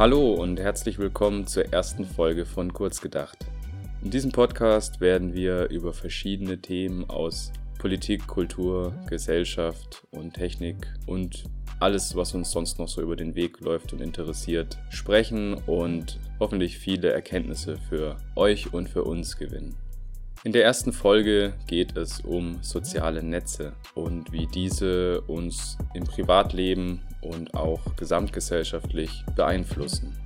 Hallo und herzlich willkommen zur ersten Folge von Kurzgedacht. In diesem Podcast werden wir über verschiedene Themen aus Politik, Kultur, Gesellschaft und Technik und alles, was uns sonst noch so über den Weg läuft und interessiert, sprechen und hoffentlich viele Erkenntnisse für euch und für uns gewinnen. In der ersten Folge geht es um soziale Netze und wie diese uns im Privatleben und auch gesamtgesellschaftlich beeinflussen.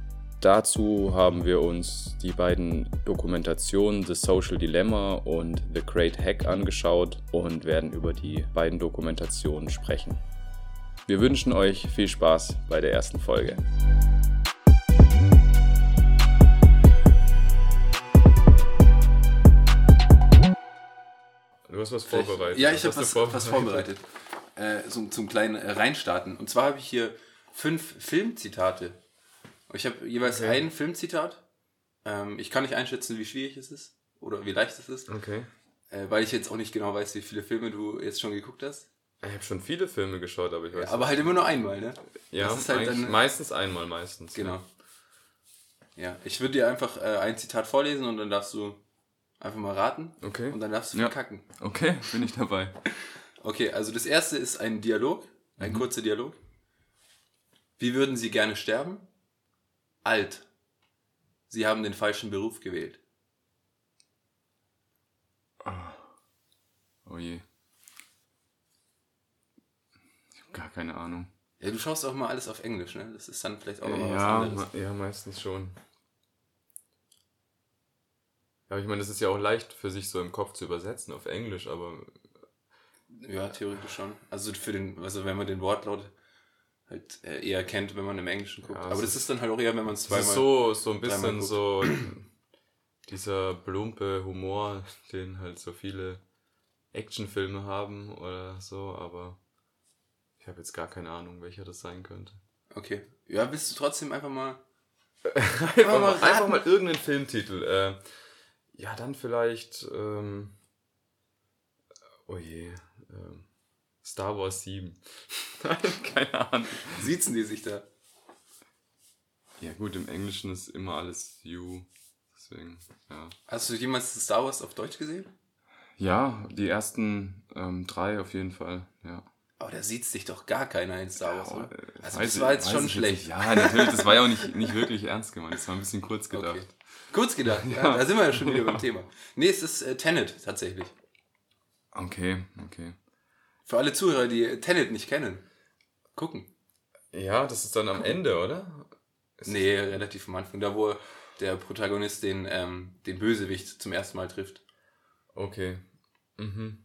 Dazu haben wir uns die beiden Dokumentationen The Social Dilemma und The Great Hack angeschaut und werden über die beiden Dokumentationen sprechen. Wir wünschen euch viel Spaß bei der ersten Folge. Du hast was vorbereitet. Ja, ich habe hast was, du was vorbereitet. Äh, so, zum kleinen äh, Reinstarten. Und zwar habe ich hier fünf Filmzitate. Ich habe jeweils Okay. ein Filmzitat. Ähm, ich kann nicht einschätzen, wie schwierig es ist oder wie leicht es ist, Okay. äh, weil ich jetzt auch nicht genau weiß, wie viele Filme du jetzt schon geguckt hast. Ich habe schon viele Filme geschaut, aber ich weiß Aber halt immer nur einmal, ne? Ja, das ist halt dann- meistens einmal, meistens. Genau. Ja, ich würde dir einfach äh, ein Zitat vorlesen und dann darfst du einfach mal raten. Okay. Und dann darfst du Ja. verkacken. Okay, bin ich dabei. Okay, also das erste ist ein Dialog, ein Mhm. kurzer Dialog. Wie würden Sie gerne sterben? Alt. Sie haben den falschen Beruf gewählt. Oh je. Ich habe gar keine Ahnung. Ja, du schaust auch mal alles auf Englisch, ne? Das ist dann vielleicht auch nochmal was Ja, anderes. me- ja, meistens schon. Ja, ich meine, das ist ja auch leicht für sich so im Kopf zu übersetzen auf Englisch, aber Ja, theoretisch schon. Also für den, also wenn man den Wortlaut halt äh, eher kennt, wenn man im Englischen guckt. Ja, Aber das ist dann halt auch eher, wenn man es zweimal. ist so, so ein bisschen so dieser plumpe Humor, den halt so viele Actionfilme haben oder so, aber ich habe jetzt gar keine Ahnung, welcher das sein könnte. Okay. Ja, willst du trotzdem einfach mal. Einfach, mal mal, einfach mal irgendeinen Filmtitel. Äh, ja, dann vielleicht. Ähm, oh je. Ähm, Star Wars 7. Nein, keine Ahnung. Siezen die sich da? Ja gut, im Englischen ist immer alles you. Deswegen, ja. Hast du jemals Star Wars auf Deutsch gesehen? Ja, die ersten ähm, drei auf jeden Fall, ja. Aber da sieht sich doch gar keiner in Star Wars, oder? äh, Also das war jetzt schon schlecht. nicht. Ja, natürlich, das war ja auch nicht, nicht wirklich ernst gemeint. Das war ein bisschen kurz gedacht. Okay. Kurz gedacht, ja. Da sind wir ja schon wieder beim Thema. Nee, es ist äh, Tenet tatsächlich. Okay, okay. Für alle Zuhörer, die Tenet nicht kennen, gucken. Ja, das ist dann am Ende, oder? Ist Nee, relativ am Anfang, da wo der Protagonist den, ähm, den Bösewicht zum ersten Mal trifft. Okay. Mhm.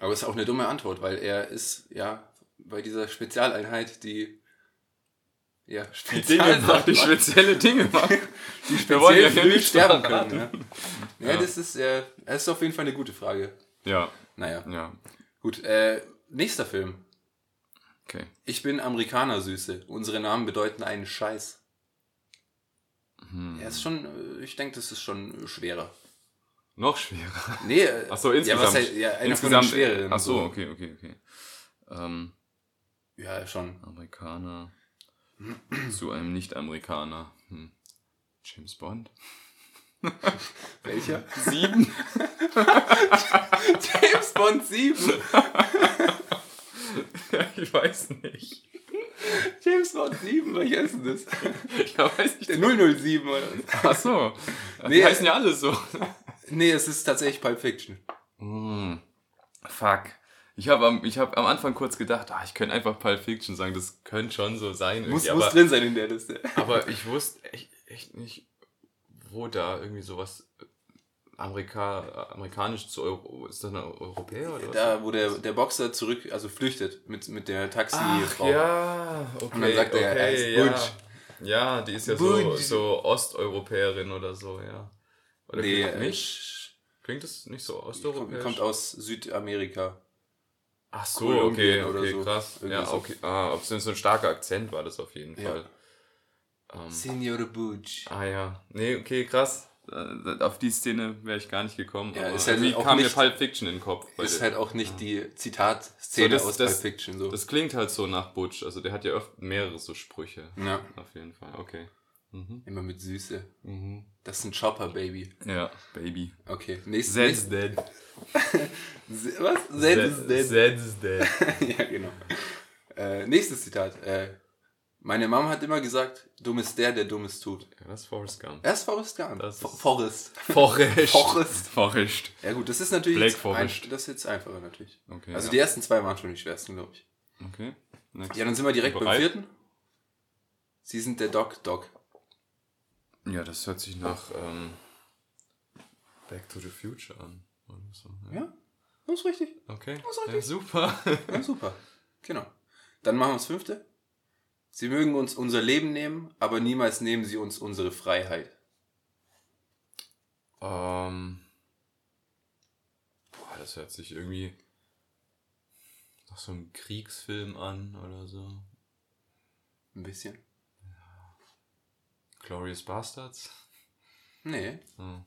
Aber es ist auch eine dumme Antwort, weil er ist ja bei dieser Spezialeinheit, die ja Die Dinge macht, die spezielle Dinge macht. die Wir wollen ja speziell nicht sterben können. Ja, ja, das ist, äh, das ist auf jeden Fall eine gute Frage. Ja, Naja, ja, gut. Äh, nächster Film. okay. Ich bin Amerikaner, Süße. Unsere Namen bedeuten einen Scheiß. Hm. Ja, ist schon, äh, ich denke, das ist schon schwerer. Noch schwerer. Nee, äh, Ach so, Ja, insgesamt. was heißt, ja, einer Insgesamt, von den schwereren. ach so, okay, okay, okay. Ähm, Ja, schon. Amerikaner zu einem Nicht-Amerikaner. Hm. James Bond? Welcher? Sieben? James Bond 7. ich weiß nicht. James Bond 7, welcher ist denn das? Ja, weiß ich Der 007 oder was? Ach so. Die Nee. heißen ja alle so. Nee, es ist tatsächlich Pulp Fiction. Hm. Fuck. Ich habe am, ich hab am Anfang kurz gedacht, ah, ich könnte einfach Pulp Fiction sagen, das könnte schon so sein. Muss, muss aber, drin sein in der Liste. Aber ich wusste echt, echt nicht, wo da irgendwie sowas Amerika, amerikanisch zu Euro. Ist das ein Europäer oder was? Da, wo der, der Boxer zurück, also flüchtet mit, mit der Taxifrau. ja, okay. Und dann sagt er, okay, er ist ja. Butch. Ja, die ist ja so, Butch. so Osteuropäerin oder so, ja. Oder Nee, klingt äh, nicht? Klingt das nicht so Kommt, osteuropäisch? kommt aus Südamerika. Ach so, Kolumbien okay, okay, so. krass. Irgendwie Ja, okay. Ah, ob es denn so ein starker Akzent war, das auf jeden Ja. Ähm, Signor Butch. ah ja. Nee, okay, krass. äh, auf die Szene wäre ich gar nicht gekommen. Ja, aber ist halt irgendwie auch kam mir nicht- Pulp Fiction in den Kopf. Ist der- halt auch nicht die Zitatszene So, aus das- Pulp Fiction. So. Das klingt halt so nach Butch. Also der hat ja oft mehrere so Sprüche. ja, Auf jeden Fall, okay. Mhm. immer mit Süße. Mhm. Das ist ein Chopper, Baby. Ja, Baby. Okay, nächstes. Zed's dead. nächstes was? Zed is dead. Zed's dead. ja, genau. Äh, nächstes Zitat. Äh, meine Mom hat immer gesagt, dumm ist der, der Dummes tut. Ja, das ist Forrest Gump. Er ist Forrest Gump. Das Fo- ist- Forrest. Forrest. Forrest. Forrest. Ja gut, das ist natürlich Black jetzt Forest. ein, das ist jetzt einfacher natürlich. Okay. Also ja. die ersten zwei waren schon die schwersten, glaube ich. Okay. Next. Ja, dann sind wir direkt beim vierten. Sie sind der Doc Doc. Ja, das hört sich nach ähm, Back to the Future an. So. Ja, das ist richtig. Okay. Das ist Ja, richtig. super. Ja, super. Genau. Dann machen wir das fünfte. Sie mögen uns unser Leben nehmen, aber niemals nehmen sie uns unsere Freiheit. ähm, boah, das hört sich irgendwie nach so einem Kriegsfilm an oder so. Ein bisschen. Glorious Bastards. Nee, Oh,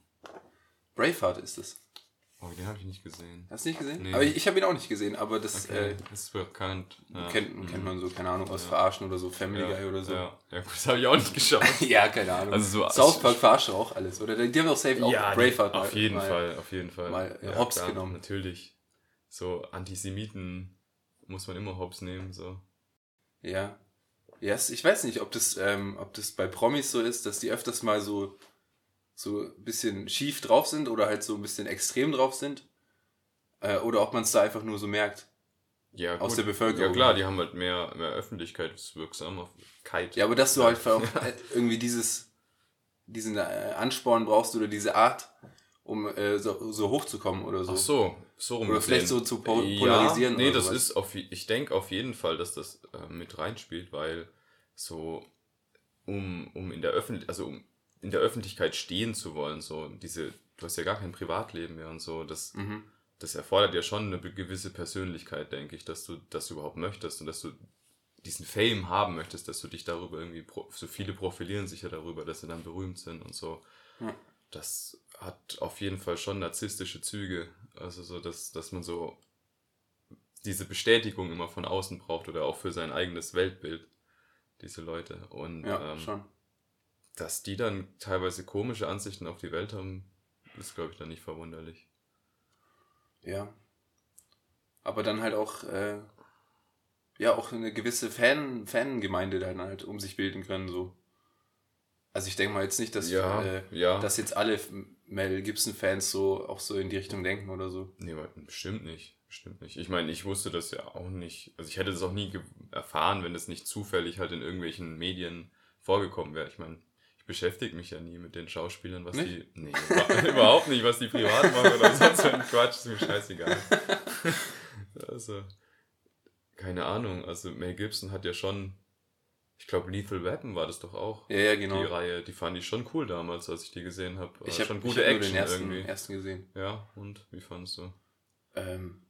Braveheart ist es. Oh den habe ich nicht gesehen. Hast du nicht gesehen? Nee. Aber ich, ich habe ihn auch nicht gesehen, aber das Okay, äh, das ist bekannt. Ja. kennt, kennt Mhm. man so, keine Ahnung, aus Ja. Verarschen oder so, Family ja, Guy oder so. Ja, ja gut, das habe ich auch nicht geschaut. Ja, keine Ahnung. Also so- South Park verarscht auch alles, oder? Die haben doch safe auch Ja, Braveheart auf jeden mal- Fall, auf jeden Fall. mal, äh, hops genommen. Natürlich. So Antisemiten muss man immer hops nehmen, so. Ja. Yes, ich weiß nicht, ob das, ähm, ob das bei Promis so ist, dass die öfters mal so, so ein bisschen schief drauf sind oder halt so ein bisschen extrem drauf sind. Äh, oder ob man es da einfach nur so merkt. Ja, Aus gut. der Bevölkerung. Ja klar, die haben halt mehr, mehr Öffentlichkeitswirksamkeit. Ja, aber dass du halt auch äh, irgendwie dieses, diesen äh, Ansporn brauchst oder diese Art, um äh, so, so hochzukommen oder so. Ach so, so rum Oder vielleicht so zu po- polarisieren Ja, nee, oder das sowas. ist auf, ich denke auf jeden Fall, dass das äh, mit reinspielt, weil so um, um in der Öffentlich also um in der Öffentlichkeit stehen zu wollen, so diese, du hast ja gar kein Privatleben mehr und so, das, Mhm. das erfordert ja schon eine gewisse Persönlichkeit, denke ich, dass du das überhaupt möchtest und dass du diesen Fame haben möchtest, dass du dich darüber irgendwie, so viele profilieren sich ja darüber, dass sie dann berühmt sind und so. Ja. Das hat auf jeden Fall schon narzisstische Züge. Also so, dass, dass man so diese Bestätigung immer von außen braucht oder auch für sein eigenes Weltbild, diese Leute. Und Ja, ähm, schon. Dass die dann teilweise komische Ansichten auf die Welt haben, ist, glaube ich, dann nicht verwunderlich. Ja. Aber dann halt auch, äh, ja, auch eine gewisse Fan, Fangemeinde dann halt um sich bilden können, so. Also ich denke mal jetzt nicht, dass, ja, äh, ja. dass jetzt alle Mel Gibson-Fans so auch so in die Richtung denken oder so. Nee, aber bestimmt nicht. Bestimmt nicht. Ich meine, ich wusste das ja auch nicht. Also ich hätte das auch nie erfahren, wenn das nicht zufällig halt in irgendwelchen Medien vorgekommen wäre. Ich meine, beschäftige mich ja nie mit den Schauspielern, was Nicht? die. Nee, über- überhaupt nicht, was die privat machen oder sonst so ein Quatsch, ist mir scheißegal. also, keine Ahnung. Also Mel Gibson hat ja schon. Ich glaube, Lethal Weapon war das doch auch. Ja, ja, genau. Die Reihe, die fand ich schon cool damals, als ich die gesehen habe. ich War habe schon ich gute hab nur Action den ersten, irgendwie. ersten gesehen. Ja, und wie fandest du? Ähm,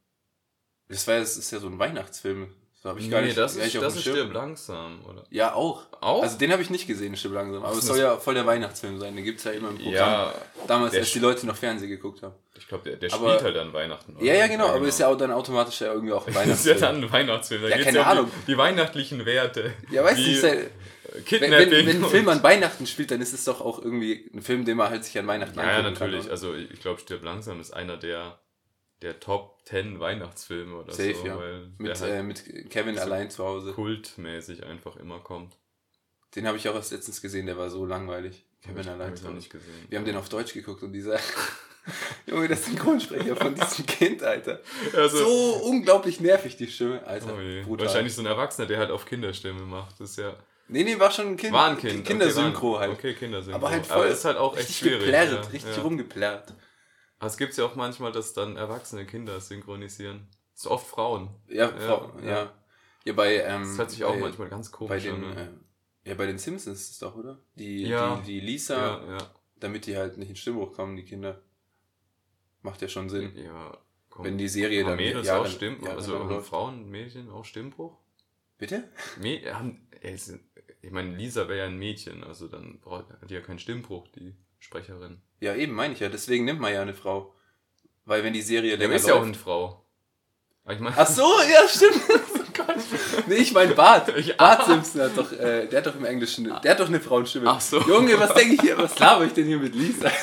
das war das ist ja so ein Weihnachtsfilm. Das habe ich gar nicht, das ist, das ist. Stirb langsam, oder? Ja, auch. Auch? Also den habe ich nicht gesehen, Stirb langsam. Aber es soll ja voll der Weihnachtsfilm sein. Den gibt's ja immer im Programm. ja, Damals, als die Leute noch Fernsehen geguckt haben. ich glaube, der, der Aber- spielt halt an Weihnachten. oder? Ja, ja, genau. Aber ist ja auch dann automatisch ja irgendwie auch ein Das ist Weihnachtsfilm. ja dann ein Weihnachtsfilm. Da Ja, keine ja Ahnung. Die, die weihnachtlichen Werte. Ja, weißt du, äh, wenn, Kidnapping. wenn, wenn ein Film an Weihnachten spielt, dann ist es doch auch irgendwie ein Film, den man halt sich an Weihnachten Ja, ja, kann, natürlich. oder? also ich ich glaube, Stirb langsam ist einer der, der Top 10 Weihnachtsfilme oder Safe, so. ja. Weil Mit, der halt äh, mit Kevin so allein zu Hause. kultmäßig einfach immer kommt. Den habe ich auch erst letztens gesehen, der war so langweilig. Kevin allein zu Hause. nicht gesehen. Wir haben den auf Deutsch geguckt und dieser Junge, der Synchronsprecher von diesem Kind, Alter. Also, So unglaublich nervig, die Stimme, Alter. oh. Wahrscheinlich so ein Erwachsener, der halt auf Kinderstimme macht. Das ist ja. Nee, nee, war schon ein Kind. War ein Kind. Kindersynchro okay, halt. Okay, Kindersynchro. Aber halt voll. Aber ist halt auch echt richtig schwierig. geplärrt, ja, richtig ja. rumgeplärrt. Aber es gibt ja auch manchmal, dass dann erwachsene Kinder synchronisieren. Das ist oft Frauen. Ja, Ja, Frau, ja. ja. bei, ähm, Das hört sich auch bei, manchmal ganz bei komisch den, an. Ne? äh, ja, bei den Simpsons ist es doch, oder? Die, Ja. die, die Lisa, Ja, ja. damit die halt nicht in Stimmbruch kommen, die Kinder. Macht ja schon Sinn. ja komm. Wenn die Serie dann Mädels ja, auch Stimmbruch? ja, also haben. Frauen, Mädchen auch Stimmbruch? Bitte? Mä haben, ey, es sind- ich meine, Lisa wäre ja ein Mädchen, also dann braucht die ja keinen Stimmbruch. Die Sprecherin. Ja, eben, meine ich ja. Deswegen nimmt man ja eine Frau. Weil wenn die Serie Der länger ist ja auch läuft... eine Frau. Aber ich meine, Ach so, ja, stimmt. nee, ich mein Bart. Ja. Bart Simpson hat doch, äh, der hat doch im Englischen, der hat doch eine Frauenstimme. Ach so. Junge, was denke ich hier, was laber ich denn hier mit Lisa?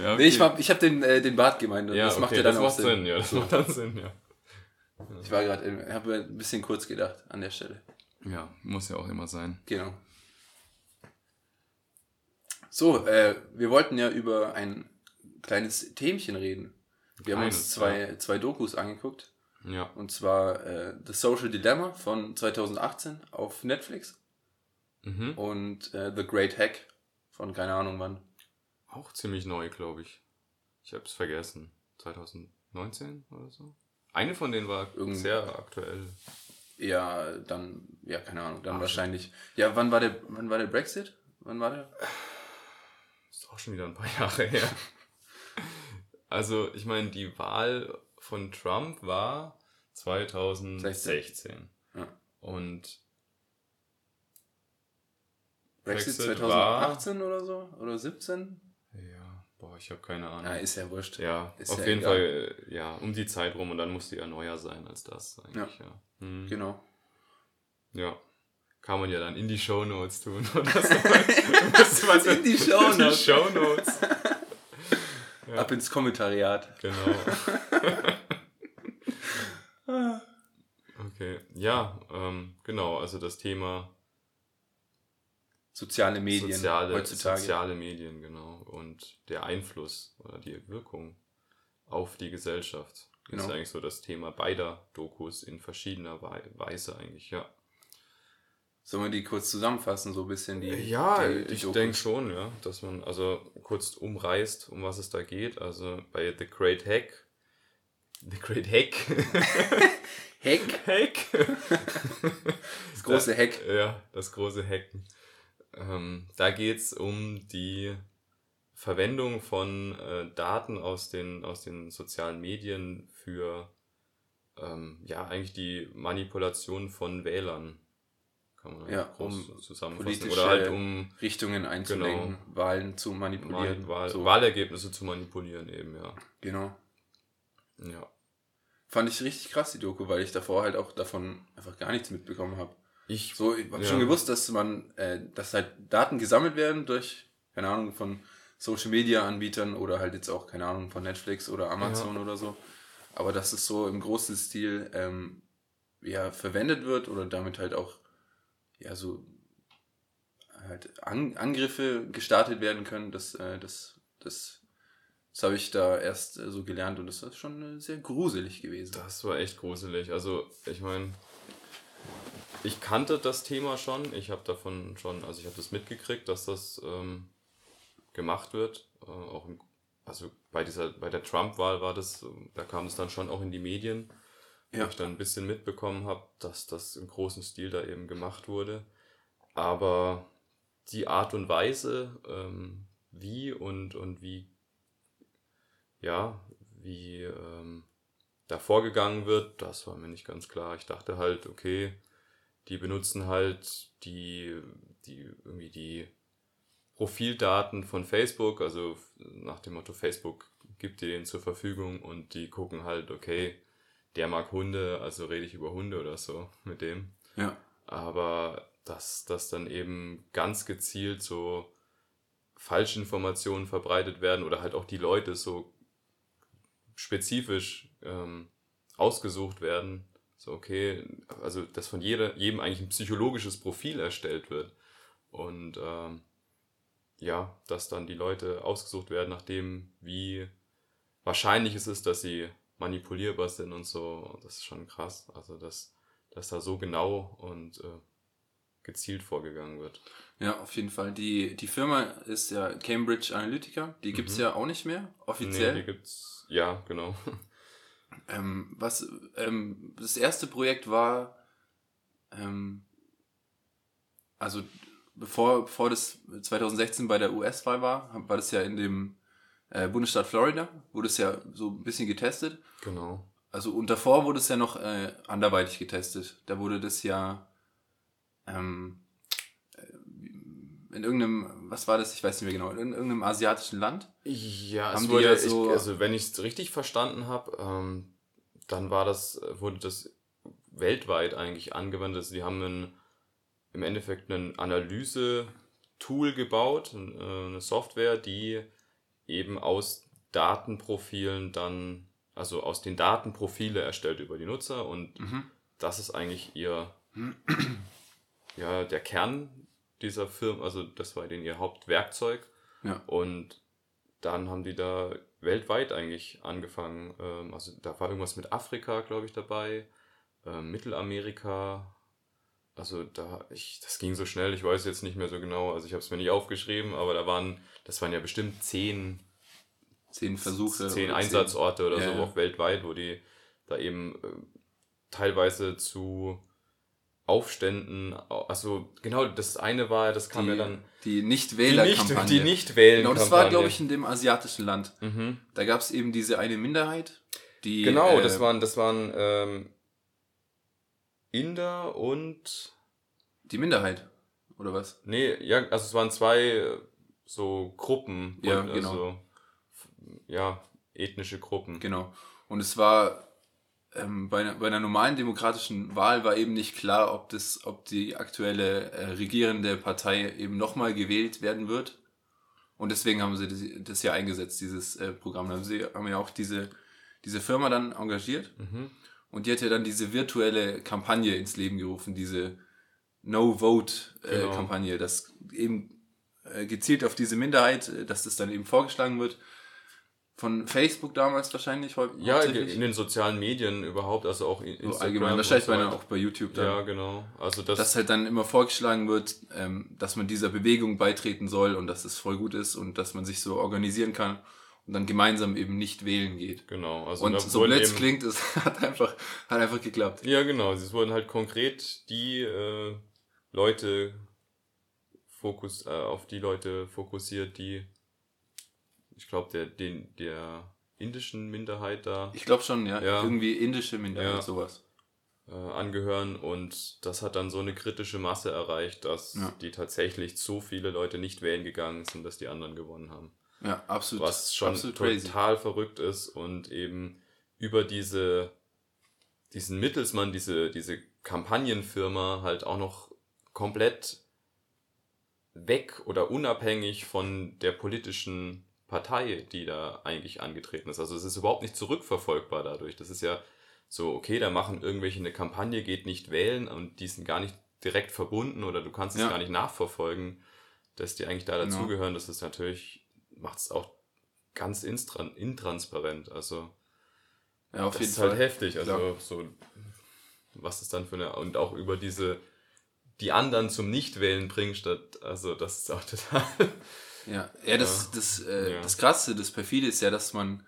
ja, Nee, ich hab, ich hab den, äh, den Bart gemeint und ja, das okay, macht ja dann das auch Sinn. Sinn. Ja, das macht dann Sinn, ja. Ich war gerade, habe ein bisschen kurz gedacht an der Stelle. Ja, muss ja auch immer sein. Genau. So, äh, wir wollten ja über ein kleines Themchen reden. Wir haben uns Kleines, zwei, zwei Dokus angeguckt. Ja. Und zwar äh, The Social Dilemma von 2018 auf Netflix Mhm. und äh, The Great Hack von keine Ahnung wann. Auch ziemlich neu, glaube ich. Ich hab's vergessen. 2019 oder so? Eine von denen war Irgend- sehr aktuell. Ja, dann, ja, keine Ahnung, dann Ach, wahrscheinlich. Ja, wann war der, wann war der Brexit? Wann war der? Ist auch schon wieder ein paar Jahre her. Also, ich meine, die Wahl von Trump war 2016. Ja. Und Brexit Brexit 2018 oder so? Oder 17? ja, boah, ich habe keine Ahnung. Ja, ist ja wurscht. Ja, Ist auf ja jeden egal. Fall, ja, um die Zeit rum und dann musste ja neuer sein als das eigentlich, ja. Hm. Genau. Ja. Kann man ja dann in die Shownotes tun oder so. Was- In die Shownotes. In die Shownotes. Ab ins Kommentariat. Genau. okay. Ja, ähm, genau, also das Thema Soziale Medien soziale, heutzutage. soziale Medien, genau. Und der Einfluss oder die Wirkung auf die Gesellschaft. Genau. ist eigentlich so das Thema beider Dokus in verschiedener Wei- Weise eigentlich, ja. Sollen wir die kurz zusammenfassen, so ein bisschen die. Ja, die, die ich denke schon, ja, dass man also kurz umreißt, um was es da geht. Also bei The Great Hack. The Great Hack. Hack, Hack. das große Hack. Ja, das große Hacken. Ähm, da geht's um die Verwendung von äh, Daten aus den, aus den sozialen Medien für ähm, ja eigentlich die Manipulation von Wählern. Kann man Ja, groß um zusammenfassen. Oder halt um Richtungen einzulenken, Wahlen zu manipulieren. Wahl, so. Wahlergebnisse zu manipulieren eben, ja. Genau. Ja. Fand ich richtig krass, die Doku, weil ich davor halt auch davon einfach gar nichts mitbekommen habe. Ich, So, ich habe Ja. schon gewusst, dass man, äh, dass halt Daten gesammelt werden durch, keine Ahnung, von Social Media Anbietern oder halt jetzt auch, keine Ahnung, von Netflix oder Amazon oder so. Aber dass es so im großen Stil ähm, ja, verwendet wird oder damit halt auch ja so halt An Angriffe gestartet werden können, das, äh, das, das, das habe ich da erst äh, so gelernt und das ist schon äh, sehr gruselig gewesen. Das war echt gruselig. Also, ich meine, ich kannte das Thema schon. Ich habe davon schon, also ich habe das mitgekriegt, dass das ähm, gemacht wird. Äh, auch im, also bei dieser, bei der Trump-Wahl war das, ähm, da kam es dann schon auch in die Medien, Ja. ich dann ein bisschen mitbekommen habe, dass das im großen Stil da eben gemacht wurde. Aber die Art und Weise, ähm, wie und, und wie, ja, wie ähm, da vorgegangen wird, das war mir nicht ganz klar. Ich dachte halt, okay, die benutzen halt die, die irgendwie die Profildaten von Facebook, also nach dem Motto Facebook gibt dir den zur Verfügung und die gucken halt, okay, der mag Hunde, also rede ich über Hunde oder so mit dem. Ja. Aber dass das dann eben ganz gezielt so Falschinformationen verbreitet werden oder halt auch die Leute so spezifisch ähm, ausgesucht werden. So, okay, also dass von jeder, jedem eigentlich ein psychologisches Profil erstellt wird. Und ähm, ja, dass dann die Leute ausgesucht werden, nachdem wie wahrscheinlich es ist, dass sie manipulierbar sind und so. Das ist schon krass. Also, dass, dass da so genau und äh, gezielt vorgegangen wird. Ja, auf jeden Fall. Die, die Firma ist ja Cambridge Analytica. Die gibt's Mhm. ja auch nicht mehr, offiziell. Nee, die gibt's, ja, genau. Ähm, was, ähm, das erste Projekt war, ähm, also bevor, bevor das 2016 bei der US-Wahl war, war das ja in dem äh, Bundesstaat Florida, wurde es ja so ein bisschen getestet. genau. Also und davor wurde es ja noch äh, anderweitig getestet. Da wurde das ja, ähm, äh, in irgendeinem, was war das? Ich weiß nicht mehr genau, in irgendeinem asiatischen Land. Ja, Haben es wurde, ja ich, so- also wenn ich es richtig verstanden habe, ähm, dann war das, wurde das weltweit eigentlich angewendet. Also die haben einen, im Endeffekt ein Analyse-Tool gebaut, äh, eine Software, die eben aus Datenprofilen dann, also aus den Daten Profile erstellt über die Nutzer und Mhm. das ist eigentlich ihr, ja, der Kern dieser Firma, also das war denen ihr Hauptwerkzeug. Ja. Und dann haben die da weltweit eigentlich angefangen. Ähm, also da war irgendwas mit Afrika, glaube ich, dabei, ähm, Mittelamerika. Also da, ich, das ging so schnell, ich weiß jetzt nicht mehr so genau. Also ich habe es mir nicht aufgeschrieben, aber da waren, das waren ja bestimmt zehn, Zehn Versuche. zehn oder Einsatzorte oder Ja, so ja. auch weltweit, wo die da eben äh, teilweise zu Aufständen, au- also genau, das eine war, das kam die, ja dann die Nicht-Wähler-Kampagne. nicht, die nicht wählen. Genau, das war, glaube ich, in dem asiatischen Land. Mhm. Da gab es eben diese eine Minderheit, die. Genau, äh, das waren, das waren ähm, Inder und Die Minderheit, oder was? nee, ja, also es waren zwei äh, so Gruppen, Ja, also, genau. f- ja, ethnische Gruppen. Genau. Und es war ähm, bei, einer, bei einer normalen demokratischen Wahl war eben nicht klar, ob das, ob die aktuelle äh, regierende Partei eben nochmal gewählt werden wird. Und deswegen haben sie das, das ja eingesetzt, dieses äh, Programm. Dann haben sie haben ja auch diese, diese Firma dann engagiert. Mhm. Und die hat ja dann diese virtuelle Kampagne ins Leben gerufen, diese No-Vote-Kampagne, Genau. das eben äh, gezielt auf diese Minderheit, äh, dass das dann eben vorgeschlagen wird. Von Facebook damals wahrscheinlich Ja, in den sozialen Medien überhaupt, also auch in so Instagram. allgemein. und Wahrscheinlich so auch bei YouTube dann. Ja, genau. Also das, Dass halt dann immer vorgeschlagen wird, ähm, dass man dieser Bewegung beitreten soll und dass es voll gut ist und dass man sich so organisieren kann und dann gemeinsam eben nicht wählen geht. genau. Also Und so blöd es klingt, es hat einfach, hat einfach geklappt. Ja, genau. Es wurden halt konkret die äh, Leute fokus, äh, auf die Leute fokussiert, die, ich glaube, der, den, der indischen Minderheit da Ich glaube schon, ja. Ja. Irgendwie indische Minderheit, Ja. sowas. äh, angehören und das hat dann so eine kritische Masse erreicht, dass Ja. die tatsächlich so viele Leute nicht wählen gegangen sind, dass die anderen gewonnen haben. Ja, absolut. was schon absolut total verrückt ist und eben über diese diesen Mittelsmann, diese, diese Kampagnenfirma halt auch noch komplett weg oder unabhängig von der politischen Partei, die da eigentlich angetreten ist. Also es ist überhaupt nicht zurückverfolgbar dadurch. Das ist ja so, okay, da machen irgendwelche eine Kampagne, geht nicht wählen und die sind gar nicht direkt verbunden oder du kannst es Ja. gar nicht nachverfolgen, dass die eigentlich da Genau. dazugehören. Das ist natürlich, macht es auch ganz intransparent. Also Ja, auf das jeden ist Fall. halt heftig. Also Klar. so, was ist dann für eine, und auch über diese, die anderen zum Nichtwählen bringen statt, also das ist auch total, Ja, ja das, das, äh, Ja. das Krasse, das Perfide ist ja, dass man,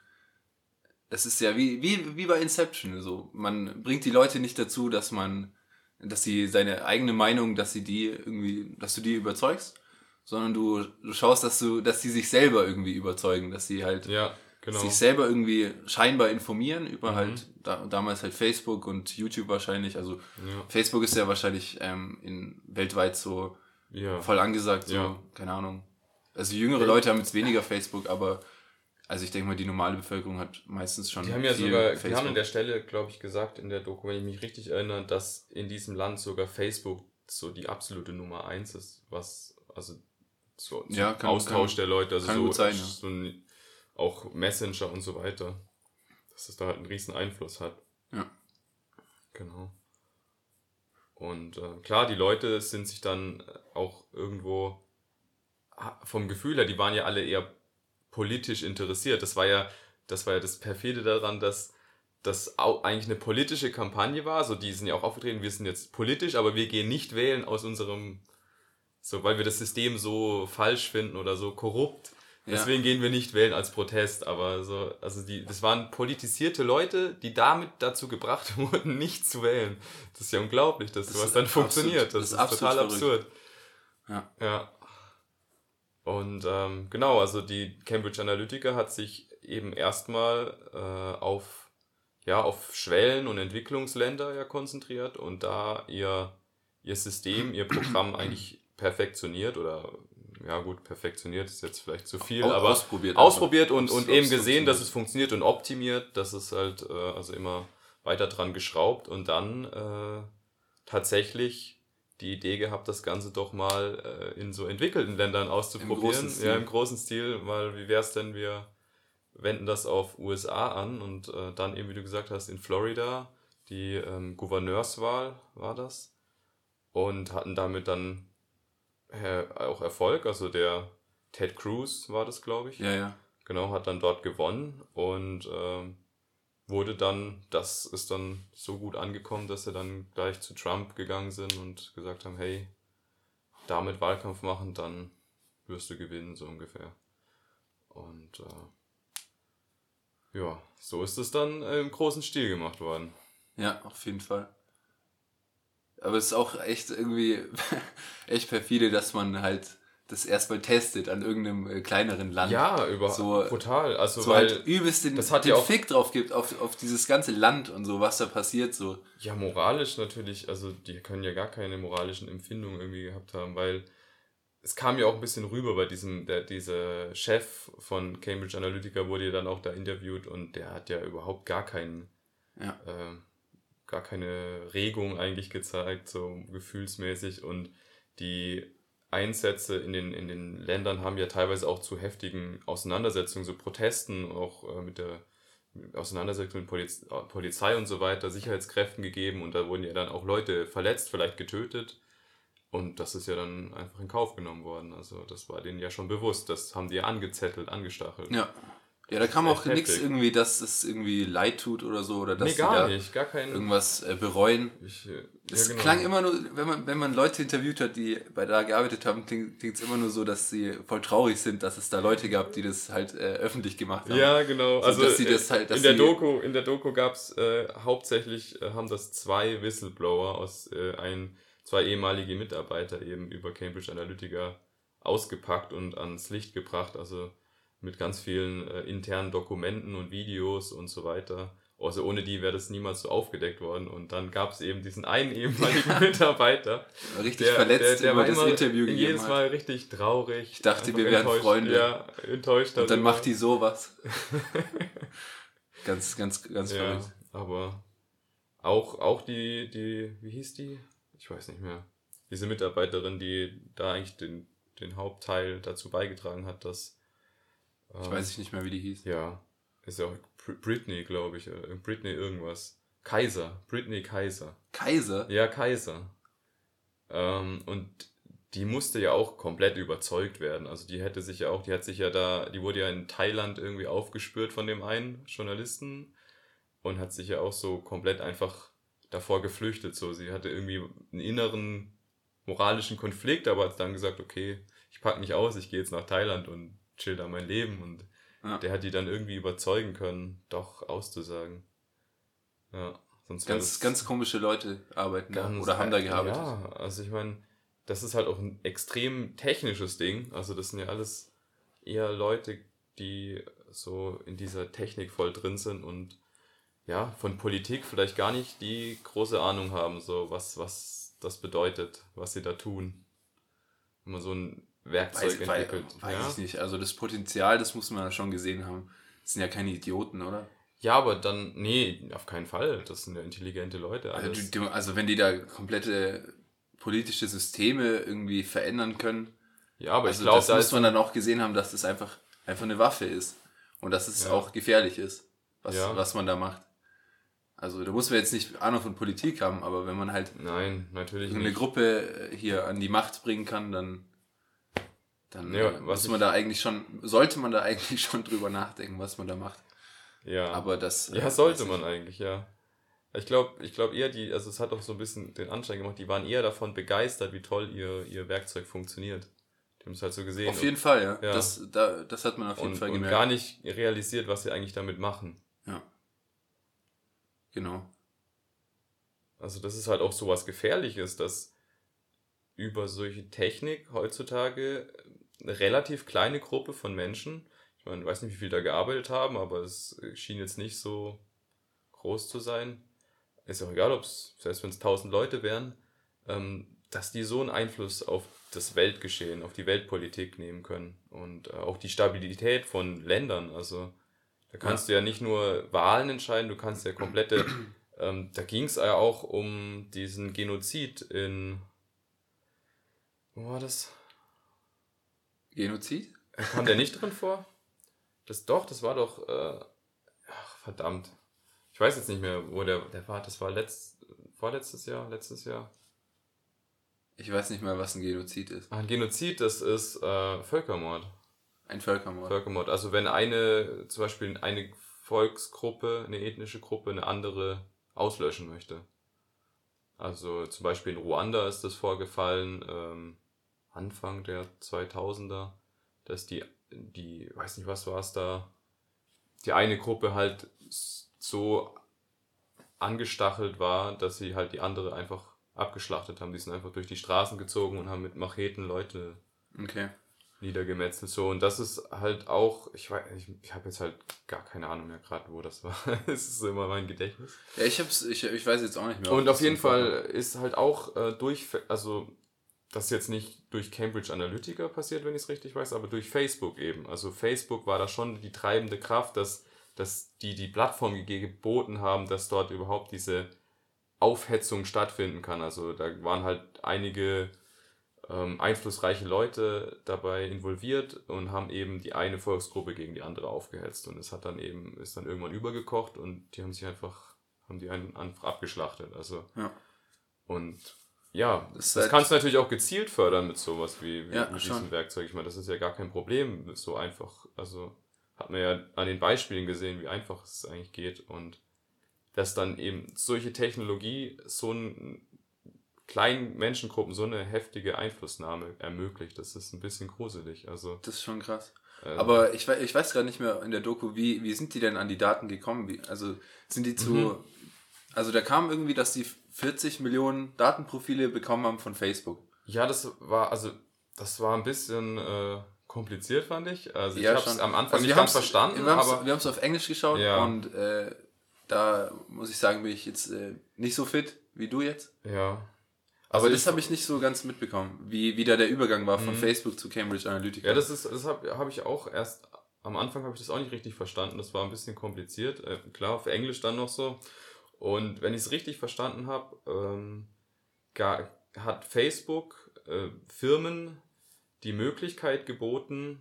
das ist ja wie, wie, wie bei Inception, so. Man bringt die Leute nicht dazu, dass man, dass sie seine eigene Meinung, dass sie die irgendwie, dass du die überzeugst, sondern du, du schaust, dass du, dass sie sich selber irgendwie überzeugen, dass sie halt ja, genau. sich selber irgendwie scheinbar informieren über Mhm. halt, da, damals halt Facebook und YouTube wahrscheinlich, also Ja, Facebook ist ja wahrscheinlich ähm, in, weltweit so ja. voll angesagt, so, keine Ahnung. Also jüngere Leute haben jetzt weniger Facebook, aber also ich denke mal, die normale Bevölkerung hat meistens schon. Die haben ja sogar, die Facebook. haben an der Stelle, glaube ich, gesagt in der Doku, wenn ich mich richtig erinnere, dass in diesem Land sogar Facebook so die absolute Nummer eins ist, was, also so zum Ja, kann- Austausch kann- der Leute, also kann so, gut sein, ja. so ein, auch Messenger und so weiter, dass es da halt einen riesen Einfluss hat. Ja. Genau. Und äh, klar, die Leute sind sich dann auch irgendwo vom Gefühl her, die waren ja alle eher politisch interessiert. Das war ja, das war ja das perfide daran, dass das eigentlich eine politische Kampagne war. So, die sind ja auch aufgetreten, wir sind jetzt politisch, aber wir gehen nicht wählen aus unserem, so, weil wir das System so falsch finden oder so korrupt. Ja. Deswegen gehen wir nicht wählen als Protest, aber so, also die, das waren politisierte Leute, die damit dazu gebracht wurden, nicht zu wählen. Das ist ja unglaublich, dass Das sowas dann absolut- funktioniert. Das, das ist, ist total verrückt. absurd. Ja. Ja. Und ähm, genau, also die Cambridge Analytica hat sich eben erstmal äh, auf, ja, auf Schwellen- und Entwicklungsländer ja konzentriert und da ihr, ihr System, ihr Programm eigentlich perfektioniert oder ja gut, perfektioniert ist jetzt vielleicht zu viel, Au- aber ausprobiert ausprobiert und, und eben gesehen, dass es funktioniert und optimiert, dass es halt äh, also immer weiter dran geschraubt und dann äh, tatsächlich die Idee gehabt, das Ganze doch mal äh, in so entwickelten Ländern auszuprobieren. Stil. Ja, im großen Stil, weil wie wäre es denn, wir wenden das auf USA an und äh, dann eben, wie du gesagt hast, in Florida die ähm, Gouverneurswahl war das und hatten damit dann auch Erfolg. Also der Ted Cruz war das, glaube ich. Ja, ja. Genau, hat dann dort gewonnen und ähm, wurde dann, das ist dann so gut angekommen, dass sie dann gleich zu Trump gegangen sind und gesagt haben, hey, damit Wahlkampf machen, dann wirst du gewinnen, so ungefähr. Und äh, ja, so ist es dann im großen Stil gemacht worden. Ja, auf jeden Fall. Aber es ist auch echt irgendwie echt perfide, dass man halt das erstmal testet an irgendeinem äh, kleineren Land. Ja, über So- brutal. Also So weil halt übelst den, das hat den ja auch- Fick drauf gibt auf, auf dieses ganze Land und so, was da passiert, so. Ja, moralisch natürlich, also die können ja gar keine moralischen Empfindungen irgendwie gehabt haben, weil es kam ja auch ein bisschen rüber bei diesem, der, dieser Chef von Cambridge Analytica wurde ja dann auch da interviewt und der hat ja überhaupt gar keinen, Ja. äh, gar keine Regung eigentlich gezeigt, so gefühlsmäßig und die Einsätze in den, in den Ländern haben ja teilweise auch zu heftigen Auseinandersetzungen, so Protesten, auch äh, mit der Auseinandersetzung mit Poliz äh, Polizei und so weiter, Sicherheitskräften gegeben und da wurden ja dann auch Leute verletzt, vielleicht getötet. Und das ist ja dann einfach in Kauf genommen worden. Also das war denen ja schon bewusst. Das haben die ja angezettelt, angestachelt. Ja. Ja, da kam auch nichts irgendwie, dass es irgendwie leid tut oder so, oder dass nee, die gar da nicht. Gar kein... irgendwas äh, bereuen. Ich, äh, Es ja, genau. klang immer nur, wenn man, wenn man Leute interviewt hat, die bei da gearbeitet haben, klingt es immer nur so, dass sie voll traurig sind, dass es da Leute gab, die das halt äh, öffentlich gemacht haben. Ja, genau. So, Also dass sie äh, das halt- dass in der Doku, in der Doku gab's äh, hauptsächlich äh, haben das zwei Whistleblower aus äh, ein zwei ehemalige Mitarbeiter eben über Cambridge Analytica ausgepackt und ans Licht gebracht. Also mit ganz vielen äh, internen Dokumenten und Videos und so weiter. Also ohne die wäre das niemals so aufgedeckt worden. Und dann gab es eben diesen einen ehemaligen Mitarbeiter, Richtig verletzt über war das Interview jedes gegeben hat. Mal richtig traurig. Ich dachte, wir wären. Freunde. Ja, enttäuscht. Und dann macht die sowas. ganz, ganz, ganz Ja, verrückt. aber auch, auch die, die, wie hieß die? Ich weiß nicht mehr. Diese Mitarbeiterin, die da eigentlich den, den Hauptteil dazu beigetragen hat, dass. Ich ähm, weiß nicht mehr, wie die hieß. Ja, ist ja auch Br- Britney, glaube ich. äh, Britney irgendwas. Kaiser. Britney Kaiser. Kaiser? Ja, Kaiser. Ähm, und die musste ja auch komplett überzeugt werden. Also die hätte sich ja auch, die hat sich ja da, die wurde ja in Thailand irgendwie aufgespürt von dem einen Journalisten und hat sich ja auch so komplett einfach davor geflüchtet. So, sie hatte irgendwie einen inneren moralischen Konflikt, aber hat dann gesagt, okay, ich pack mich aus, ich gehe jetzt nach Thailand und chill da mein Leben und Ja. der hat die dann irgendwie überzeugen können, doch auszusagen. Ja, sonst Ganz, ganz komische Leute arbeiten da oder haben da gearbeitet. Ja, also ich meine, das ist halt auch ein extrem technisches Ding. Also das sind ja alles eher Leute, die so in dieser Technik voll drin sind und ja, von Politik vielleicht gar nicht die große Ahnung haben, so was, was das bedeutet, was sie da tun. Wenn man so ein Werkzeug Weiß, weiß, entwickelt. weiß ja? ich nicht. Also das Potenzial, das muss man ja schon gesehen haben. Das sind ja keine Idioten, oder? ja, aber dann, nee, auf keinen Fall. Das sind ja intelligente Leute. Also, du, also wenn die da komplette politische Systeme irgendwie verändern können, ja, aber also ich glaube, das da muss man dann auch gesehen haben, dass das einfach, einfach eine Waffe ist. Und dass es Ja. auch gefährlich ist, was, Ja. was man da macht. Also da muss man jetzt nicht Ahnung von Politik haben, aber wenn man halt Nein, natürlich eine nicht. Gruppe äh, hier an die Macht bringen kann, dann, dann Ja, äh, was man da eigentlich schon, sollte man da eigentlich schon drüber nachdenken, was man da macht. Ja. Aber das. äh, Ja, sollte man ich. eigentlich, ja. Ich glaube ich glaub eher, die, also es hat auch so ein bisschen den Anschein gemacht, die waren eher davon begeistert, wie toll ihr, ihr Werkzeug funktioniert. Die haben es halt so gesehen. Auf jeden Fall, ja. Ja. Das, da, das hat man auf jeden und, Fall und gemerkt. gar nicht realisiert, was sie eigentlich damit machen. Ja. Genau. Also das ist halt auch so was Gefährliches, dass über solche Technik heutzutage eine relativ kleine Gruppe von Menschen, ich meine, ich weiß nicht, wie viel da gearbeitet haben, aber es schien jetzt nicht so groß zu sein. Ist auch egal, ob es, selbst wenn es tausend Leute wären, ähm, dass die so einen Einfluss auf das Weltgeschehen, auf die Weltpolitik nehmen können und äh, auch die Stabilität von Ländern. Also da kannst ja. du ja nicht nur Wahlen entscheiden, du kannst ja komplette. Ähm, da ging es ja auch um diesen Genozid in. Wo war das? Genozid? Kam der nicht drin vor? Das doch, das war doch. Äh, ach, verdammt. Ich weiß jetzt nicht mehr, wo der, der war. Das war letzt, vorletztes Jahr, letztes Jahr. Ich weiß nicht mehr, was ein Genozid ist. Ein Genozid, das ist äh, Völkermord. Ein Völkermord. Völkermord. Also wenn eine, zum Beispiel eine Volksgruppe, eine ethnische Gruppe eine andere auslöschen möchte. Also zum Beispiel in Ruanda ist das vorgefallen, ähm, Anfang der 2000er, dass die, die, weiß nicht was war es da, die eine Gruppe halt so angestachelt war, dass sie halt die andere einfach abgeschlachtet haben. Die sind einfach durch die Straßen gezogen und haben mit Macheten Leute okay. niedergemetzelt. So, und das ist halt auch, ich weiß, ich, ich habe jetzt halt gar keine Ahnung mehr gerade, wo das war. Es ist immer mein Gedächtnis. Ja, ich hab's, ich, ich weiß jetzt auch nicht mehr. Und auf jeden Fall ist halt auch äh, durch, also das ist jetzt nicht durch Cambridge Analytica passiert, wenn ich es richtig weiß, aber durch Facebook eben. Also Facebook war da schon die treibende Kraft, dass, dass die die Plattform geboten haben, dass dort überhaupt diese Aufhetzung stattfinden kann. Also da waren halt einige ähm, einflussreiche Leute dabei involviert und haben eben die eine Volksgruppe gegen die andere aufgehetzt. Und es hat dann eben, ist dann irgendwann übergekocht und die haben sich einfach, haben die einen einfach abgeschlachtet. Also ja. und ja, das, das kannst du natürlich auch gezielt fördern mit sowas wie, wie ja, mit diesem Werkzeug. Ich meine, das ist ja gar kein Problem, so einfach. Also hat man ja an den Beispielen gesehen, wie einfach es eigentlich geht. Und dass dann eben solche Technologie so einen kleinen Menschengruppen so eine heftige Einflussnahme ermöglicht. Das ist ein bisschen gruselig. Also, das ist schon krass. Äh, Aber ich, ich weiß gerade nicht mehr in der Doku, wie, wie sind die denn an die Daten gekommen? Wie, also sind die zu. Mhm. Also da kam irgendwie, dass die 40 Millionen Datenprofile bekommen haben von Facebook. Ja, das war, also das war ein bisschen äh, kompliziert, fand ich. Also ich ja, habe es am Anfang also nicht ganz verstanden. Wir haben es auf Englisch geschaut ja. und äh, da muss ich sagen, bin ich jetzt äh, nicht so fit wie du jetzt. Ja. Also Aber das habe ich nicht so ganz mitbekommen, wie, wie da der Übergang war von mhm. Facebook zu Cambridge Analytica. Ja, das ist, das habe hab ich auch erst, am Anfang habe ich das auch nicht richtig verstanden. Das war ein bisschen kompliziert. Äh, klar, auf Englisch dann noch so. Und wenn ich es richtig verstanden habe, ähm, hat Facebook äh, Firmen die Möglichkeit geboten,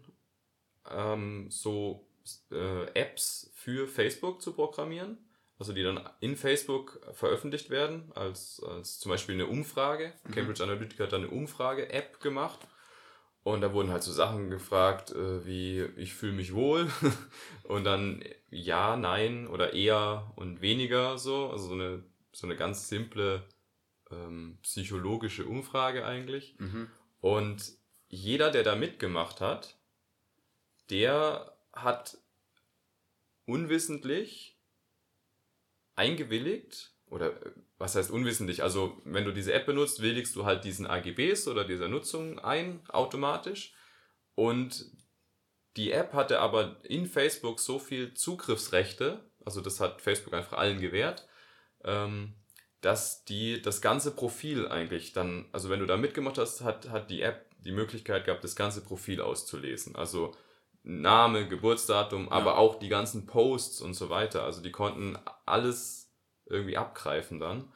ähm, so äh, Apps für Facebook zu programmieren also die dann in Facebook veröffentlicht werden, als, als zum Beispiel eine Umfrage. Mhm. Cambridge Analytica hat dann eine Umfrage-App gemacht. Und da wurden halt so Sachen gefragt, äh, wie ich fühle mich wohl und dann ja, nein oder eher und weniger so. Also so eine, so eine ganz simple ähm, psychologische Umfrage eigentlich. Mhm. Und jeder, der da mitgemacht hat, der hat unwissentlich eingewilligt oder was heißt unwissentlich? Also wenn du diese App benutzt, willigst du halt diesen AGBs oder dieser Nutzung ein automatisch und die App hatte aber in Facebook so viel Zugriffsrechte, also das hat Facebook einfach allen gewährt, ähm, dass die das ganze Profil eigentlich dann, also wenn du da mitgemacht hast, hat, hat die App die Möglichkeit gehabt, das ganze Profil auszulesen. Also Name, Geburtsdatum, ja. aber auch die ganzen Posts und so weiter. Also die konnten alles irgendwie abgreifen dann.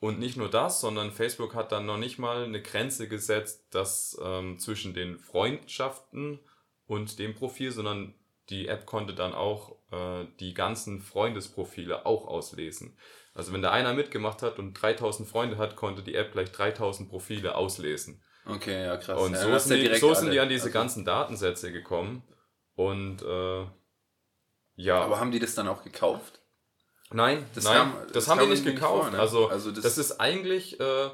Und nicht nur das, sondern Facebook hat dann noch nicht mal eine Grenze gesetzt, dass ähm, zwischen den Freundschaften und dem Profil, sondern die App konnte dann auch äh, die ganzen Freundesprofile auch auslesen. Also wenn da einer mitgemacht hat und 3000 Freunde hat, konnte die App gleich 3000 Profile auslesen. Okay, ja krass. Und ja, so, sind die, so sind die an diese also. ganzen Datensätze gekommen. Und äh, ja. Aber haben die das dann auch gekauft? Nein, das, nein, kam, das, das haben die nicht gekauft. Vor, ne? also, also das, das, ist eigentlich, äh,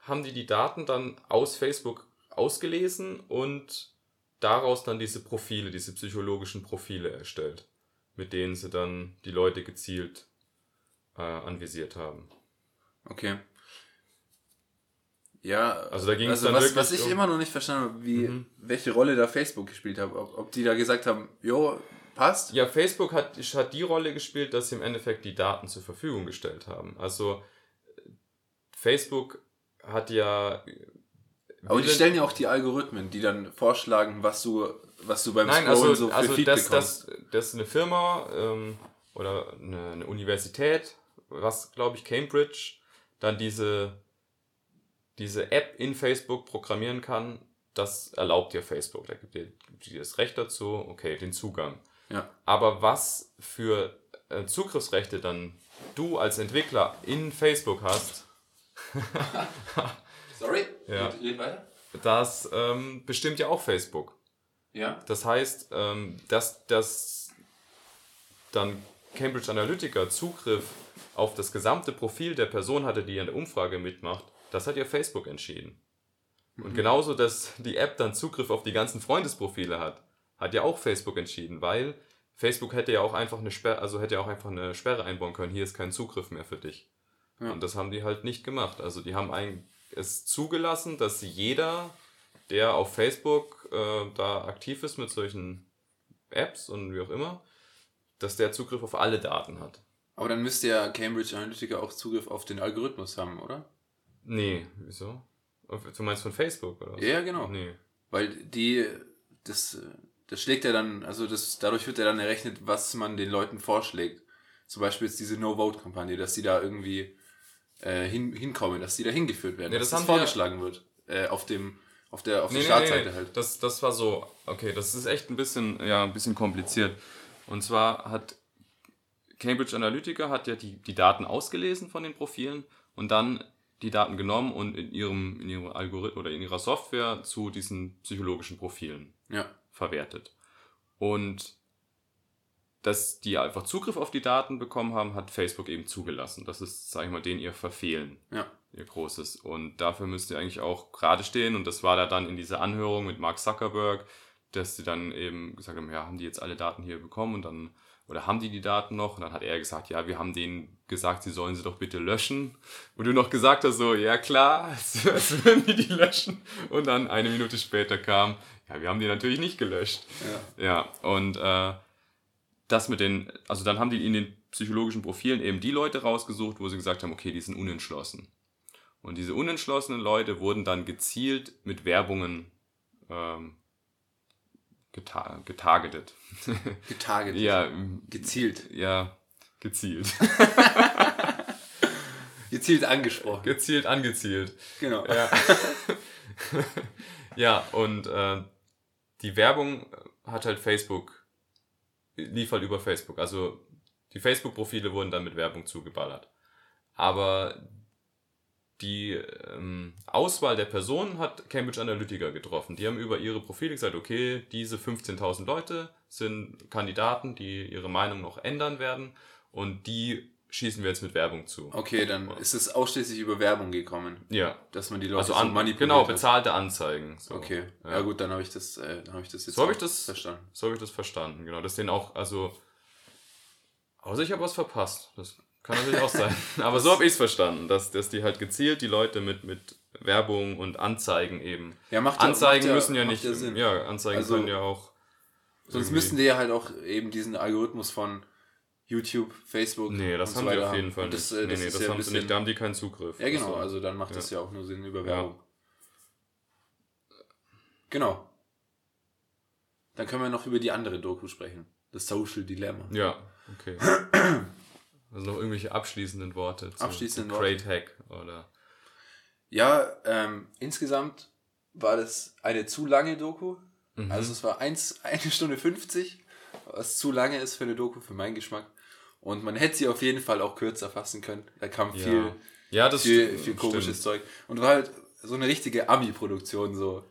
haben die die Daten dann aus Facebook ausgelesen und daraus dann diese Profile, diese psychologischen Profile erstellt, mit denen sie dann die Leute gezielt äh, anvisiert haben. Okay. Ja, also da ging also dann was, was ich um immer noch nicht verstanden habe, wie, mhm. welche Rolle da Facebook gespielt hat. Ob, ob die da gesagt haben, jo, passt. Ja, Facebook hat, hat die Rolle gespielt, dass sie im Endeffekt die Daten zur Verfügung gestellt haben. Also Facebook hat ja Aber die stellen ja auch die Algorithmen, die dann vorschlagen, was du, was du beim Nein, Scrollen also, so für also Feed das, bekommst. das, das ist eine Firma ähm, oder eine, eine Universität, was glaube ich Cambridge, dann diese, diese App in Facebook programmieren kann, das erlaubt dir Facebook. Da gibt dir das Recht dazu, okay, den Zugang. Ja. Aber was für äh, Zugriffsrechte dann du als Entwickler in Facebook hast, Sorry? Ja. Red, red weiter? das ähm, bestimmt ja auch Facebook. Ja. Das heißt, ähm, dass, dass dann Cambridge Analytica Zugriff auf das gesamte Profil der Person hatte, die an der Umfrage mitmacht, das hat ja Facebook entschieden. Und genauso, dass die App dann Zugriff auf die ganzen Freundesprofile hat, hat ja auch Facebook entschieden, weil Facebook hätte ja auch einfach eine Sperre, also hätte ja auch einfach eine Sperre einbauen können, hier ist kein Zugriff mehr für dich. Ja. Und das haben die halt nicht gemacht. Also die haben ein, es zugelassen, dass jeder, der auf Facebook äh, da aktiv ist mit solchen Apps und wie auch immer, dass der Zugriff auf alle Daten hat. Aber dann müsste ja Cambridge Analytica auch Zugriff auf den Algorithmus haben, oder? Nee, wieso? Du meinst von Facebook oder was? Ja, genau. Nee. Weil die, das, äh, das schlägt ja dann, also das, dadurch wird ja dann errechnet, was man den Leuten vorschlägt. Zum Beispiel jetzt diese No-Vote-Kampagne, dass die da irgendwie äh, hin, hinkommen, dass die da hingeführt werden, Ja, dass das das haben wir- vorgeschlagen wird. Äh, auf dem, auf der, auf Nee, der nee, Startseite nee, nee. halt. Das, das war so, okay, das ist echt ein bisschen, ja, ein bisschen kompliziert. Und zwar hat Cambridge Analytica hat ja die, die Daten ausgelesen von den Profilen und dann die Daten genommen und in ihrem, in ihrem Algorithmus oder in ihrer Software zu diesen psychologischen Profilen Ja. Verwertet. Und dass die einfach Zugriff auf die Daten bekommen haben, hat Facebook eben zugelassen. Das ist, sag ich mal, denen ihr Verfehlen Ja. ihr großes. Und dafür müsst ihr eigentlich auch gerade stehen. Und das war da dann in dieser Anhörung mit Mark Zuckerberg, dass sie dann eben gesagt haben, ja, haben die jetzt alle Daten hier bekommen und dann, oder haben die die Daten noch? Und dann hat er gesagt, ja, wir haben denen gesagt, sie sollen sie doch bitte löschen. Und du noch gesagt hast, so, ja klar, als, würden die die löschen. Und dann eine Minute später kam, ja, wir haben die natürlich nicht gelöscht. Ja. Ja, und äh, das mit den, also dann haben die in den psychologischen Profilen eben die Leute rausgesucht, wo sie gesagt haben, okay, die sind unentschlossen. Und diese unentschlossenen Leute wurden dann gezielt mit Werbungen ähm, geta getargetet. Getargetet. ja, Gezielt. ja, gezielt. Gezielt angesprochen. gezielt angezielt. Genau. Ja, ja und äh, die Werbung hat halt Facebook, lief halt über Facebook. Also die Facebook-Profile wurden dann mit Werbung zugeballert. Aber die ähm, Auswahl der Personen hat Cambridge Analytica getroffen. Die haben über ihre Profile gesagt, okay, diese 15.000 Leute sind Kandidaten, die ihre Meinung noch ändern werden und die schießen wir jetzt mit Werbung zu. Okay, dann ist es ausschließlich über Werbung gekommen, Ja, dass man die Leute also so an, manipuliert genau, bezahlte Anzeigen. So. Okay, ja, Ja. gut, dann habe ich das, äh, habe ich das jetzt So ich das- verstanden. So habe ich das verstanden, genau. Dass denen auch, also. Außer ich habe was verpasst. Das kann natürlich auch sein. Aber so habe ich es verstanden, dass, dass die halt gezielt die Leute mit, mit Werbung und Anzeigen eben. Ja, macht ja- Anzeigen macht müssen ja nicht. ja. Ja, Anzeigen Also, können ja auch. Sonst müssten die ja halt auch eben diesen Algorithmus von YouTube, Facebook. Nee, das haben so die auf jeden. Fall Und das, nicht. äh, nee, das nee, das ja haben sie bisschen- nicht. Da haben die keinen Zugriff. Ja, genau, Also, also dann macht das ja auch nur Sinn über. Werbung. Genau. Dann können wir noch über die andere Doku sprechen. Das Social Dilemma. Ja, okay. Also noch irgendwelche abschließenden Worte zu, Abschließende zu. Great Hack oder. Ja, ähm, insgesamt war das eine zu lange Doku. Mhm. Also es war eins, eine Stunde 50, was zu lange ist für eine Doku, für meinen Geschmack. Und man hätte sie auf jeden Fall auch kürzer fassen können. Da kam Ja. viel, Ja, das viel, viel komisches stimmt. Zeug. Und war halt so eine richtige Ami-Produktion, so.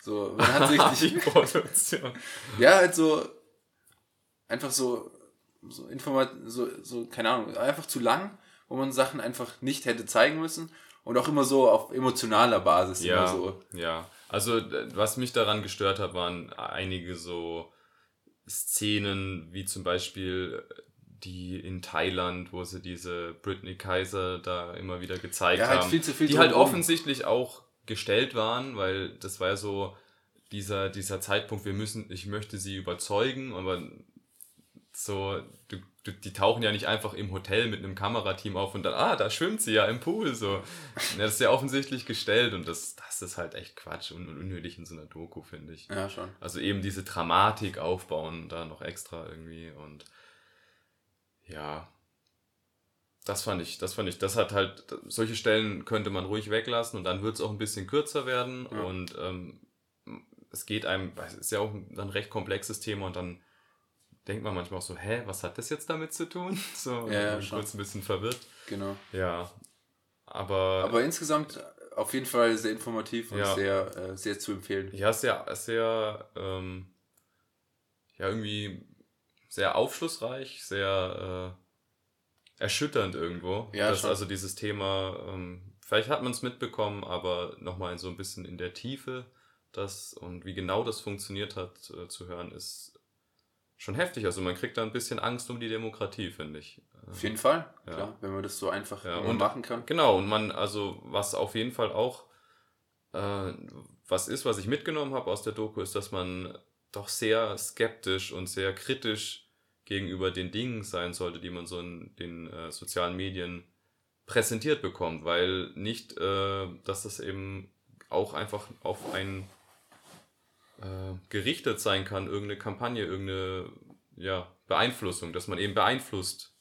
So, man hat sich Die Produktion. Ja, halt so, einfach so, so Informat, so, so, keine Ahnung, einfach zu lang, wo man Sachen einfach nicht hätte zeigen müssen und auch immer so auf emotionaler Basis Ja, immer so. ja. Also was mich daran gestört hat, waren einige so Szenen, wie zum Beispiel äh, die in Thailand, wo sie diese Britney Kaiser da immer wieder gezeigt Ja, halt haben, viel zu viel die halt offensichtlich auch gestellt waren, weil das war ja so dieser, dieser Zeitpunkt, wir müssen, ich möchte sie überzeugen, aber so, du, du, die tauchen ja nicht einfach im Hotel mit einem Kamerateam auf und dann, ah, da schwimmt sie ja im Pool. So. Ja, das ist ja offensichtlich gestellt und das, das ist halt echt Quatsch und unnötig in so einer Doku, finde ich. Ja, schon. Also eben diese Dramatik aufbauen, da noch extra irgendwie und ja, das fand ich, das fand ich, das hat halt, solche Stellen könnte man ruhig weglassen und dann wird es auch ein bisschen kürzer werden Ja. und ähm, es geht einem, es ist ja auch ein, ein recht komplexes Thema und dann denkt man manchmal auch so, hä, was hat das jetzt damit zu tun? So, Ja, ja, kurz ein bisschen verwirrt. Genau. Ja, aber, Aber insgesamt auf jeden Fall sehr informativ und Ja. sehr, äh, sehr zu empfehlen. ja, sehr, sehr, ähm, ja, irgendwie sehr aufschlussreich, sehr äh, erschütternd irgendwo. Ja, dass schon. also dieses Thema, ähm, vielleicht hat man es mitbekommen, aber nochmal so ein bisschen in der Tiefe das und wie genau das funktioniert hat äh, zu hören, ist schon heftig. Also man kriegt da ein bisschen Angst um die Demokratie, finde ich. Auf jeden Fall, Ja. klar, wenn man das so einfach Ja, und- machen kann. Genau, und man, also was auf jeden Fall auch äh, was ist, was ich mitgenommen habe aus der Doku, ist, dass man doch sehr skeptisch und sehr kritisch gegenüber den Dingen sein sollte, die man so in den äh, sozialen Medien präsentiert bekommt, weil nicht, äh, dass das eben auch einfach auf ein äh, gerichtet sein kann, irgendeine Kampagne, irgendeine ja, Beeinflussung, dass man eben beeinflusst,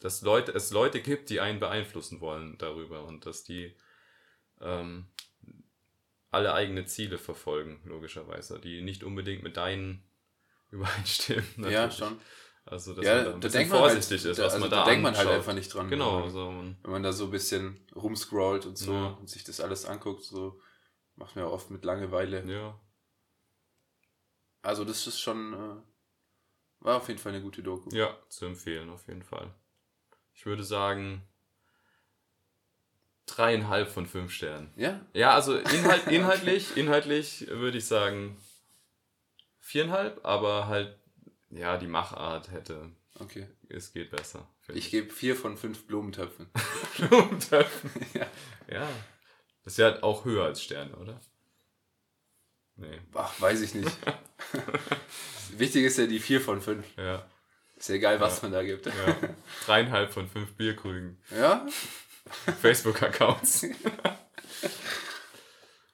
dass Leute, es Leute gibt, die einen beeinflussen wollen darüber und dass die ähm, alle eigene Ziele verfolgen, logischerweise, die nicht unbedingt mit deinen übereinstimmen. Ja, natürlich. schon. Also, dass Ja, man da ein da bisschen man halt- vorsichtig ist, was also man da da denkt man halt anschaut. einfach nicht dran. Genau, Ja. so. man- Wenn man da so ein bisschen rumscrollt und so Ja. und sich das alles anguckt, so macht man ja oft mit Langeweile. Ja, Also das ist schon, äh, war auf jeden Fall eine gute Doku. ja, zu empfehlen, auf jeden Fall. Ich würde sagen, dreieinhalb von fünf Sternen. Ja? Ja, also inhalt, inhaltlich, inhaltlich würde ich sagen viereinhalb, aber halt, ja, die Machart hätte, Okay. es geht besser. finde Ich gebe vier von fünf Blumentöpfen. Blumentöpfen. ja. Ja. Das ist ja auch höher als Sterne, oder? Nee. Ach, weiß ich nicht. Wichtig ist ja die vier von fünf. Ja. Ist ja egal, was Ja. man da gibt. ja. Dreieinhalb von fünf Bierkrügen. Ja? Facebook-Accounts.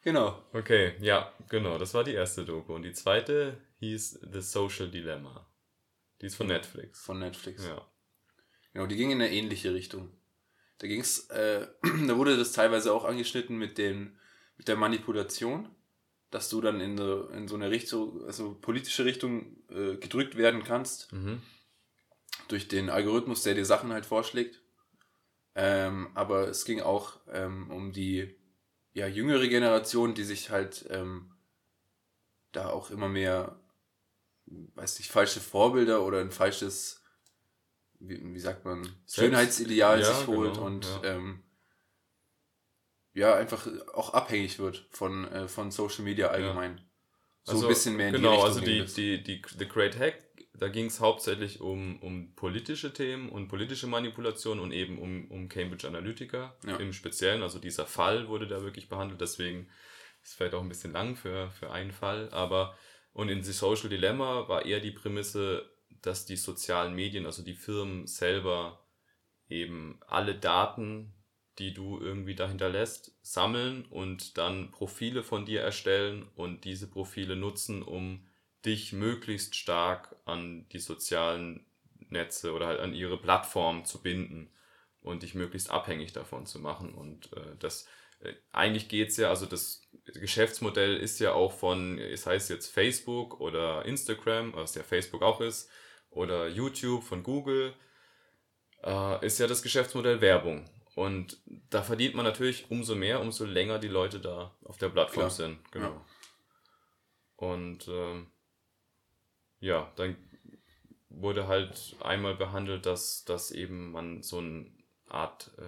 Genau. Okay, ja, genau. Das war die erste Doku. Und die zweite hieß The Social Dilemma. Die ist von Netflix. Von Netflix. Ja. Genau, die ging in eine ähnliche Richtung. Da ging's, äh, da wurde das teilweise auch angeschnitten mit den, mit der Manipulation, dass du dann in so, in so eine Richtung, also politische Richtung äh, gedrückt werden kannst Mhm. durch den Algorithmus, der dir Sachen halt vorschlägt. Ähm, aber es ging auch ähm, um die ja, jüngere Generation, die sich halt ähm, da auch immer mehr, weiß nicht, falsche Vorbilder oder ein falsches, wie, wie sagt man, Schönheitsideal Ja, sich holt genau, und ja. ähm, ja, einfach auch abhängig wird von, äh, von Social Media allgemein. So ein bisschen mehr in genau, die Richtung also die, die, die, The Great Hack, da ging es hauptsächlich um, um politische Themen und politische Manipulation und eben um, um Cambridge Analytica Ja. im Speziellen. Also dieser Fall wurde da wirklich behandelt, deswegen ist es vielleicht auch ein bisschen lang für, für einen Fall. Aber und in The Social Dilemma war eher die Prämisse, dass die sozialen Medien, also die Firmen selber eben alle Daten, die du irgendwie dahinter lässt, sammeln und dann Profile von dir erstellen und diese Profile nutzen, um dich möglichst stark an die sozialen Netze oder halt an ihre Plattform zu binden und dich möglichst abhängig davon zu machen. Und äh, das äh, eigentlich geht's ja, also das Geschäftsmodell ist ja auch von, es heißt jetzt Facebook oder Instagram, was ja Facebook auch ist, oder YouTube von Google, äh, ist ja das Geschäftsmodell Werbung. Und da verdient man natürlich umso mehr, umso länger die Leute da auf der Plattform Klar. sind. Genau. Ja. Und ähm, ja, dann wurde halt einmal behandelt, dass, dass eben man so eine Art äh,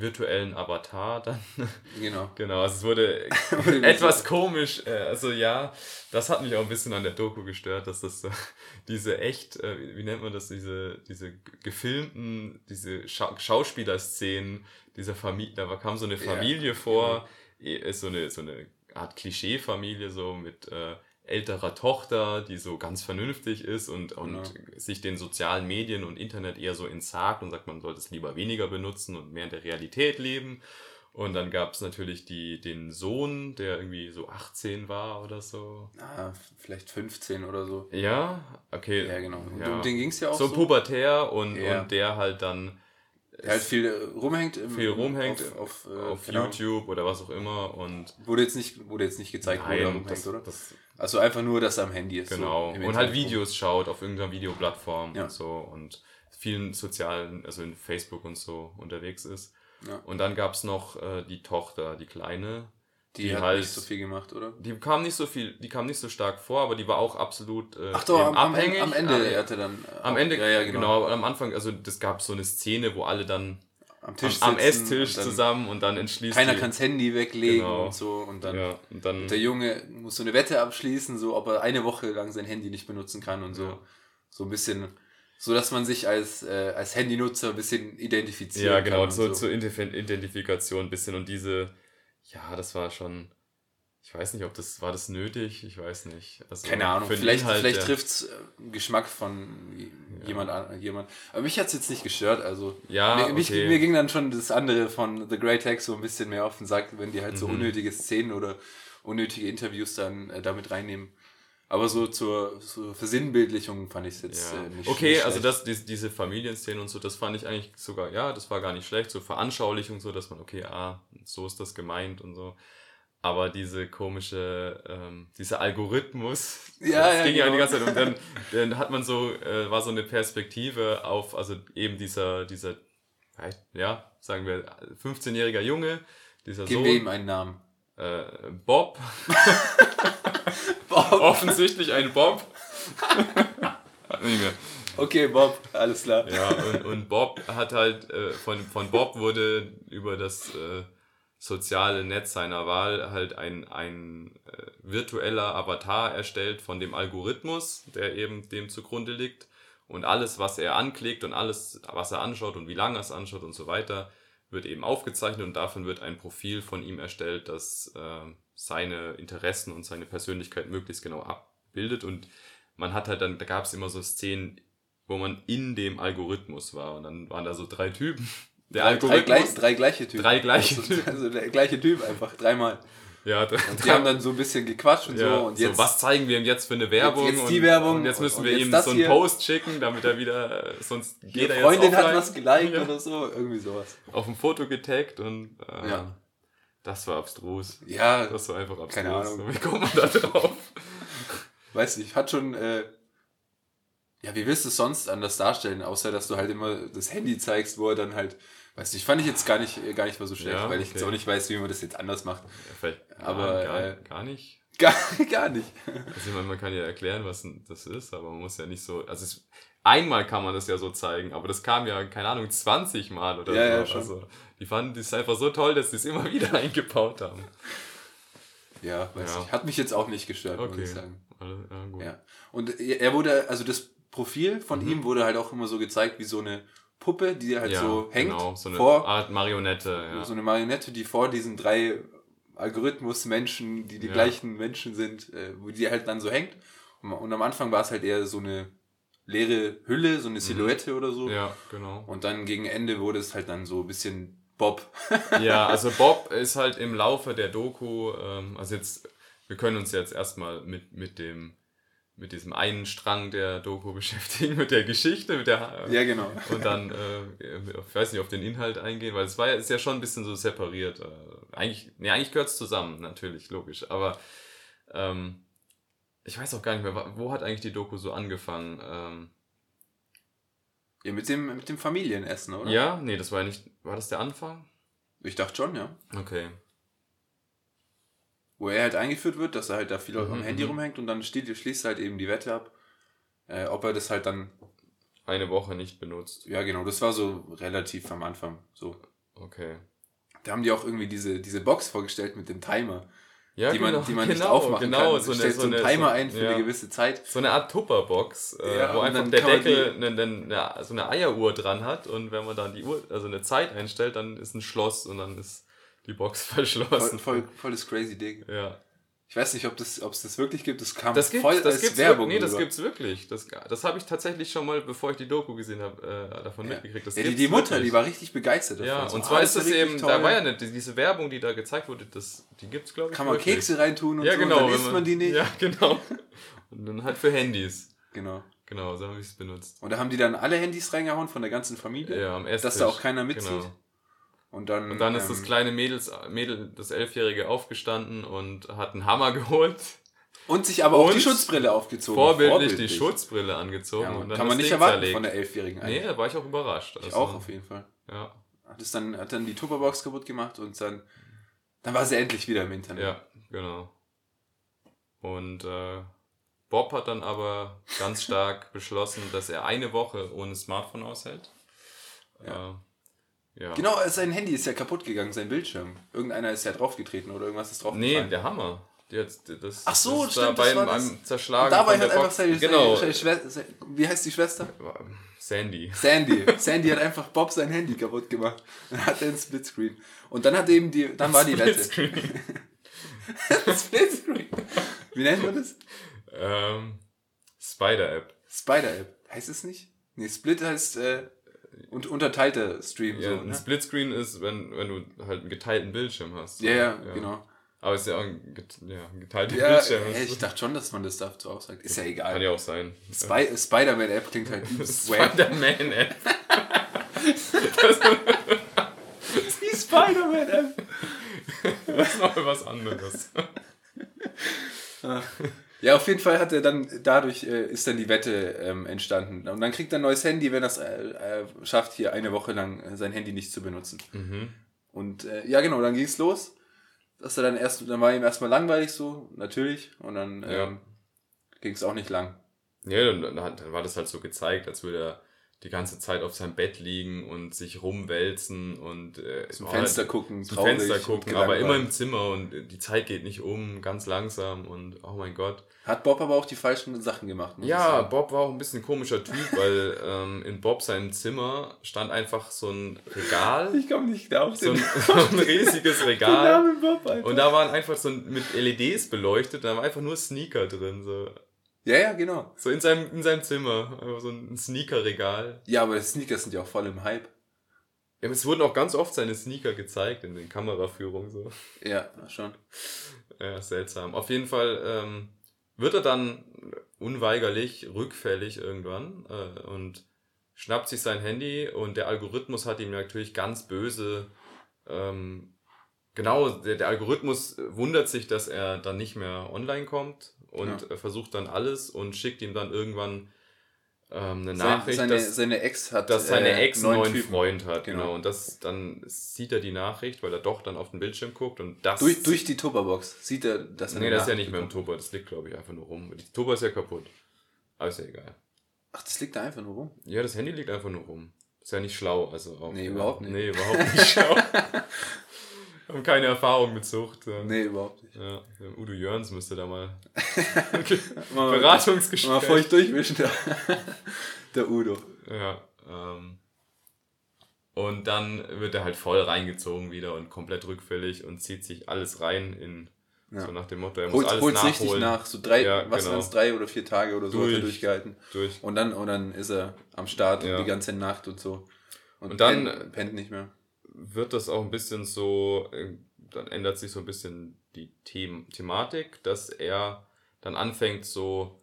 virtuellen Avatar dann Genau. Genau, also es wurde etwas komisch. Äh, also ja, das hat mich auch ein bisschen an der Doku gestört, dass das so diese echt, äh, wie- wie nennt man das, diese, diese gefilmten, diese Scha Schauspielerszenen dieser Familie, da kam so eine Ja, Familie vor, eh, ist so eine, so eine Art Klischee-Familie, so mit äh, älterer Tochter, die so ganz vernünftig ist und, und Genau. sich den sozialen Medien und Internet eher so entsagt und sagt, man sollte es lieber weniger benutzen und mehr in der Realität leben. Und dann gab es natürlich die, den Sohn, der irgendwie so 18 war oder so. Ah, vielleicht 15 oder so. Ja, okay. Ja, genau. Und Ja. um den ging es ja auch so so. pubertär und, Ja. und der halt dann der halt viel äh, rumhängt. Im, viel rumhängt Auf, auf, äh, auf genau. YouTube oder was auch immer und Wurde jetzt nicht, wurde jetzt nicht gezeigt, wo er nein, rumhängt, das, oder? das, Also einfach nur, dass er am Handy ist. genau. so und halt. Videos schaut auf irgendeiner Videoplattform Ja. und so und vielen sozialen, also in Facebook und so unterwegs ist. Ja. Und dann gab's noch äh, die Tochter, die kleine. Die, die hat halt- nicht so viel gemacht, oder? Die kam nicht so viel, die kam nicht so stark vor, aber die war auch absolut äh, Ach doch, am, abhängig. am Ende Am- hat er dann. Am Ende, ja, ja, genau. genau. am Anfang, also das gab so eine Szene, wo alle dann Am am, Tisch am sitzen Esstisch und zusammen und dann entschließt Keiner kann das Handy weglegen Genau. und so. Und dann ja, und dann der Junge muss so eine Wette abschließen, so ob er eine Woche lang sein Handy nicht benutzen kann und so. Ja. So ein bisschen, so dass man sich als, äh, als Handynutzer ein bisschen identifizieren Ja, kann. genau, und so, zur Identif- Identifikation ein bisschen und diese, ja, das war schon, ich weiß nicht, ob das, war das nötig? Ich weiß nicht. Also Keine Ahnung, vielleicht, Inhalt, vielleicht der- trifft es Geschmack von jemand an. Jemand. Aber mich hat es jetzt nicht gestört. Also Ja, mir, mich, okay. mir ging dann schon das andere von The Great Hack so ein bisschen mehr auf den Sack, wenn die halt so Mhm. unnötige Szenen oder unnötige Interviews dann äh, damit reinnehmen. Aber so zur, zur Versinnbildlichung fand ich es jetzt Ja. äh, nicht okay, nicht also das, diese, diese Familienszenen und so, das fand ich eigentlich sogar, ja, das war gar nicht schlecht, so Veranschaulichung, so, dass man, okay, ah, so ist das gemeint und so. Aber diese komische, ähm, dieser Algorithmus, Ja, das ja, ging ja die genau. ganze Zeit und dann, dann hat man so, äh, war so eine Perspektive auf, also eben dieser, dieser, ja, sagen wir, 15-jähriger Junge, dieser Geben wir ihm Sohn, einen Namen. äh, Bob, Bob. offensichtlich ein Bob. Nicht mehr. Okay, Bob, alles klar. Ja, und, und Bob hat halt, äh, von, von Bob wurde über das äh, soziale Netz seiner Wahl halt ein, ein äh, virtueller Avatar erstellt von dem Algorithmus, der eben dem zugrunde liegt. Und alles, was er anklickt und alles, was er anschaut und wie lange er es anschaut und so weiter, wird eben aufgezeichnet und davon wird ein Profil von ihm erstellt, das äh, seine Interessen und seine Persönlichkeit möglichst genau abbildet. Und man hat halt dann, da gab es immer so Szenen, wo man in dem Algorithmus war. Und dann waren da so drei Typen. Der Drei, drei, Algorithmus. gleich, drei gleiche Typen. Drei gleiche also, Typen. also der gleiche Typ einfach, dreimal. ja, Und die haben dann so ein bisschen gequatscht und ja, so. Und jetzt, so, was zeigen wir ihm jetzt für eine Werbung? jetzt die und, Werbung Und jetzt müssen wir jetzt ihm so einen. Post schicken, damit er wieder, äh, sonst die geht er Freundin jetzt hat offline. was geliked Ja. oder so, irgendwie sowas. Auf dem Foto getaggt und äh, Ja. das war abstrus. Ja, Das war einfach abstrus. Keine Ahnung. Wie kommt man da drauf? weiß nicht, hat schon, äh, ja, wie willst du es sonst anders darstellen, außer dass du halt immer das Handy zeigst, wo er dann halt, weiß nicht, fand ich jetzt gar nicht, äh, gar nicht mal so schlecht, Ja, weil ich jetzt auch nicht weiß, wie man das jetzt anders macht. Ja, Aber, gar, äh, gar nicht. Gar, gar nicht. Also ich meine, man kann ja erklären, was das ist, aber man muss ja nicht so. Also es, einmal kann man das ja so zeigen, aber das kam ja, keine Ahnung, 20 Mal oder Ja, so. ja, schon. Also die fanden das einfach so toll, dass sie es immer wieder eingebaut haben. Ja, weiß Ja. nicht. Hat mich jetzt auch nicht gestört, muss Okay. ich sagen. Ja, gut. Ja. Und er er wurde, also das Profil von ihm wurde halt auch immer so gezeigt wie so eine Puppe, die halt Mhm. Ja, so hängt Genau, so eine vor, Art Marionette. Ja. so eine Marionette, die vor diesen drei Algorithmus-Menschen, die die Ja. gleichen Menschen sind, äh, wo die halt dann so hängt. Und, und am Anfang war es halt eher so eine leere Hülle, so eine Silhouette oder so. Mhm. ja, genau. Und dann gegen Ende wurde es halt dann so ein bisschen Bob. Ja, also Bob ist halt im Laufe der Doku, ähm, also jetzt, wir können uns jetzt erstmal mit, mit dem, mit diesem einen Strang der Doku beschäftigen, mit der Geschichte, mit der, ja, genau. und dann, äh, ich weiß nicht, auf den Inhalt eingehen, weil es war ja, ist ja schon ein bisschen so separiert. Äh, eigentlich, nee, eigentlich gehört es zusammen, natürlich, logisch. Aber ähm, ich weiß auch gar nicht mehr, wo hat eigentlich die Doku so angefangen? Ähm, Ja, mit dem, mit dem Familienessen, oder? ja, nee, das war ja nicht, war das der Anfang? Ich dachte schon, ja. Okay. Wo er halt eingeführt wird, dass er halt da viel am Mhm, Handy mhm. rumhängt und dann steht, schließt halt eben die Wette ab, äh, ob er das halt dann, Eine Woche nicht benutzt. ja genau, das war so relativ am Anfang, so. Okay. Da haben die auch irgendwie diese, diese Box vorgestellt mit dem Timer, Ja, die man, genau, die man nicht genau, aufmachen genau, kann. So eine, so so einen eine, Timer so, ein für ja, eine gewisse Zeit. So eine Art Tupperbox, äh, Ja, wo einfach dann der Deckel eine, eine, eine, so eine Eieruhr dran hat und wenn man dann die Uhr, also eine Zeit einstellt, dann ist ein Schloss und dann ist die Box Voll, verschlossen. voll, voll das crazy Ding. Ja. Ich weiß nicht, ob das, ob es das wirklich gibt. Das kam Das gibt voll das als gibt's Werbung. wirklich, nee, das rüber. gibt's wirklich. Das, das habe ich tatsächlich schon mal, bevor ich die Doku gesehen habe, äh, davon Ja. mitgekriegt. Das ja, die, die Mutter, wirklich. die war richtig begeistert Ja, So, und ah, zwar das ist das eben, da toll. war ja nicht, diese Werbung, die da gezeigt wurde, das, die gibt's glaube ich Kann man wirklich. Kekse reintun und Ja, so, genau. und dann wenn isst man die nicht. Ja, genau. Und dann halt für Handys. Genau. Genau, so habe ich es benutzt. Und da haben die dann alle Handys reingehauen von der ganzen Familie, Ja, am Esstisch. dass da auch keiner mitzieht. Genau. Und dann, Und dann ist ähm, das kleine Mädels, Mädel, das Elfjährige, aufgestanden und hat einen Hammer geholt, Und sich aber auch die Schutzbrille aufgezogen. vorbildlich, die Schutzbrille angezogen Ja, und dann kann man nicht Ding erwarten zerlegt. von der Elfjährigen Nee, eigentlich. da war ich auch überrascht. Ich Also, auch auf jeden Fall. Ja, Hat, es dann, hat dann die Tupperbox kaputt gemacht und dann, dann war sie endlich wieder im Internet. ja, genau. Und äh, Bob hat dann aber ganz stark beschlossen, dass er eine Woche ohne Smartphone aushält. Ja. Äh, ja. Genau, sein Handy ist ja kaputt gegangen, sein Bildschirm. Irgendeiner ist ja draufgetreten oder irgendwas ist Nee, draufgefallen. der Hammer. Hat, das, Ach so, das ist stimmt, da das war das. Zerschlagen Dabei hat der einfach seine, genau. seine, Schwester, wie heißt die Schwester? Sandy. Sandy. Sandy hat einfach Bob sein Handy kaputt gemacht. Dann hat er einen Splitscreen. Und dann hat eben die, dann war die Wette. Splitscreen. Splitscreen. Wie nennt man das? ähm, Spider-App. Spider-App. Heißt es nicht? Nee, Split heißt äh, und unterteilter Stream. Ja, so, ein ne? Splitscreen ist, wenn, wenn du halt einen geteilten Bildschirm hast. ja, ja, genau. Aber es ist ja auch ein, ja, ein geteilter Ja, Bildschirm. ey, ich dachte schon, dass man das dazu auch sagt. Ist ja egal. Kann ja auch sein. Spy Spider-Man-App klingt halt übelst. Spider-Man-App. Die Spider-Man-App. Das ist noch was anderes. Ja, auf jeden Fall hat er dann, dadurch äh, ist dann die Wette ähm, entstanden. Und dann kriegt er ein neues Handy, wenn er es äh, äh, schafft, hier eine Woche lang äh, sein Handy nicht zu benutzen. Mhm. Und äh, ja, genau, dann ging es los. Dass er dann erst, dann war ihm erstmal langweilig so, natürlich. Und dann Ja. ähm, ging es auch nicht lang. Ja, dann, dann, war das halt so gezeigt, als würde er die ganze Zeit auf seinem Bett liegen und sich rumwälzen und äh, Zum war Fenster gucken, zum traurig Fenster gucken, aber immer im Zimmer und die Zeit geht nicht um, ganz langsam und oh mein Gott. Hat Bob aber auch die falschen Sachen gemacht. muss ich Ja. Bob war auch ein bisschen ein komischer Typ, weil ähm, in Bob seinem Zimmer stand einfach so ein Regal, Ich komme nicht auf so ein, den, so ein riesiges den Regal Bob, und da waren einfach so ein, mit LEDs beleuchtet, da waren einfach nur Sneaker drin, so, ja, ja, genau. so in seinem, in seinem Zimmer, einfach so ein Sneaker-Regal. Ja, aber Sneakers sind ja auch voll im Hype. Ja, aber es wurden auch ganz oft seine Sneaker gezeigt in den Kameraführungen, so. Ja, schon. Ja, seltsam. Auf jeden Fall ähm, wird er dann unweigerlich rückfällig irgendwann äh, und schnappt sich sein Handy und der Algorithmus hat ihm natürlich ganz böse. Ähm, genau, der, der Algorithmus wundert sich, dass er dann nicht mehr online kommt und Ja. er versucht dann alles und schickt ihm dann irgendwann ähm, eine Nachricht, seine, dass, seine Ex hat dass seine äh, Ex einen neuen Typen. Freund hat. Genau. Genau. Und das dann sieht er die Nachricht, weil er doch dann auf den Bildschirm guckt und das Durch, durch die Tupperbox sieht er, dass er Nee, das ist ja nicht mehr im. Turbo, das liegt, glaube ich, einfach nur rum. Die Turbo ist ja kaputt. Aber ist ja egal. Ach, das liegt da einfach nur rum. Ja, das Handy liegt einfach nur rum. Ist ja nicht schlau, also auch. Nee, überhaupt nicht. Nee, überhaupt nicht schlau. Haben keine Erfahrung mit Zucht. Ja. Nee, überhaupt nicht. Ja, Udo Jörns müsste da mal Beratungsgespräch. mal feucht durchwischen, der, der Udo. Ja, ähm, und dann wird er halt voll reingezogen wieder und komplett rückfällig und zieht sich alles rein in Ja. so nach dem Motto, er muss Holt, alles holt's nachholen. richtig nach. So drei, Ja, was genau. drei oder vier Tage oder so hat er Durch. durchgehalten. Durch. Und dann, und dann ist er am Start Ja. und die ganze Nacht und so. Und, Und dann- pennt, pennt nicht mehr. Wird das auch ein bisschen so, äh, dann ändert sich so ein bisschen die The Thematik, dass er dann anfängt so,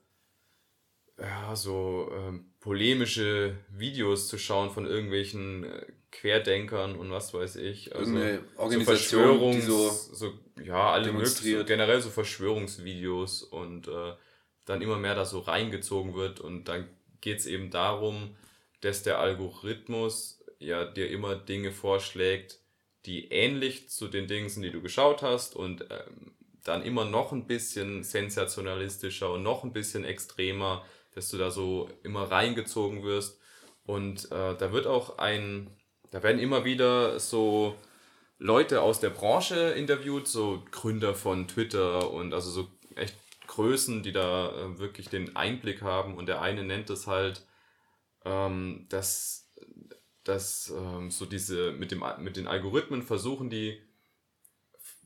ja, so ähm, polemische Videos zu schauen von irgendwelchen äh, Querdenkern und was weiß ich. Also Irgendeine so Organisation, die so so, ja, alle möglichen, so, generell so Verschwörungsvideos und äh, dann immer mehr da so reingezogen wird und dann geht es eben darum, dass der Algorithmus ja dir immer Dinge vorschlägt, die ähnlich zu den Dingen sind, die du geschaut hast und ähm, dann immer noch ein bisschen sensationalistischer und noch ein bisschen extremer, dass du da so immer reingezogen wirst und äh, da wird auch ein, da werden immer wieder so Leute aus der Branche interviewt, so Gründer von Twitter und also so echt Größen, die da äh, wirklich den Einblick haben. Und der eine nennt es halt, ähm, dass, dass ähm, so diese mit, dem, mit den Algorithmen versuchen die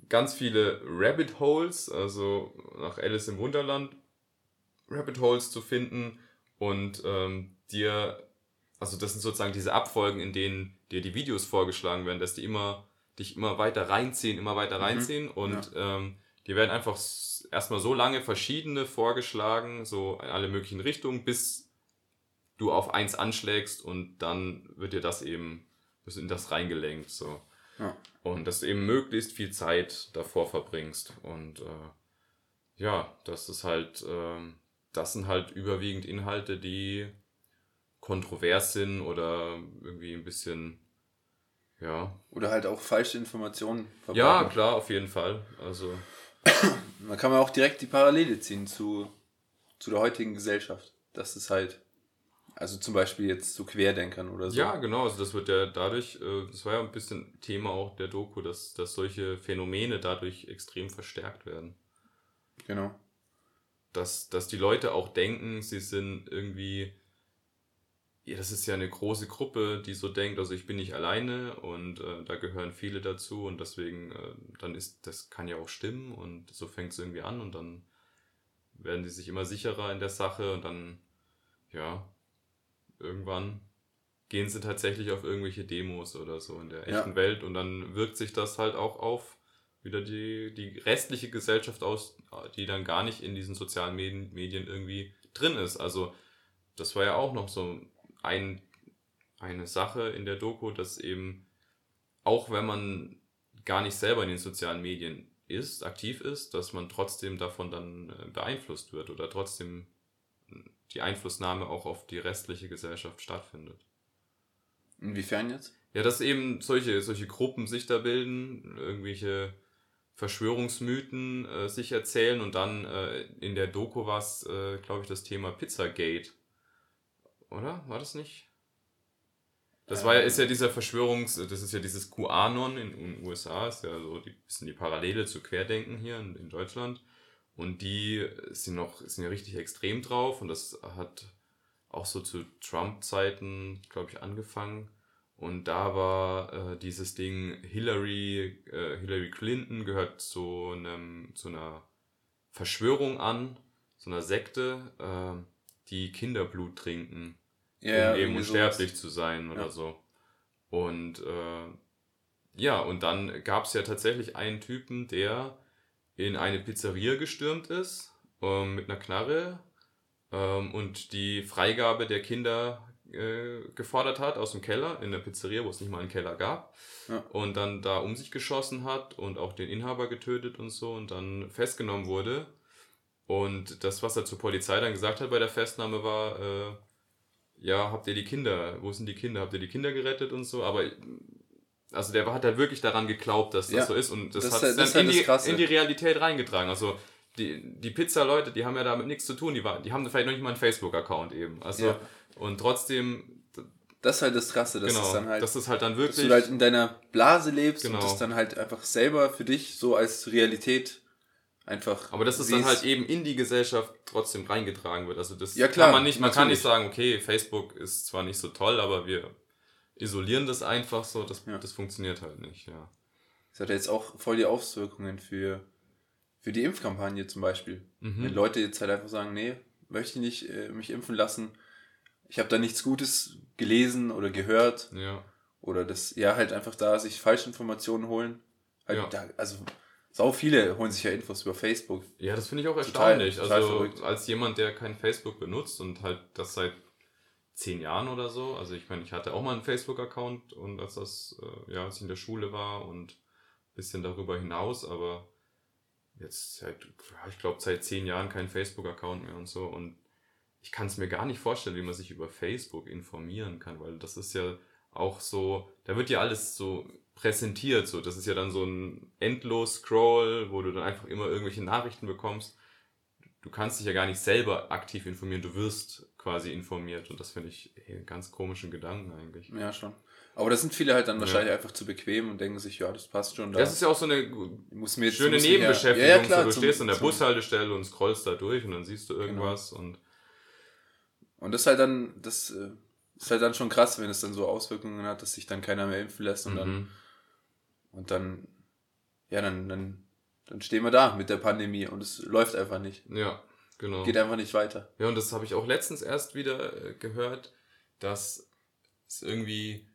ganz viele Rabbit Holes, also nach Alice im Wunderland Rabbit Holes zu finden und ähm, dir, also das sind sozusagen diese Abfolgen, in denen dir die Videos vorgeschlagen werden, dass die immer dich immer weiter reinziehen, immer weiter mhm. reinziehen mhm. und ja. ähm, die werden einfach erstmal so lange verschiedene vorgeschlagen, so in alle möglichen Richtungen, bis du auf eins anschlägst und dann wird dir das eben, in das reingelenkt, so. Ja. Und dass du eben möglichst viel Zeit davor verbringst. Und äh, ja, das ist halt, äh, das sind halt überwiegend Inhalte, die kontrovers sind oder irgendwie ein bisschen, ja. Oder halt auch falsche Informationen verbreiten. Ja, klar, auf jeden Fall. Also. Da kann man auch direkt die Parallele ziehen zu, zu der heutigen Gesellschaft. Das ist halt also zum Beispiel jetzt zu Querdenkern oder so. Ja, genau. Also das wird ja dadurch, äh, das war ja ein bisschen Thema auch der Doku, dass, dass solche Phänomene dadurch extrem verstärkt werden. Genau. Dass, dass die Leute auch denken, sie sind irgendwie, ja, das ist ja eine große Gruppe, die so denkt, also ich bin nicht alleine und äh, da gehören viele dazu und deswegen, äh, dann ist, das kann ja auch stimmen und so fängt es irgendwie an und dann werden die sich immer sicherer in der Sache und dann, ja, irgendwann gehen sie tatsächlich auf irgendwelche Demos oder so in der echten ja. Welt und dann wirkt sich das halt auch auf wieder die, die restliche Gesellschaft aus, die dann gar nicht in diesen sozialen Medien, Medien irgendwie drin ist. Also das war ja auch noch so ein, eine Sache in der Doku, dass eben auch wenn man gar nicht selber in den sozialen Medien ist, aktiv ist, dass man trotzdem davon dann äh, beeinflusst wird oder trotzdem die Einflussnahme auch auf die restliche Gesellschaft stattfindet. Inwiefern jetzt? Ja, dass eben solche, solche Gruppen sich da bilden, irgendwelche Verschwörungsmythen äh, sich erzählen und dann äh, in der Doku war es, äh, glaube ich, das Thema Pizzagate. Oder? War das nicht? Das war ja, ist ja dieser Verschwörungs-, das ist ja dieses QAnon in den USA, ist ja so die bisschen die Parallele zu Querdenken hier in, in Deutschland. Und die sind noch, sind ja richtig extrem drauf und das hat auch so zu Trump-Zeiten, glaube ich, angefangen. Und da war äh, dieses Ding, Hillary, äh, Hillary Clinton gehört zu einem, zu einer Verschwörung an, so einer Sekte, äh, die Kinderblut trinken, ja, um eben unsterblich sowas. zu sein oder ja. so. Und äh, ja, und dann gab es ja tatsächlich einen Typen, der in eine Pizzeria gestürmt ist ähm, mit einer Knarre ähm, und die Freigabe der Kinder äh, gefordert hat aus dem Keller in der Pizzeria, wo es nicht mal einen Keller gab. Ja. Und dann da um sich geschossen hat und auch den Inhaber getötet und so und dann festgenommen wurde. Und das, was er zur Polizei dann gesagt hat bei der Festnahme, war, äh, ja, habt ihr die Kinder, wo sind die Kinder? Habt ihr die Kinder gerettet und so? Aber also der hat da wirklich daran geglaubt, dass das ja, so ist und das, das hat es dann in die, in die Realität reingetragen. Also die, die Pizza-Leute, die haben ja damit nichts zu tun, die, war, die haben vielleicht noch nicht mal einen Facebook-Account eben. Also ja. und trotzdem. Das ist halt das Krasse, dass genau, es dann halt, das ist halt dann wirklich, dass du halt in deiner Blase lebst genau. und das dann halt einfach selber für dich so als Realität einfach. Aber dass es dann halt eben in die Gesellschaft trotzdem reingetragen wird. Also das ja, klar, kann man nicht, man natürlich. kann nicht sagen, okay, Facebook ist zwar nicht so toll, aber wir isolieren das einfach so, das, ja. das funktioniert halt nicht, ja. Das hat jetzt auch voll die Auswirkungen für, für die Impfkampagne zum Beispiel. Mhm. Wenn Leute jetzt halt einfach sagen, nee, möchte ich nicht äh, mich impfen lassen, ich habe da nichts Gutes gelesen oder gehört. Ja. Oder das, ja, halt einfach da sich falsche Informationen holen. Halt ja. da, also sau viele holen sich ja Infos über Facebook. Ja, das finde ich auch erstaunlich. Total, total also verrückt. als jemand, der kein Facebook benutzt und halt das seit zehn Jahren oder so. Also ich meine, ich hatte auch mal einen Facebook-Account und als das, äh, ja, als ich in der Schule war und ein bisschen darüber hinaus, aber jetzt seit, ich glaube, seit zehn Jahren kein Facebook-Account mehr und so. Und ich kann es mir gar nicht vorstellen, wie man sich über Facebook informieren kann, weil das ist ja auch so, da wird ja alles so präsentiert, so. Das ist ja dann so ein endlos Scroll, wo du dann einfach immer irgendwelche Nachrichten bekommst du kannst dich ja gar nicht selber aktiv informieren, du wirst quasi informiert und das finde ich einen ganz komischen Gedanken eigentlich. Ja, schon. Aber da sind viele halt dann wahrscheinlich ja. einfach zu bequem und denken sich, ja, das passt schon. Da. Das ist ja auch so eine muss mir jetzt, schöne Nebenbeschäftigung. Ja, ja, klar, so, du zum, stehst an der Bushaltestelle und scrollst da durch und dann siehst du irgendwas genau. und. Und das ist halt dann, das äh, ist halt dann schon krass, wenn es dann so Auswirkungen hat, dass sich dann keiner mehr impfen lässt und mhm. dann und dann ja, dann, dann, dann stehen wir da mit der Pandemie und es läuft einfach nicht. Ja, genau. Geht einfach nicht weiter. Ja, und das habe ich auch letztens erst wieder äh, gehört, dass es irgendwie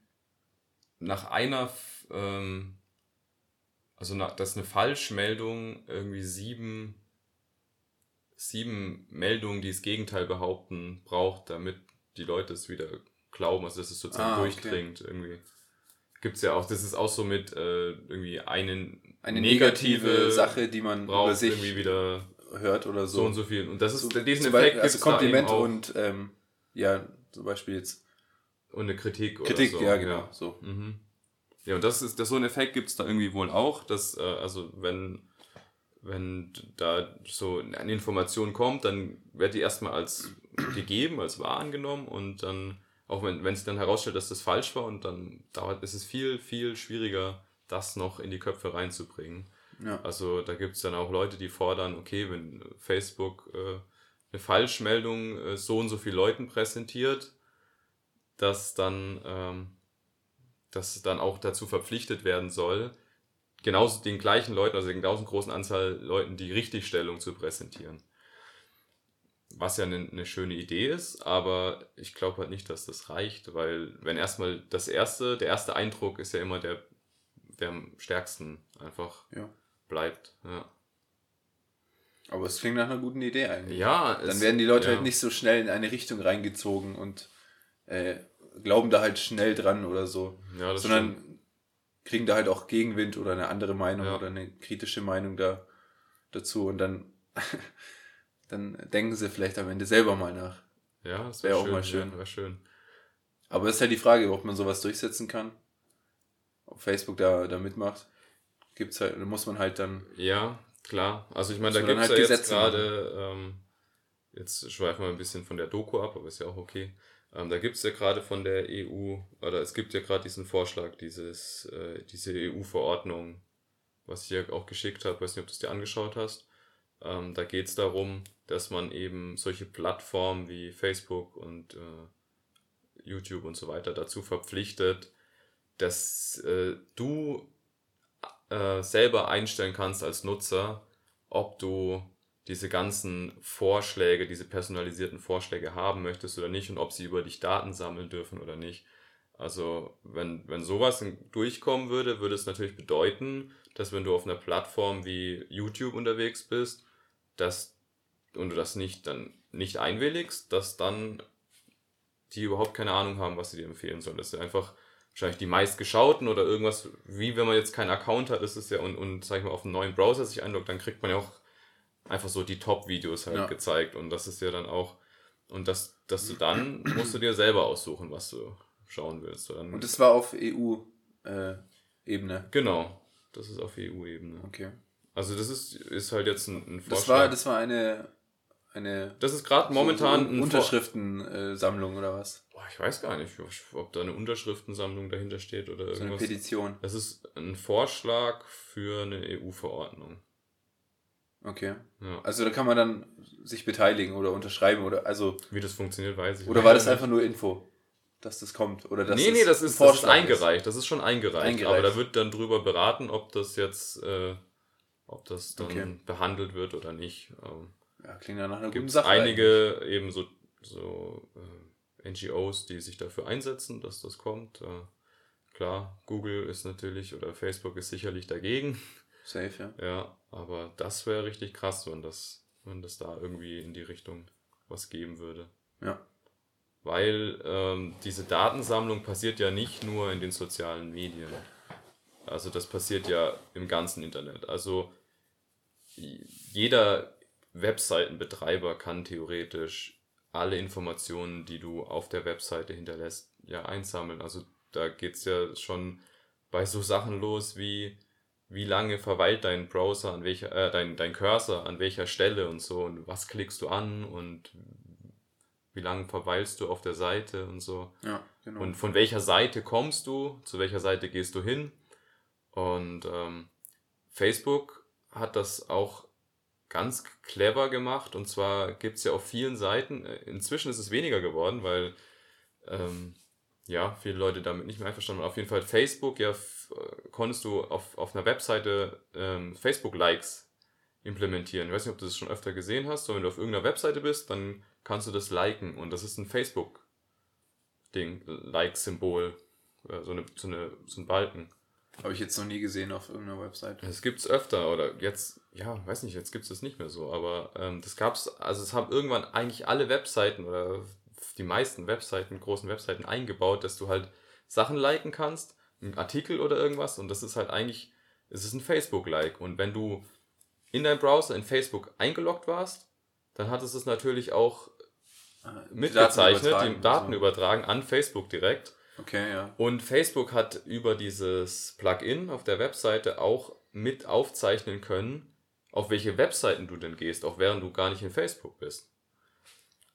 nach einer, ähm, also nach, dass eine Falschmeldung irgendwie sieben, sieben Meldungen, die das Gegenteil behaupten, braucht, damit die Leute es wieder glauben, also dass es sozusagen Ah, okay. durchdringt irgendwie. Gibt's ja auch, das ist auch so mit äh, irgendwie einen Eine negative, Sache, die man über braucht sich irgendwie wieder hört oder so. so und so viel. Und das ist, So, diesen Effekt also gibt's da eben Kompliment auch. und ähm, ja, zum Beispiel jetzt Und eine Kritik, Kritik, oder so. ja genau, so. Mhm. Ja, und das ist, das, so ein Effekt gibt es da irgendwie wohl auch, dass, äh, also wenn, wenn da so eine Information kommt, dann wird die erstmal als gegeben, als wahr angenommen und dann, auch wenn, wenn sich dann herausstellt, dass das falsch war und dann dauert, ist es viel, viel schwieriger, das noch in die Köpfe reinzubringen. Ja. Also da gibt es dann auch Leute, die fordern, okay, wenn Facebook äh, eine Falschmeldung äh, so und so viel Leuten präsentiert, dass dann, ähm, dass dann auch dazu verpflichtet werden soll, genauso den gleichen Leuten, also den genauso großen Anzahl Leuten die Richtigstellung zu präsentieren. Was ja eine, eine schöne Idee ist, aber ich glaube halt nicht, dass das reicht, weil wenn erstmal das erste, der erste Eindruck ist ja immer der, der am stärksten einfach Ja. Bleibt. Ja, Aber es klingt nach einer guten Idee eigentlich. ja Dann es- werden die Leute ja. halt nicht so schnell in eine Richtung reingezogen und äh, glauben da halt schnell dran oder so. ja, das sondern stimmt. kriegen da halt auch Gegenwind oder eine andere Meinung Ja. oder eine kritische Meinung da dazu und dann, dann denken sie vielleicht am Ende selber mal nach. ja, das wär wäre auch mal schön. Ja, wär schön. Aber es ist halt die Frage, ob man sowas durchsetzen kann. Ob Facebook da, da mitmacht. Gibt's halt, da muss man halt dann. Ja, klar. Also ich meine, da gibt es dann ja halt jetzt gerade, ähm, jetzt schweifen wir ein bisschen von der Doku ab, aber ist ja auch okay. Ähm, da gibt es ja gerade von der EU, oder es gibt ja gerade diesen Vorschlag, dieses, äh, diese EU-Verordnung, was ich dir auch geschickt habe, weiß nicht, ob du es dir angeschaut hast. Ähm, da geht es darum, dass man eben solche Plattformen wie Facebook und äh, YouTube und so weiter dazu verpflichtet, dass äh, du äh, selber einstellen kannst als Nutzer, ob du diese ganzen Vorschläge, diese personalisierten Vorschläge haben möchtest oder nicht und ob sie über dich Daten sammeln dürfen oder nicht. Also wenn, wenn sowas durchkommen würde, würde es natürlich bedeuten, dass wenn du auf einer Plattform wie YouTube unterwegs bist, dass und du das nicht dann nicht einwilligst, dass dann die überhaupt keine Ahnung haben, was sie dir empfehlen sollen. Das ist einfach wahrscheinlich die meistgeschauten oder irgendwas, wie wenn man jetzt keinen Account hat, ist es ja und, und sag ich mal, auf einen neuen Browser sich einloggt, dann kriegt man ja auch einfach so die Top-Videos halt Ja. gezeigt und das ist ja dann auch, und das, dass du dann musst du dir selber aussuchen, was du schauen willst. Und dann, Und das war auf EU-Ebene. genau, das ist auf EU-Ebene. okay. Also das ist, ist halt jetzt ein, ein Vorschlag. Das war, das war eine, eine das ist gerade momentan so Vor- Unterschriftensammlung oder was? Boah, ich weiß gar nicht, ob da eine Unterschriftensammlung dahinter steht oder So eine irgendwas. Petition. Das ist ein Vorschlag für eine EU-Verordnung. Okay. Ja. Also da kann man dann sich beteiligen oder unterschreiben oder also Wie das funktioniert, weiß ich oder war das einfach nur Info, dass das kommt oder dass nee, nee, das ist, das ist eingereicht. Das ist schon eingereicht. Eingereicht. Aber da wird dann drüber beraten, ob das jetzt, äh, ob das dann Okay. behandelt wird oder nicht. Ähm, Ja, klingt ja nach einer guten Sache. einige eben so, so äh, NGOs, die sich dafür einsetzen, dass das kommt. Äh, klar, Google ist natürlich oder Facebook ist sicherlich dagegen. Safe, ja. Ja, aber das wäre richtig krass, wenn das, wenn das da irgendwie in die Richtung was geben würde. Ja. Weil ähm, diese Datensammlung passiert ja nicht nur in den sozialen Medien. Also das passiert ja im ganzen Internet. Also jeder Webseitenbetreiber kann theoretisch alle Informationen, die du auf der Webseite hinterlässt, ja einsammeln. Also da geht's ja schon bei so Sachen los wie wie lange verweilt dein Browser an welcher, äh, dein, dein Cursor an welcher Stelle und so und was klickst du an und wie lange verweilst du auf der Seite und so. Ja, genau. Und von welcher Seite kommst du, zu welcher Seite gehst du hin. Und ähm, Facebook hat das auch ganz clever gemacht. Und zwar gibt's ja auf vielen Seiten, äh, inzwischen ist es weniger geworden, weil ähm, ja, viele Leute damit nicht mehr einverstanden waren. Auf jeden Fall Facebook, ja, konntest du auf, auf einer Webseite ähm, Facebook-Likes implementieren. Ich weiß nicht, ob du das schon öfter gesehen hast, aber wenn du auf irgendeiner Webseite bist, dann kannst du das liken und das ist ein Facebook-Ding, Like-Symbol, äh, so, eine, so, eine, so ein Balken. Habe ich jetzt noch nie gesehen auf irgendeiner Website. Das gibt's öfter oder jetzt, ja, weiß nicht, jetzt gibt's das nicht mehr so, aber ähm, das gab's, also es haben irgendwann eigentlich alle Webseiten oder die meisten Webseiten, großen Webseiten eingebaut, dass du halt Sachen liken kannst, einen Artikel oder irgendwas und das ist halt eigentlich, es ist ein Facebook-Like und wenn du in deinem Browser in Facebook eingeloggt warst, dann hat es es natürlich auch ah, mitgezeichnet, die Daten also. übertragen an Facebook direkt. Okay, ja. Und Facebook hat über dieses Plugin auf der Webseite auch mit aufzeichnen können, auf welche Webseiten du denn gehst, auch während du gar nicht in Facebook bist.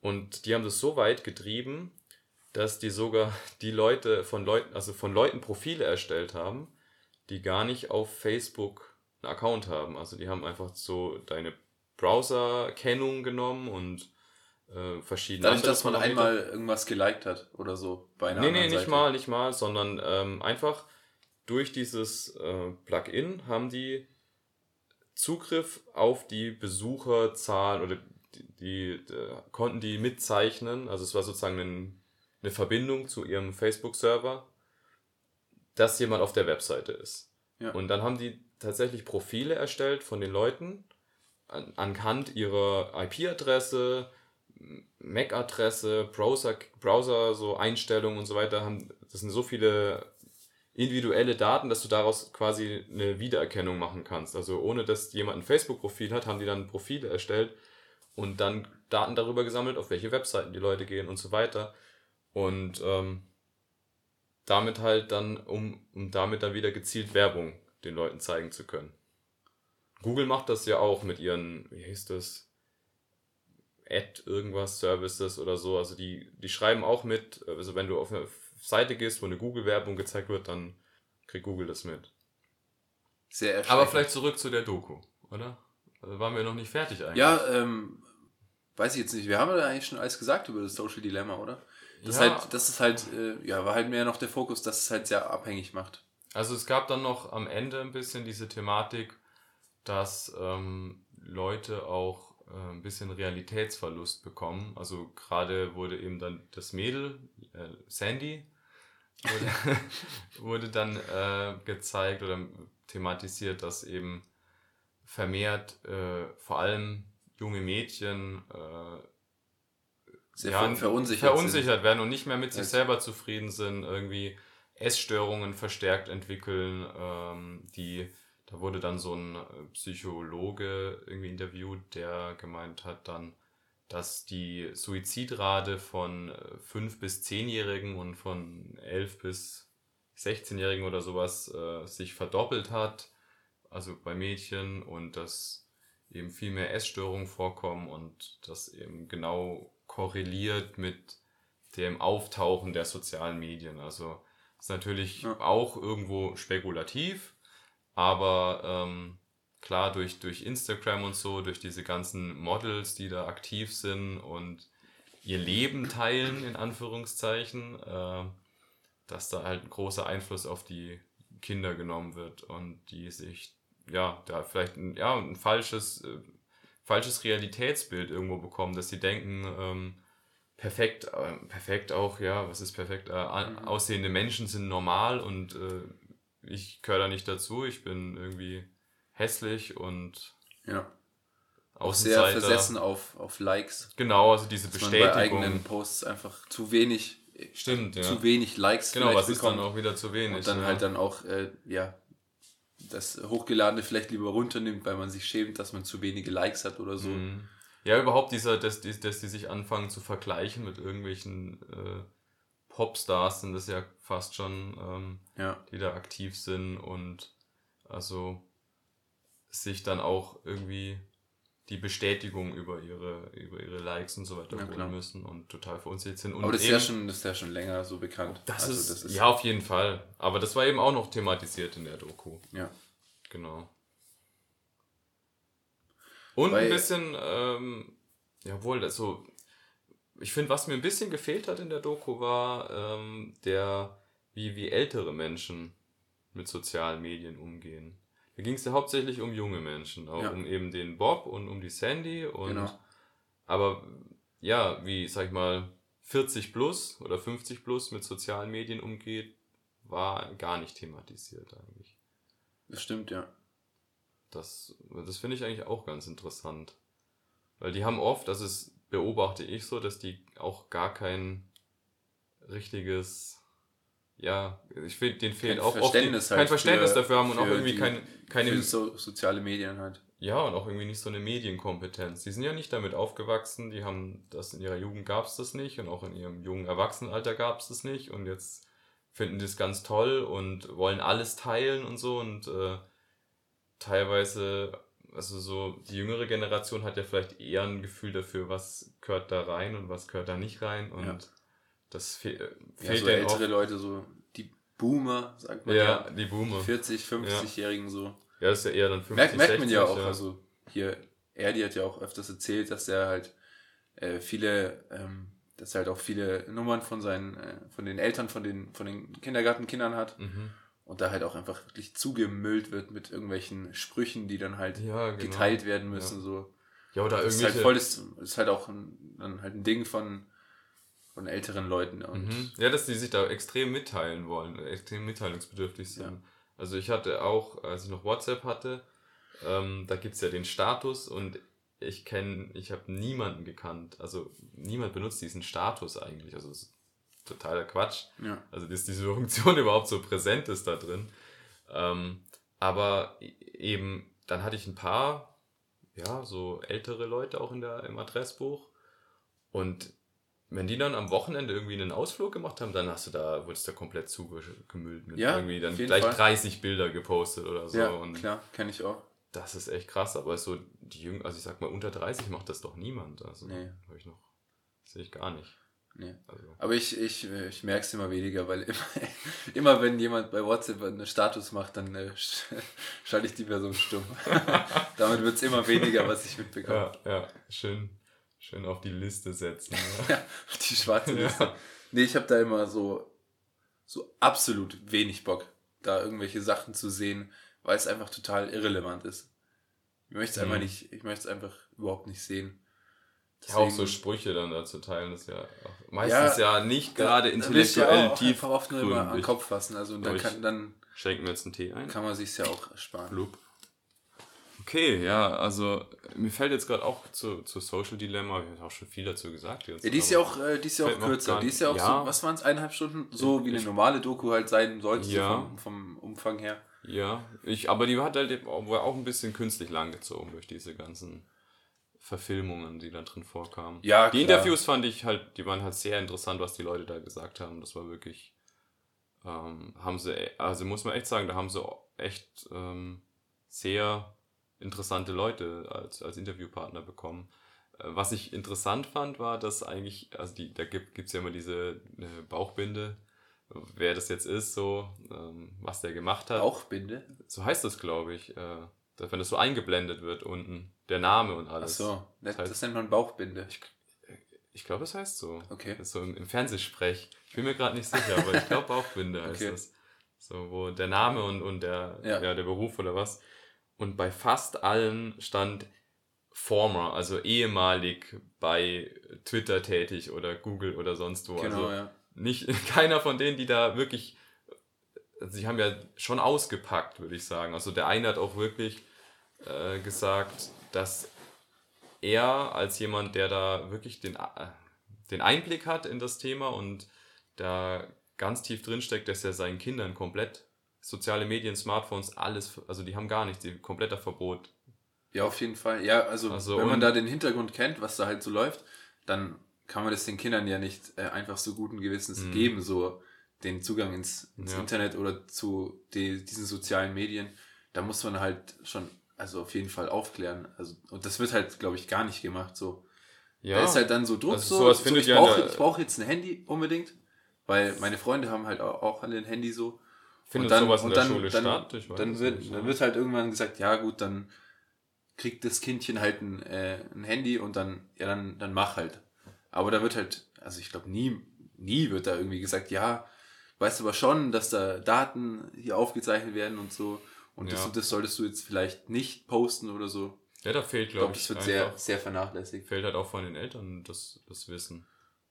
Und die haben das so weit getrieben, dass die sogar die Leute von Leuten, also von Leuten Profile erstellt haben, die gar nicht auf Facebook einen Account haben. Also die haben einfach so deine Browser-Kennung genommen und äh, verschiedene. Dadurch, dass man einmal irgendwas geliked hat oder so bei einer Nee, nee, nicht Seite. mal, nicht mal, sondern ähm, einfach durch dieses äh, Plugin haben die Zugriff auf die Besucherzahlen oder die, die äh, konnten die mitzeichnen. Also es war sozusagen ein, eine Verbindung zu ihrem Facebook-Server, dass jemand auf der Webseite ist. Ja. Und dann haben die tatsächlich Profile erstellt von den Leuten an, anhand ihrer IP-Adresse, MAC-Adresse, Browser, Browser, so Einstellungen und so weiter, haben, das sind so viele individuelle Daten, dass du daraus quasi eine Wiedererkennung machen kannst. Also ohne dass jemand ein Facebook-Profil hat, haben die dann Profile erstellt und dann Daten darüber gesammelt, auf welche Webseiten die Leute gehen und so weiter. Und ähm, damit halt dann, um, um damit dann wieder gezielt Werbung den Leuten zeigen zu können. Google macht das ja auch mit ihren, wie heißt das? Ad irgendwas Services oder so. Also die, die schreiben auch mit, also wenn du auf eine Seite gehst, wo eine Google-Werbung gezeigt wird, dann kriegt Google das mit. Sehr Aber vielleicht zurück zu der Doku, oder? Also waren wir noch nicht fertig eigentlich. Ja, ähm, weiß ich jetzt nicht. Wir haben ja eigentlich schon alles gesagt über das Social Dilemma, oder? Das, ja. halt, das ist halt, äh, ja, war halt mehr noch der Fokus, dass es halt sehr abhängig macht. Also es gab dann noch am Ende ein bisschen diese Thematik, dass ähm, Leute auch ein bisschen Realitätsverlust bekommen. Also gerade wurde eben dann das Mädel, äh, Sandy, wurde, wurde dann äh, gezeigt oder thematisiert, dass eben vermehrt äh, vor allem junge Mädchen äh, sehr ja, verunsichert, verunsichert werden und nicht mehr mit sich selber zufrieden sind, irgendwie Essstörungen verstärkt entwickeln, ähm, die da wurde dann so ein äh, Psychologe irgendwie interviewt, der gemeint hat dann, dass die Suizidrate von 5 äh, bis 10-Jährigen und von 11 bis 16-Jährigen oder sowas äh, sich verdoppelt hat, also bei Mädchen und dass eben viel mehr Essstörungen vorkommen und das eben genau korreliert mit dem Auftauchen der sozialen Medien. Also ist natürlich ja. auch irgendwo spekulativ, aber ähm, klar, durch, durch Instagram und so, durch diese ganzen Models, die da aktiv sind und ihr Leben teilen, in Anführungszeichen, äh, dass da halt ein großer Einfluss auf die Kinder genommen wird und die sich, ja, da vielleicht ein, ja, ein falsches, äh, falsches Realitätsbild irgendwo bekommen, dass sie denken, ähm, perfekt, äh, perfekt auch, ja, was ist perfekt? Äh, mhm. aussehende Menschen sind normal und äh, ich gehöre da nicht dazu, ich bin irgendwie hässlich und ja. Auch sehr versessen auf, auf Likes. Genau, also diese dass Bestätigung. Man bei eigenen Posts einfach zu wenig, Stimmt, ja. zu wenig Likes. Genau, was ist dann auch wieder zu wenig. Und dann ja. halt dann auch, äh, ja, das Hochgeladene vielleicht lieber runternimmt, weil man sich schämt, dass man zu wenige Likes hat oder so. Mhm. Ja, überhaupt dieser, dass, dass, dass die sich anfangen zu vergleichen mit irgendwelchen äh, Popstars sind das ja fast schon, ähm, ja. die da aktiv sind und also sich dann auch irgendwie die Bestätigung über ihre, über ihre Likes und so weiter ja, holen müssen und total verunsichert sind. Und Aber das ist, ja schon, das ist ja schon länger so bekannt. Das, also ist, das ist ja auf jeden Fall. Aber das war eben auch noch thematisiert in der Doku. Ja. Genau. Und Weil, ein bisschen, ähm, jawohl, also ich finde, was mir ein bisschen gefehlt hat in der Doku war ähm, der, wie, wie ältere Menschen mit sozialen Medien umgehen. Da ging es ja hauptsächlich um junge Menschen, auch Ja. um eben den Bob und um die Sandy und Genau. aber ja, wie, sag ich mal, 40 plus oder 50 plus mit sozialen Medien umgeht, war gar nicht thematisiert eigentlich. Das stimmt, ja. Das, das finde ich eigentlich auch ganz interessant. Weil die haben oft, das ist, beobachte ich so, dass die auch gar kein richtiges, ja, ich finde, denen fehlt Kein auch oft Verständnis die, kein halt Verständnis für- dafür haben und auch irgendwie die- keine, keine, so, soziale Medien halt. ja, und auch irgendwie nicht so eine Medienkompetenz. Die sind ja nicht damit aufgewachsen, die haben das in ihrer Jugend gab es das nicht und auch in ihrem jungen Erwachsenenalter gab es das nicht und jetzt finden die es ganz toll und wollen alles teilen und so und äh, teilweise, also so, die jüngere Generation hat ja vielleicht eher ein Gefühl dafür, was gehört da rein und was gehört da nicht rein und Ja. das fe Ja, fehlt so denen ältere oft. Leute, so die Boomer, sagt man Ja, ja. die Boomer. 40, 50-Jährigen so. Ja, das ist ja eher dann 50, Merkt, merkt man ja 60, auch, also hier, Erdi hat ja auch öfters erzählt, dass er halt äh, viele, ähm, dass er halt auch viele Nummern von seinen, äh, von den Eltern, von den, von den Kindergartenkindern hat Mhm. Und da halt auch einfach wirklich zugemüllt wird mit irgendwelchen Sprüchen, die dann halt Ja, genau. geteilt werden müssen, so. Ja, oder Das ist irgendwelche... halt voll, das ist halt auch ein, dann halt ein Ding von, von älteren Leuten und Mhm. Ja, dass die sich da extrem mitteilen wollen, extrem mitteilungsbedürftig sind. Also ich hatte auch, als ich noch WhatsApp hatte, ähm, da gibt's ja den Status und ich kenne, ich habe niemanden gekannt. Also niemand benutzt diesen Status eigentlich. Also es totaler Quatsch. ja. Also dass diese Funktion überhaupt so präsent ist da drin. Ähm, aber e- eben, dann hatte ich ein paar, ja, so ältere Leute auch in der, im Adressbuch. Und wenn die dann am Wochenende irgendwie einen Ausflug gemacht haben, dann hast du da, wurdest du da komplett zugemüllt mit Ja, irgendwie dann gleich Fall. 30 Bilder gepostet oder so. ja, und klar, kenne ich auch. das ist echt krass, aber so die Jünger, also ich sag mal, unter 30 macht das doch niemand. Also Nee. habe ich noch, sehe ich gar nicht. Nee. Also, Aber ich, ich, ich merke es immer weniger, weil immer, immer wenn jemand bei WhatsApp einen Status macht, dann äh, sch- schalte ich die Person stumm. Damit wird es immer weniger, was ich mitbekomme. ja, ja, schön, schön auf die Liste setzen. Ja, die schwarze Ja. Liste. Nee, ich habe da immer so, so absolut wenig Bock, da irgendwelche Sachen zu sehen, weil es einfach total irrelevant ist. Ich möchte es einfach Mhm. nicht, ich möchte es einfach überhaupt nicht sehen. Ja, auch so Deswegen- Sprüche dann dazu teilen, ist ja auch meistens ja, nicht gerade ja intellektuell auch tief. einfach oft nur immer gründig. Kopf fassen. Also und dann, kann, dann Schenken wir jetzt einen Tee ein. kann man sich ja auch ersparen. Blub. Okay, ja, also mir fällt jetzt gerade auch zu, zu Social Dilemma, wir haben auch schon viel dazu gesagt. Jetzt, Ja, die ist ja auch, äh, die ist ja auch kürzer. Die ist ja auch ja. so, was waren es, eineinhalb Stunden? So wie eine normale Doku halt sein sollte, Ja. so vom, vom Umfang her. Ja, ich, aber die hat halt auch auch ein bisschen künstlich langgezogen durch diese ganzen Verfilmungen, die da drin vorkamen. Ja, Die klar. Interviews fand ich halt, die waren halt sehr interessant, was die Leute da gesagt haben. Das war wirklich, ähm, haben sie, also muss man echt sagen, da haben sie echt ähm, sehr interessante Leute als, als Interviewpartner bekommen. Äh, Was ich interessant fand, war, dass eigentlich, also die, da gibt es ja immer diese äh, Bauchbinde, wer das jetzt ist, so, ähm, was der gemacht hat. Bauchbinde? So heißt das, glaube ich. Äh, wenn das so eingeblendet wird unten, der Name und Ach alles. so, das, heißt- das nennt man Bauchbinde. Ich glaube, das heißt so. Okay. Das ist so im, im Fernsehsprech. Ich bin mir gerade nicht sicher, aber ich glaube Bauchbinde heißt Okay. das. So, wo der Name und, und der, Ja. ja. der Beruf oder was. Und bei fast allen stand former, also ehemalig bei Twitter tätig oder Google oder sonst wo. Genau, also ja. nicht keiner von denen, die da wirklich, sie haben ja schon ausgepackt, würde ich sagen. Also der eine hat auch wirklich äh, gesagt, dass er als jemand, der da wirklich den, äh, den Einblick hat in das Thema und da ganz tief drin steckt, dass er seinen Kindern komplett soziale Medien, Smartphones, alles, also die haben gar nichts, die kompletter Verbot. Ja, auf jeden Fall. Ja, also, Also wenn man da den Hintergrund kennt, was da halt so läuft, dann kann man das den Kindern ja nicht äh, einfach so guten Gewissens Mhm. geben, so den Zugang ins, ins Ja. Internet oder zu die, diesen sozialen Medien. Da muss man halt schon, also auf jeden Fall aufklären. Also, und das wird halt, glaube ich, gar nicht gemacht. So. Ja, Da ist halt dann so Druck, Also so, so ich brauche brauch jetzt ein Handy unbedingt, weil meine Freunde haben halt auch, alle ein Handy so. findet und dann, sowas in der dann, Schule dann, statt? Ich weiß dann, wird, nicht, dann ja. wird halt irgendwann gesagt, ja gut, dann kriegt das Kindchen halt ein, äh, ein Handy und dann, ja, dann, dann mach halt. Aber da wird halt, also ich glaube, nie, nie wird da irgendwie gesagt, ja, weißt du aber schon, dass da Daten hier aufgezeichnet werden und so. Und ja. das, das solltest du jetzt vielleicht nicht posten oder so. Ja, da fehlt, glaube ich. Das wird sehr, sehr vernachlässigt. Fehlt halt auch von den Eltern das, das Wissen.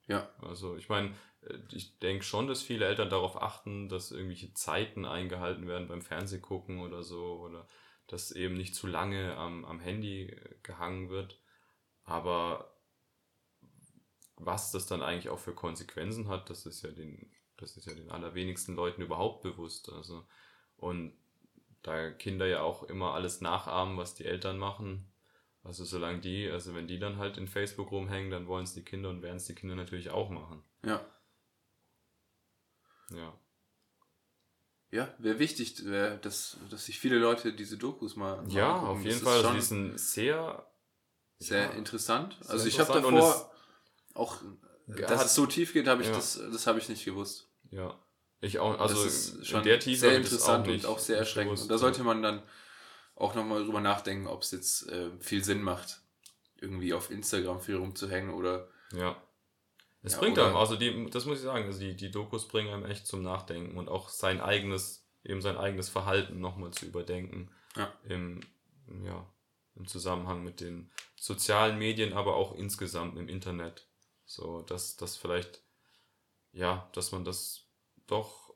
Ja. Also ich meine, äh, ich denke schon, dass viele Eltern darauf achten, dass irgendwelche Zeiten eingehalten werden beim Fernsehgucken oder so. Oder dass eben nicht zu lange am, am Handy äh, gehangen wird. Aber was das dann eigentlich auch für Konsequenzen hat, das ist ja den, das ist ja den allerwenigsten Leuten überhaupt bewusst. Also, und da Kinder ja auch immer alles nachahmen, was die Eltern machen. Also solange die, also wenn die dann halt in Facebook rumhängen, dann wollen es die Kinder und werden es die Kinder natürlich auch machen. Ja. Ja. Ja, wäre wichtig, wär, dass, dass sich viele Leute diese Dokus mal. Ja, angucken. auf jeden das Fall. Also die sind sehr. Sehr ja, interessant. Sehr also ich habe davor auch, dass hat, es so tief geht, habe ich ja. das, das habe ich nicht gewusst. Ja. Ich auch, also das ist schon in der Tiefe sehr interessant auch und auch sehr erschreckend. Und da sollte man dann auch nochmal drüber nachdenken, ob es jetzt äh, viel Sinn macht, irgendwie auf Instagram viel rumzuhängen oder. Ja. Es ja, bringt einem, also die, das muss ich sagen, also die, die Dokus bringen einem echt zum Nachdenken und auch sein eigenes, eben sein eigenes Verhalten nochmal zu überdenken. Ja. Im, ja, im Zusammenhang mit den sozialen Medien, aber auch insgesamt im Internet. So, dass das vielleicht, ja, dass man das doch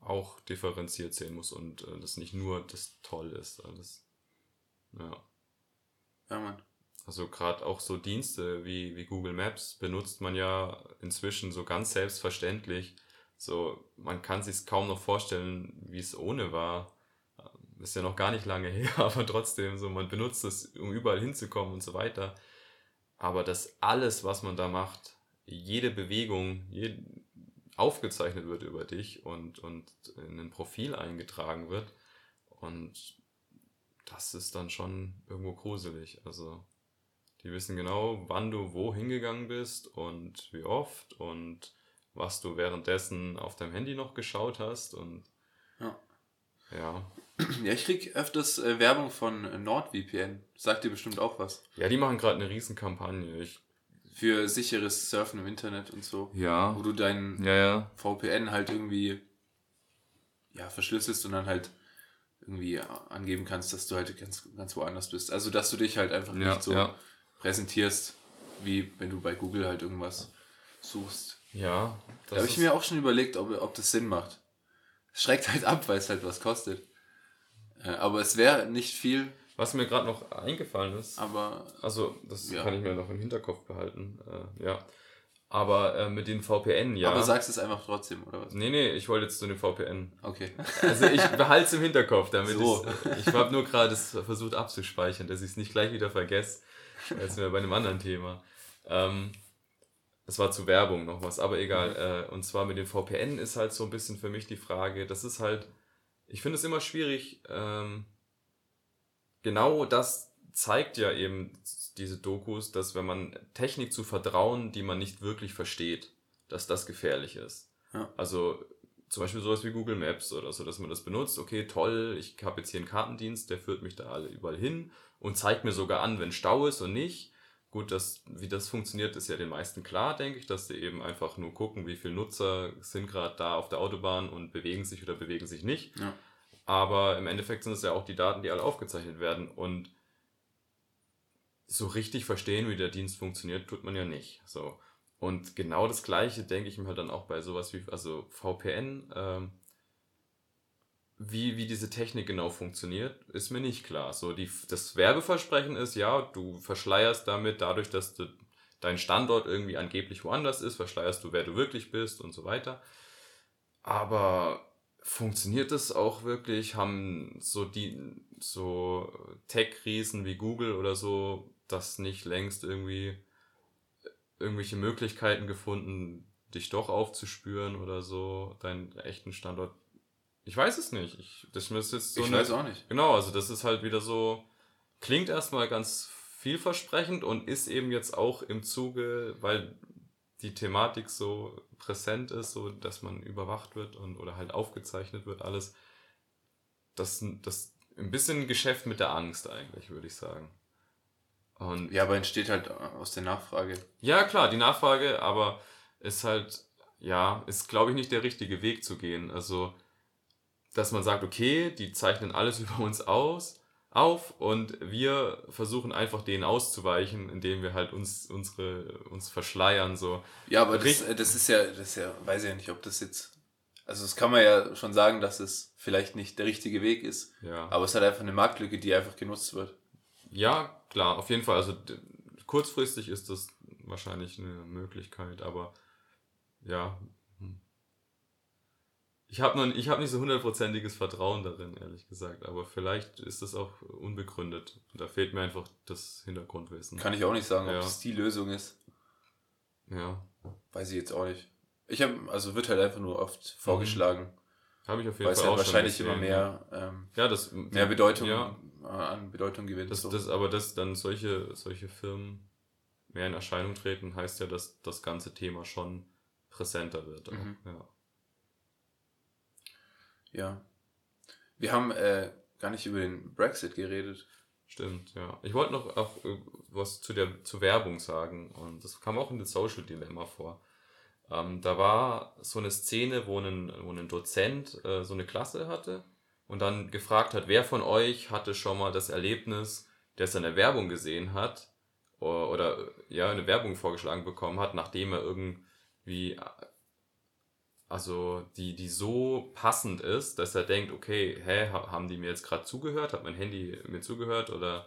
auch differenziert sehen muss und äh, das nicht nur das toll ist. Alles. Ja. Ja, Mann. Also gerade auch so Dienste wie, wie Google Maps benutzt man ja inzwischen so ganz selbstverständlich. So, man kann sich kaum noch vorstellen, wie es ohne war. Ist ja noch gar nicht lange her, aber trotzdem so, man benutzt es, um überall hinzukommen und so weiter. Aber das alles, was man da macht, jede Bewegung, jede, aufgezeichnet wird über dich und, und in ein Profil eingetragen wird. Und das ist dann schon irgendwo gruselig. Also die wissen genau, wann du wo hingegangen bist und wie oft und was du währenddessen auf deinem Handy noch geschaut hast und ja. Ja, ja ich krieg öfters äh, Werbung von NordVPN. Sagt dir bestimmt auch was. Ja, die machen gerade eine Riesenkampagne. Ich für sicheres Surfen im Internet und so. Ja. Wo du deinen ja, ja. VPN halt irgendwie ja, verschlüsselst und dann halt irgendwie angeben kannst, dass du halt ganz, ganz woanders bist. Also, dass du dich halt einfach ja, nicht so präsentierst, wie wenn du bei Google halt irgendwas suchst. Ja. Da habe ich mir auch schon überlegt, ob, ob das Sinn macht. Es schreckt halt ab, weil es halt was kostet. Äh, aber es wäre nicht viel was mir gerade noch eingefallen ist. Aber. Also, das ja. kann ich mir noch im Hinterkopf behalten. Äh, ja. Aber äh, mit den VPN, ja. Aber sagst es einfach trotzdem, oder was? Nee, nee, ich wollte jetzt zu den VPN. Okay. Also ich behalte es im Hinterkopf, damit so. ich, ich habe nur gerade versucht abzuspeichern, dass ich es nicht gleich wieder vergesse. Als wir bei einem anderen Thema. Ähm, es war zu Werbung noch was, aber egal. Mhm. Äh, und zwar mit den VPN ist halt so ein bisschen für mich die Frage, das ist halt, ich finde es immer schwierig, ähm, genau das zeigt ja eben diese Dokus, dass wenn man Technik zu vertrauen, die man nicht wirklich versteht, dass das gefährlich ist. Ja. Also zum Beispiel sowas wie Google Maps oder so, dass man das benutzt, okay, toll, ich habe jetzt hier einen Kartendienst, der führt mich da alle überall hin und zeigt mir sogar an, wenn Stau ist und nicht. Gut, das, wie das funktioniert, ist ja den meisten klar, denke ich, dass sie eben einfach nur gucken, wie viele Nutzer sind gerade da auf der Autobahn und bewegen sich oder bewegen sich nicht. Ja. Aber im Endeffekt sind es ja auch die Daten, die alle aufgezeichnet werden. Und so richtig verstehen, wie der Dienst funktioniert, tut man ja nicht. So. Und genau das Gleiche denke ich mir halt dann auch bei sowas wie, also VPN, ähm, wie, wie diese Technik genau funktioniert, ist mir nicht klar. So, die, das Werbeversprechen ist, ja, du verschleierst damit, dadurch, dass du, dein Standort irgendwie angeblich woanders ist, verschleierst du, wer du wirklich bist und so weiter. Aber funktioniert das auch wirklich? Haben so die so Tech-Riesen wie Google oder so das nicht längst irgendwie irgendwelche Möglichkeiten gefunden, dich doch aufzuspüren oder so, deinen echten Standort? Ich weiß es nicht. Ich, das ist jetzt so ich eine, weiß auch nicht. Genau, also das ist halt wieder so, klingt erstmal ganz vielversprechend und ist eben jetzt auch im Zuge, weil die Thematik so präsent ist, so dass man überwacht wird und oder halt aufgezeichnet wird, alles. Das, das ein bisschen Geschäft mit der Angst eigentlich, würde ich sagen. Und Ja, aber entsteht halt aus der Nachfrage. Ja, klar, die Nachfrage, aber ist halt, ja, ist, glaube ich, nicht der richtige Weg zu gehen. Also, dass man sagt, okay, die zeichnen alles über uns aus, auf und wir versuchen einfach denen auszuweichen, indem wir halt uns, unsere, uns verschleiern, so. Ja, aber das, das ist ja, das ist ja, weiß ich ja nicht, ob das jetzt. Also das kann man ja schon sagen, dass es vielleicht nicht der richtige Weg ist. Ja. Aber es halt einfach eine Marktlücke, die einfach genutzt wird. Ja, klar, auf jeden Fall. Also kurzfristig ist das wahrscheinlich eine Möglichkeit, aber ja. Ich habe ich hab nicht so hundertprozentiges Vertrauen darin, ehrlich gesagt, aber vielleicht ist das auch unbegründet. Da fehlt mir einfach das Hintergrundwissen. Kann ich auch nicht sagen, ob Ja. das die Lösung ist. ja, Weiß ich jetzt auch nicht. Ich habe, also wird halt einfach nur oft vorgeschlagen, habe ich auf jeden weil es Fall ja auch wahrscheinlich immer mehr, ähm, Ja, das mehr Bedeutung Ja, äh, an Bedeutung gewinnt. das, so. das, aber dass dann solche, solche Firmen mehr in Erscheinung treten, heißt ja, dass das ganze Thema schon präsenter wird. Auch. Mhm. Ja. Ja. Wir haben äh, gar nicht über den Brexit geredet. Stimmt, ja. Ich wollte noch auch äh, was zu der zu Werbung sagen und das kam auch in den Social Dilemma vor. Ähm, da war so eine Szene, wo ein, wo ein Dozent äh, so eine Klasse hatte und dann gefragt hat, wer von euch hatte schon mal das Erlebnis, dass er eine Werbung gesehen hat oder, oder ja, eine Werbung vorgeschlagen bekommen hat, nachdem er irgendwie also die, die so passend ist, dass er denkt, okay, hä, ha- haben die mir jetzt gerade zugehört? Hat mein Handy mir zugehört? Oder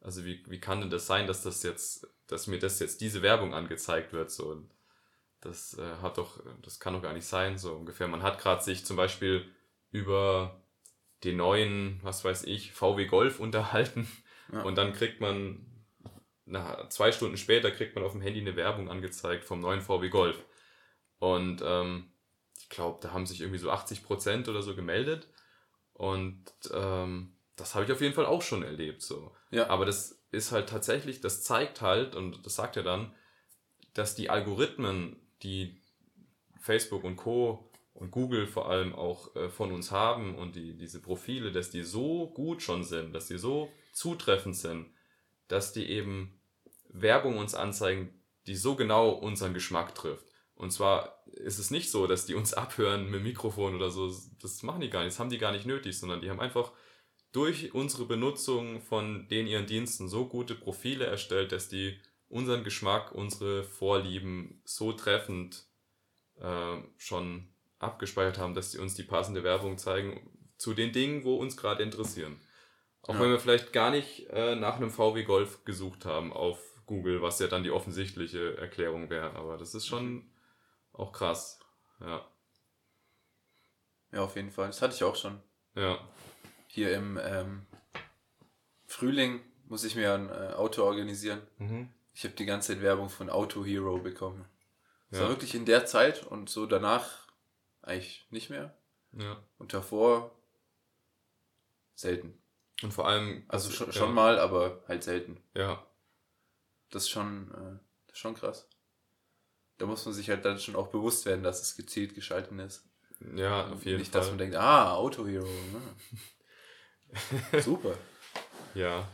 also wie, wie kann denn das sein, dass das jetzt, dass mir das jetzt diese Werbung angezeigt wird? So, das äh, hat doch, das kann doch gar nicht sein, so ungefähr. Man hat gerade sich zum Beispiel über den neuen, was weiß ich, VW Golf unterhalten Ja. und dann kriegt man, na, zwei Stunden später kriegt man auf dem Handy eine Werbung angezeigt vom neuen VW Golf. Und ähm, ich glaube, da haben sich irgendwie so 80% oder so gemeldet. Und ähm, das habe ich auf jeden Fall auch schon erlebt. So. Ja. Aber das ist halt tatsächlich, das zeigt halt, und das sagt er dann, dass die Algorithmen, die Facebook und Co. und Google vor allem auch äh, von uns haben und die, diese Profile, dass die so gut schon sind, dass die so zutreffend sind, dass die eben Werbung uns anzeigen, die so genau unseren Geschmack trifft. Und zwar ist es nicht so, dass die uns abhören mit Mikrofon oder so. Das machen die gar nicht. Das haben die gar nicht nötig, sondern die haben einfach durch unsere Benutzung von den ihren Diensten so gute Profile erstellt, dass die unseren Geschmack, unsere Vorlieben so treffend äh, schon abgespeichert haben, dass sie uns die passende Werbung zeigen zu den Dingen, wo uns gerade interessieren. Auch Ja. wenn wir vielleicht gar nicht äh, nach einem VW Golf gesucht haben auf Google, was ja dann die offensichtliche Erklärung wäre. Aber das ist schon auch krass. Ja. Ja, auf jeden Fall. Das hatte ich auch schon. Ja. Hier im ähm, Frühling muss ich mir ein äh, Auto organisieren. Mhm. Ich habe die ganze Zeit Werbung von Auto Hero bekommen. Das war Ja. wirklich in der Zeit und so danach eigentlich nicht mehr. ja. Und davor selten. Und vor allem. Also schon, ja, schon mal, aber halt selten. Ja. Das ist schon, äh, das ist schon krass. Da muss man sich halt dann schon auch bewusst werden, dass es gezielt geschalten ist. Ja, auf jeden Nicht, Fall. dass man denkt, ah, Auto Hero. Ne? Super. Ja,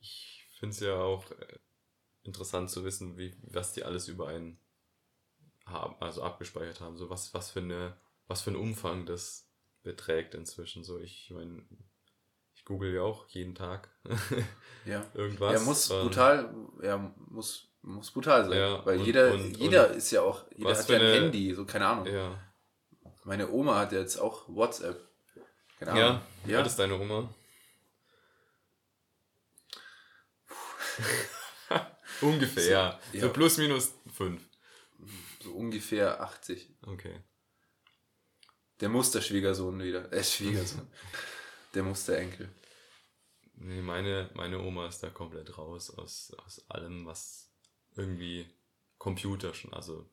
ich finde es ja auch äh, interessant zu wissen, wie, was die alles über einen haben, also abgespeichert haben. So was, was für eine, was für ein Umfang das beträgt inzwischen. So, ich meine, ich google ja auch jeden Tag Ja. irgendwas. Er muss brutal, ja, muss, muss brutal sein. Ja, weil und- jeder, und- jeder ist ja auch, jeder hat ja ein eine- Handy, so keine Ahnung. Ja. Meine Oma hat jetzt auch WhatsApp. Keine Ahnung. Ja, ja. alt ist deine Oma? Ungefähr. So, So, ja. plus minus fünf. so ungefähr 80. Okay. Der Musterschwiegersohn wieder. Äh, Schwiegersohn. Der Musterenkel. Nee, meine, meine Oma ist da komplett raus aus, aus allem, was irgendwie Computer schon, also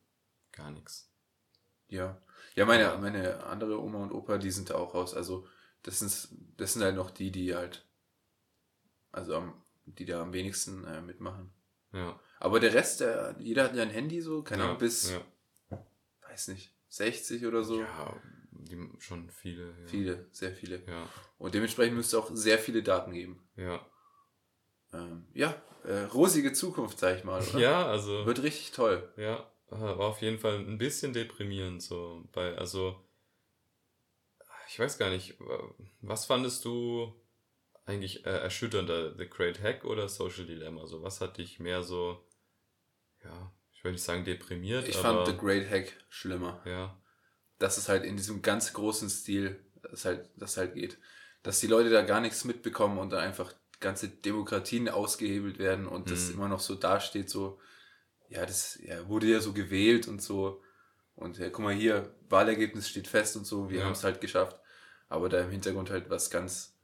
gar nichts. Ja. Ja, meine, Ja. meine andere Oma und Opa, die sind da auch raus. Also, das sind, das sind halt noch die, die halt, also am, die da am wenigsten äh, mitmachen. Ja. Aber der Rest, der, jeder hat ja ein Handy so, keine ja, Ahnung, bis, Ja, weiß nicht, 60 oder so. ja die, schon viele. Ja. Viele, sehr viele. Ja, Und dementsprechend müsste es auch sehr viele Daten geben. ja. Ähm, ja, äh, rosige Zukunft, sag ich mal, oder? Ja, also. Wird richtig toll. Ja, war auf jeden Fall ein bisschen deprimierend so. Bei, also, ich weiß gar nicht, was fandest du eigentlich äh, erschütternder, The Great Hack oder Social Dilemma? So, was hat dich mehr so, ja, ich will nicht sagen deprimiert, Ich aber fand The Great Hack schlimmer. ja, Dass es halt in diesem ganz großen Stil, das halt, das halt geht. Dass die Leute da gar nichts mitbekommen und dann einfach ganze Demokratien ausgehebelt werden und das Mhm. immer noch so dasteht, so, ja, das ja, wurde ja so gewählt und so. Und ja, guck mal hier, Wahlergebnis steht fest und so, wir Ja. haben es halt geschafft. Aber da im Hintergrund halt was ganz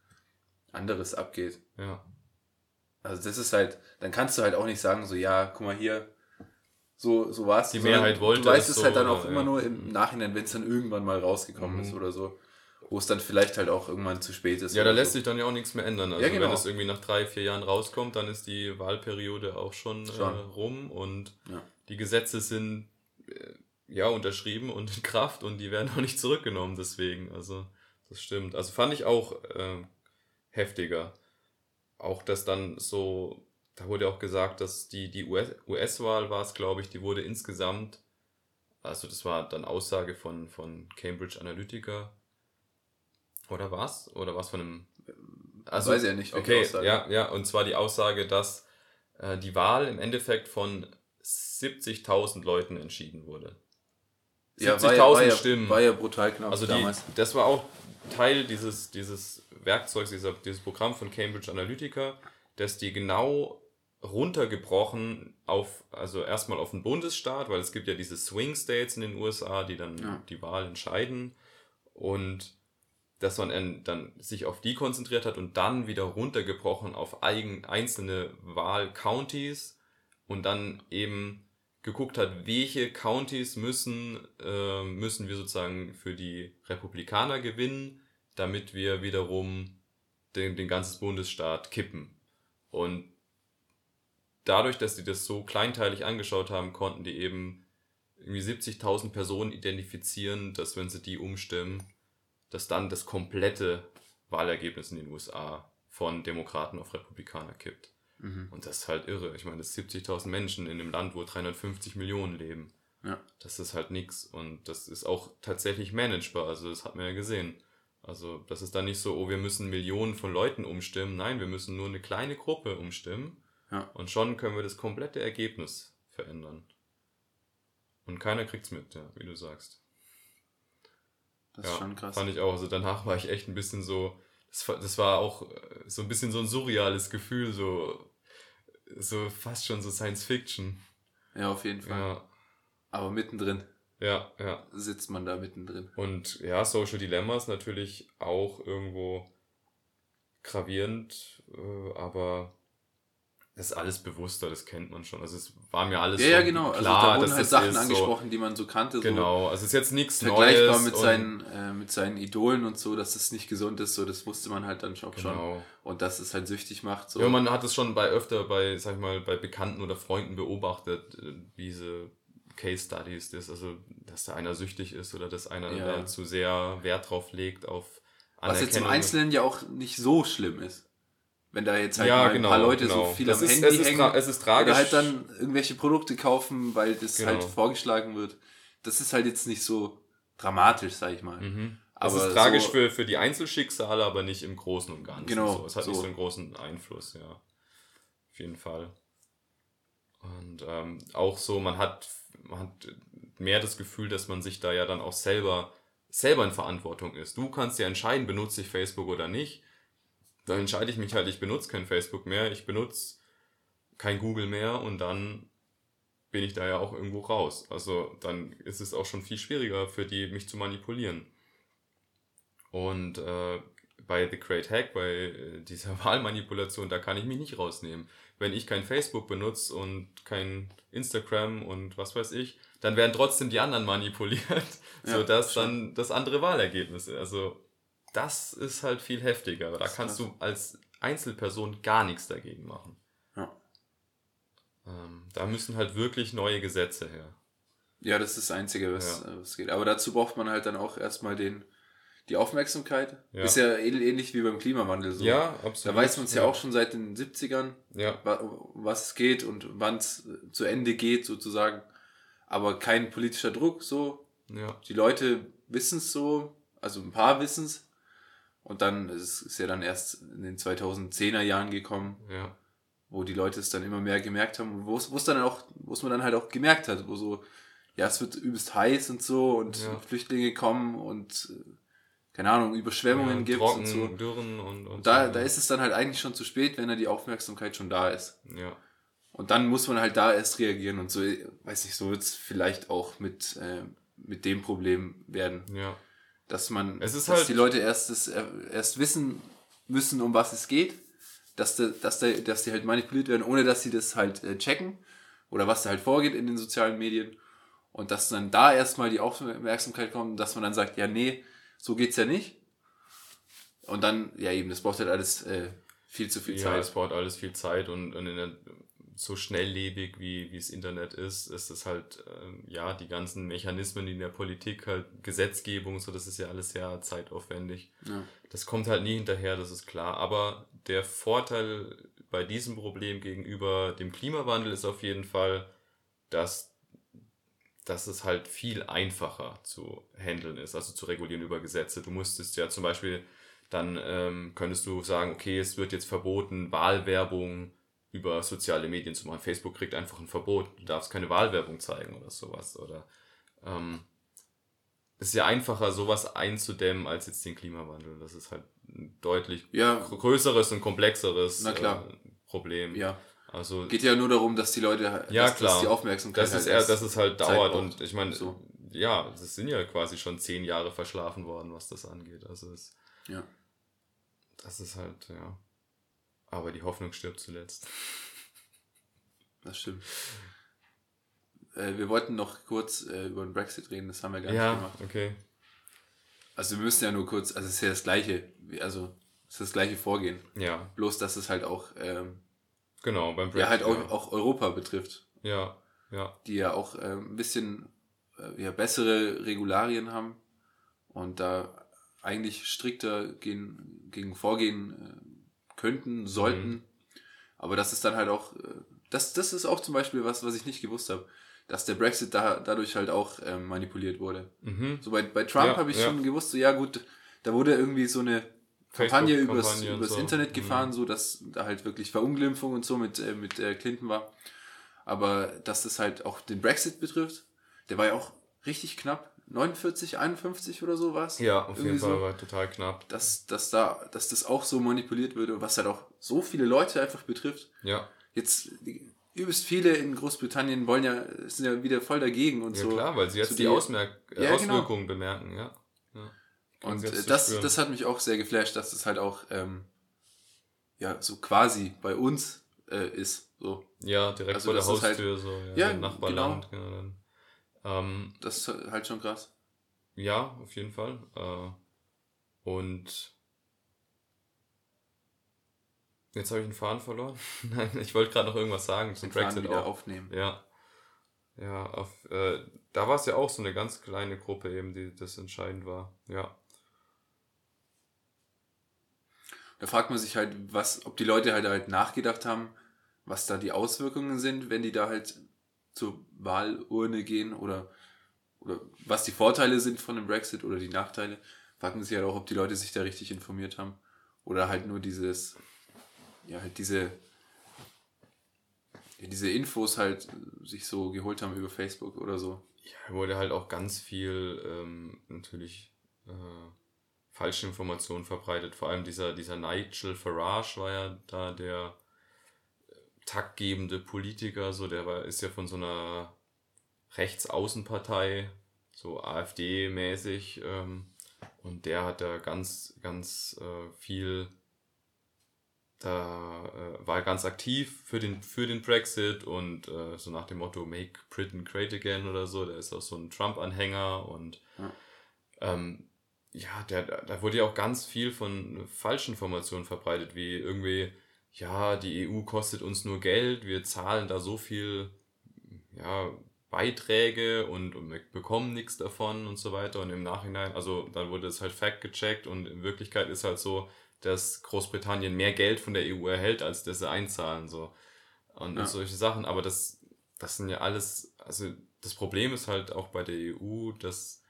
anderes abgeht. ja, Also das ist halt, dann kannst du halt auch nicht sagen, so, ja, guck mal hier, so, so war es. Die Mehrheit wollte Du weißt es es halt so, dann auch immer nur im Nachhinein, wenn es dann irgendwann mal rausgekommen Mhm. ist oder so. Wo es dann vielleicht halt auch irgendwann zu spät ist. Ja, da lässt so. sich dann ja auch nichts mehr ändern. Also Ja, genau. wenn es irgendwie nach drei, vier Jahren rauskommt, dann ist die Wahlperiode auch schon, Schon. Äh, rum und Ja. die Gesetze sind äh, ja unterschrieben und in Kraft und die werden auch nicht zurückgenommen deswegen. Also das stimmt. Also fand ich auch äh, heftiger. Auch dass dann so, da wurde auch gesagt, dass die, die US US-Wahl war es, glaube ich, die wurde insgesamt, also das war dann Aussage von, von Cambridge Analytica. Oder was? Oder was von einem. Also, Weiß ich ja nicht, Okay, ja, ja, und zwar die Aussage, dass äh, die Wahl im Endeffekt von 70.000 Leuten entschieden wurde. Ja, war 70.000 ja, war ja, Stimmen. War ja brutal knapp Also die, damals. das war auch Teil dieses, dieses Werkzeugs, dieser, dieses Programm von Cambridge Analytica, dass die genau runtergebrochen auf, also erstmal auf den Bundesstaat, weil es gibt ja diese Swing States in den USA, die dann Ja. die Wahl entscheiden und dass man dann sich auf die konzentriert hat und dann wieder runtergebrochen auf eigen, einzelne Wahl-Counties und dann eben geguckt hat, welche Counties müssen, äh, müssen wir sozusagen für die Republikaner gewinnen, damit wir wiederum den, den ganzen Bundesstaat kippen. Und dadurch, dass die das so kleinteilig angeschaut haben, konnten die eben irgendwie 70.000 Personen identifizieren, dass wenn sie die umstimmen, dass dann das komplette Wahlergebnis in den USA von Demokraten auf Republikaner kippt. Mhm. Und das ist halt irre. Ich meine, das sind 70.000 Menschen in einem Land, wo 350 Millionen leben. Ja. Das ist halt nix. Und das ist auch tatsächlich managebar. Also, das hat man ja gesehen. Also, das ist dann nicht so, oh, wir müssen Millionen von Leuten umstimmen. Nein, wir müssen nur eine kleine Gruppe umstimmen. Ja. Und schon können wir das komplette Ergebnis verändern. Und keiner kriegt's mit, ja, wie du sagst. Das ist schon krass. Fand ich auch. Also danach war ich echt ein bisschen so, das war, das war auch äh, so ein bisschen so ein surreales Gefühl, so, so fast schon so Science Fiction. Ja, auf jeden Fall. Ja, Aber mittendrin ja, ja. sitzt man da mittendrin. Und ja, Social Dilemma ist natürlich auch irgendwo gravierend, äh, aber das ist alles bewusster, das kennt man schon. Also es war mir alles Ja, ja, genau. klar, also da wurden halt das Sachen ist angesprochen, die man so kannte. So, genau, also es ist jetzt nichts vergleichbar Neues. mit und- seinen, äh, mit seinen Idolen und so, dass es nicht gesund ist, so das wusste man halt dann schon. schon. Genau. Und dass es halt süchtig macht. So. Ja, man hat es schon bei öfter bei, sag ich mal, bei Bekannten oder Freunden beobachtet, äh, diese Case Studies, das, also, dass da einer süchtig ist oder dass einer Ja. da zu sehr Wert drauf legt auf Was jetzt im Anerkennung. Einzelnen ja auch nicht so schlimm ist. Wenn da jetzt halt Ja, mal ein genau, paar Leute genau. so viel Das am ist- Handy es ist hängen es ist tragisch. oder halt dann irgendwelche Produkte kaufen, weil das Genau. halt vorgeschlagen wird. Das ist halt jetzt nicht so dramatisch, sag ich mal. Mhm. Aber es ist tragisch so- für, für die Einzelschicksale, aber nicht im Großen und Ganzen. Genau, So. Es hat so. nicht so einen großen Einfluss, ja. Auf jeden Fall. Und ähm, auch so, man hat, man hat mehr das Gefühl, dass man sich da ja dann auch selber, selber in Verantwortung ist. Du kannst ja entscheiden, benutze ich Facebook oder nicht. Dann entscheide ich mich halt, ich benutze kein Facebook mehr, ich benutze kein Google mehr und dann bin ich da ja auch irgendwo raus. Also dann ist es auch schon viel schwieriger für die, mich zu manipulieren. Und äh, bei The Great Hack, bei äh, dieser Wahlmanipulation, da kann ich mich nicht rausnehmen. Wenn ich kein Facebook benutze und kein Instagram und was weiß ich, dann werden trotzdem die anderen manipuliert, Ja, sodass schon. dann das andere Wahlergebnis ist. Also das ist halt viel heftiger. Da kannst du als Einzelperson gar nichts dagegen machen. Ja. Ähm, da müssen halt wirklich neue Gesetze her. Ja, das ist das Einzige, was, Ja. äh, was geht. Aber dazu braucht man halt dann auch erstmal den, die Aufmerksamkeit. Ja. Ist ja ähnlich wie beim Klimawandel so. Ja, absolut. Da weiß man es ja. ja. auch schon seit den 70ern, ja. was es geht und wann es zu Ende geht sozusagen. Aber kein politischer Druck so. Ja. Die Leute wissen es so, also ein paar wissen es. Und dann ist es ja dann erst in den 2010er Jahren gekommen, ja. wo die Leute es dann immer mehr gemerkt haben, wo es dann auch, wo es man dann halt auch gemerkt hat, wo so, ja, es wird übelst heiß und so und ja. Flüchtlinge kommen und keine Ahnung, Überschwemmungen ja, gibt und so. Dürren und, und da, so, da ist es dann halt eigentlich schon zu spät, wenn da die Aufmerksamkeit schon da ist. Ja. Und dann muss man halt da erst reagieren und so, weiß nicht, so wird es vielleicht auch mit, äh, mit dem Problem werden. Ja. Dass man, dass halt die Leute erst, das, äh, erst wissen müssen, um was es geht, dass, de, dass, de, dass die halt manipuliert werden, ohne dass sie das halt äh, checken oder was da halt vorgeht in den sozialen Medien. Und dass dann da erstmal die Aufmerksamkeit kommt, dass man dann sagt, ja, nee, so geht's ja nicht. Und dann, ja eben, das braucht halt alles äh, viel zu viel ja, Zeit. Ja, es braucht alles viel Zeit und, und der, so schnelllebig wie, wie das Internet ist, ist es halt, äh, ja, die ganzen Mechanismen, die in der Politik halt, Gesetzgebung, so, das ist ja alles sehr zeitaufwendig. Ja. Das kommt halt nie hinterher, das ist klar. Aber der Vorteil bei diesem Problem gegenüber dem Klimawandel ist auf jeden Fall, dass dass es halt viel einfacher zu handeln ist, also zu regulieren über Gesetze. Du musstest ja zum Beispiel, dann ähm, könntest du sagen, okay, es wird jetzt verboten, Wahlwerbung über soziale Medien zu machen. Facebook kriegt einfach ein Verbot, du darfst keine Wahlwerbung zeigen oder sowas. Oder ähm, es ist ja einfacher, sowas einzudämmen, als jetzt den Klimawandel. Das ist halt ein deutlich ja. größeres und komplexeres äh, Problem. Ja. Also geht ja nur darum, dass die Leute, ja, dass, klar. Dass die Aufmerksamkeit das ist halt eher, dass es halt dauert und ich meine, so. ja, es sind ja quasi schon zehn Jahre verschlafen worden, was das angeht. Also es, ja, das ist halt ja, aber die Hoffnung stirbt zuletzt. Das stimmt. Äh, wir wollten noch kurz äh, über den Brexit reden, das haben wir gar ja, nicht gemacht. Ja, okay. Also wir müssen ja nur kurz, also es ist ja das gleiche, also es ist das gleiche Vorgehen. Ja. Bloß, dass es halt auch ähm, Genau, beim Brexit. Ja, halt auch, ja. auch Europa betrifft. Ja, ja. Die ja auch äh, ein bisschen äh, ja, bessere Regularien haben und da eigentlich strikter gegen, gegen vorgehen äh, könnten, sollten. Mhm. Aber das ist dann halt auch, äh, das, das ist auch zum Beispiel was, was ich nicht gewusst habe, dass der Brexit da, dadurch halt auch ähm, manipuliert wurde. Mhm. So bei, bei Trump ja, habe ich ja. schon gewusst, so ja gut, da wurde irgendwie so eine Kampagne übers, übers so. Internet gefahren, mhm. so dass da halt wirklich Verunglimpfung und so mit, äh, mit äh, Clinton war. Aber dass das halt auch den Brexit betrifft, der war ja auch richtig knapp. 49, 51 oder so was. Ja, auf jeden Fall so, war total knapp. Dass, dass, da, dass das auch so manipuliert würde, was halt auch so viele Leute einfach betrifft. Ja. Jetzt übelst viele in Großbritannien wollen ja, sind ja wieder voll dagegen und ja, so. Ja klar, weil sie jetzt die, die Ausmerk ja, genau. Auswirkungen genau. bemerken, ja. ja. Und äh, das, das hat mich auch sehr geflasht, dass das halt auch ähm, ja so quasi bei uns äh, ist. So. Ja, direkt also, vor der Haustür, halt, so ja, ja Nachbarland. Genau. genau dann, ähm, das ist halt schon krass. Ja, auf jeden Fall. Äh, und jetzt habe ich einen Faden verloren. Nein, ich wollte gerade noch irgendwas sagen zum Den Brexit auch. aufnehmen. Ja. Ja, auf, äh, da war es ja auch so eine ganz kleine Gruppe eben, die das entscheidend war. Ja. Da fragt man sich halt, was, ob die Leute halt halt nachgedacht haben, was da die Auswirkungen sind, wenn die da halt zur Wahlurne gehen oder, oder was die Vorteile sind von dem Brexit oder die Nachteile. Fragt man sich halt auch, ob die Leute sich da richtig informiert haben. Oder halt nur dieses, ja, halt diese, diese Infos halt sich so geholt haben über Facebook oder so. Ja, wurde halt auch ganz viel ähm, natürlich äh, falsche Informationen verbreitet. Vor allem dieser, dieser Nigel Farage war ja da der taktgebende Politiker, so der war, ist ja von so einer Rechtsaußenpartei, so AfD-mäßig, ähm, und der hat da ganz, ganz äh, viel, da äh, war ganz aktiv für den, für den Brexit und äh, so nach dem Motto Make Britain Great Again oder so, der ist auch so ein Trump-Anhänger und ja. ähm, ja, der, da wurde ja auch ganz viel von falschen Informationen verbreitet, wie irgendwie, ja, die EU kostet uns nur Geld, wir zahlen da so viel, ja, Beiträge und, und wir bekommen nichts davon und so weiter. Und im Nachhinein, also dann wurde es halt fact gecheckt und in Wirklichkeit ist halt so, dass Großbritannien mehr Geld von der EU erhält, als dass sie einzahlen. So. Und, Ja. und solche Sachen. Aber das, das sind ja alles, also das Problem ist halt auch bei der EU, dass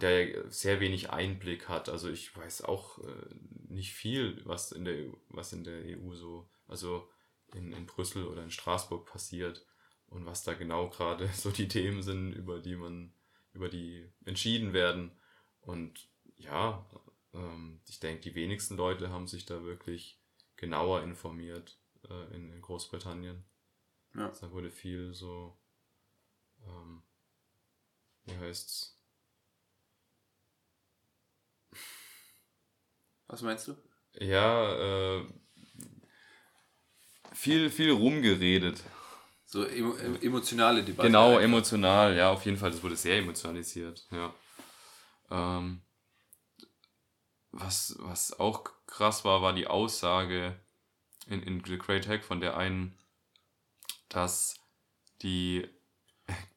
ja sehr wenig Einblick hat. Also ich weiß auch äh, nicht viel, was in der EU, was in der EU so, also in, in Brüssel oder in Straßburg passiert und was da genau gerade so die Themen sind, über die man, über die entschieden werden. Und ja, ähm, ich denke, die wenigsten Leute haben sich da wirklich genauer informiert äh, in, in Großbritannien. Ja. Da wurde viel so, ähm, wie heißt's? Was meinst du? Ja, äh, viel, viel rumgeredet. So emo em- emotionale Debatte. Genau, einfach. emotional, ja, auf jeden Fall, das wurde sehr emotionalisiert, ja. Ähm, was, was auch krass war, war die Aussage in, in The Great Hack von der einen, dass die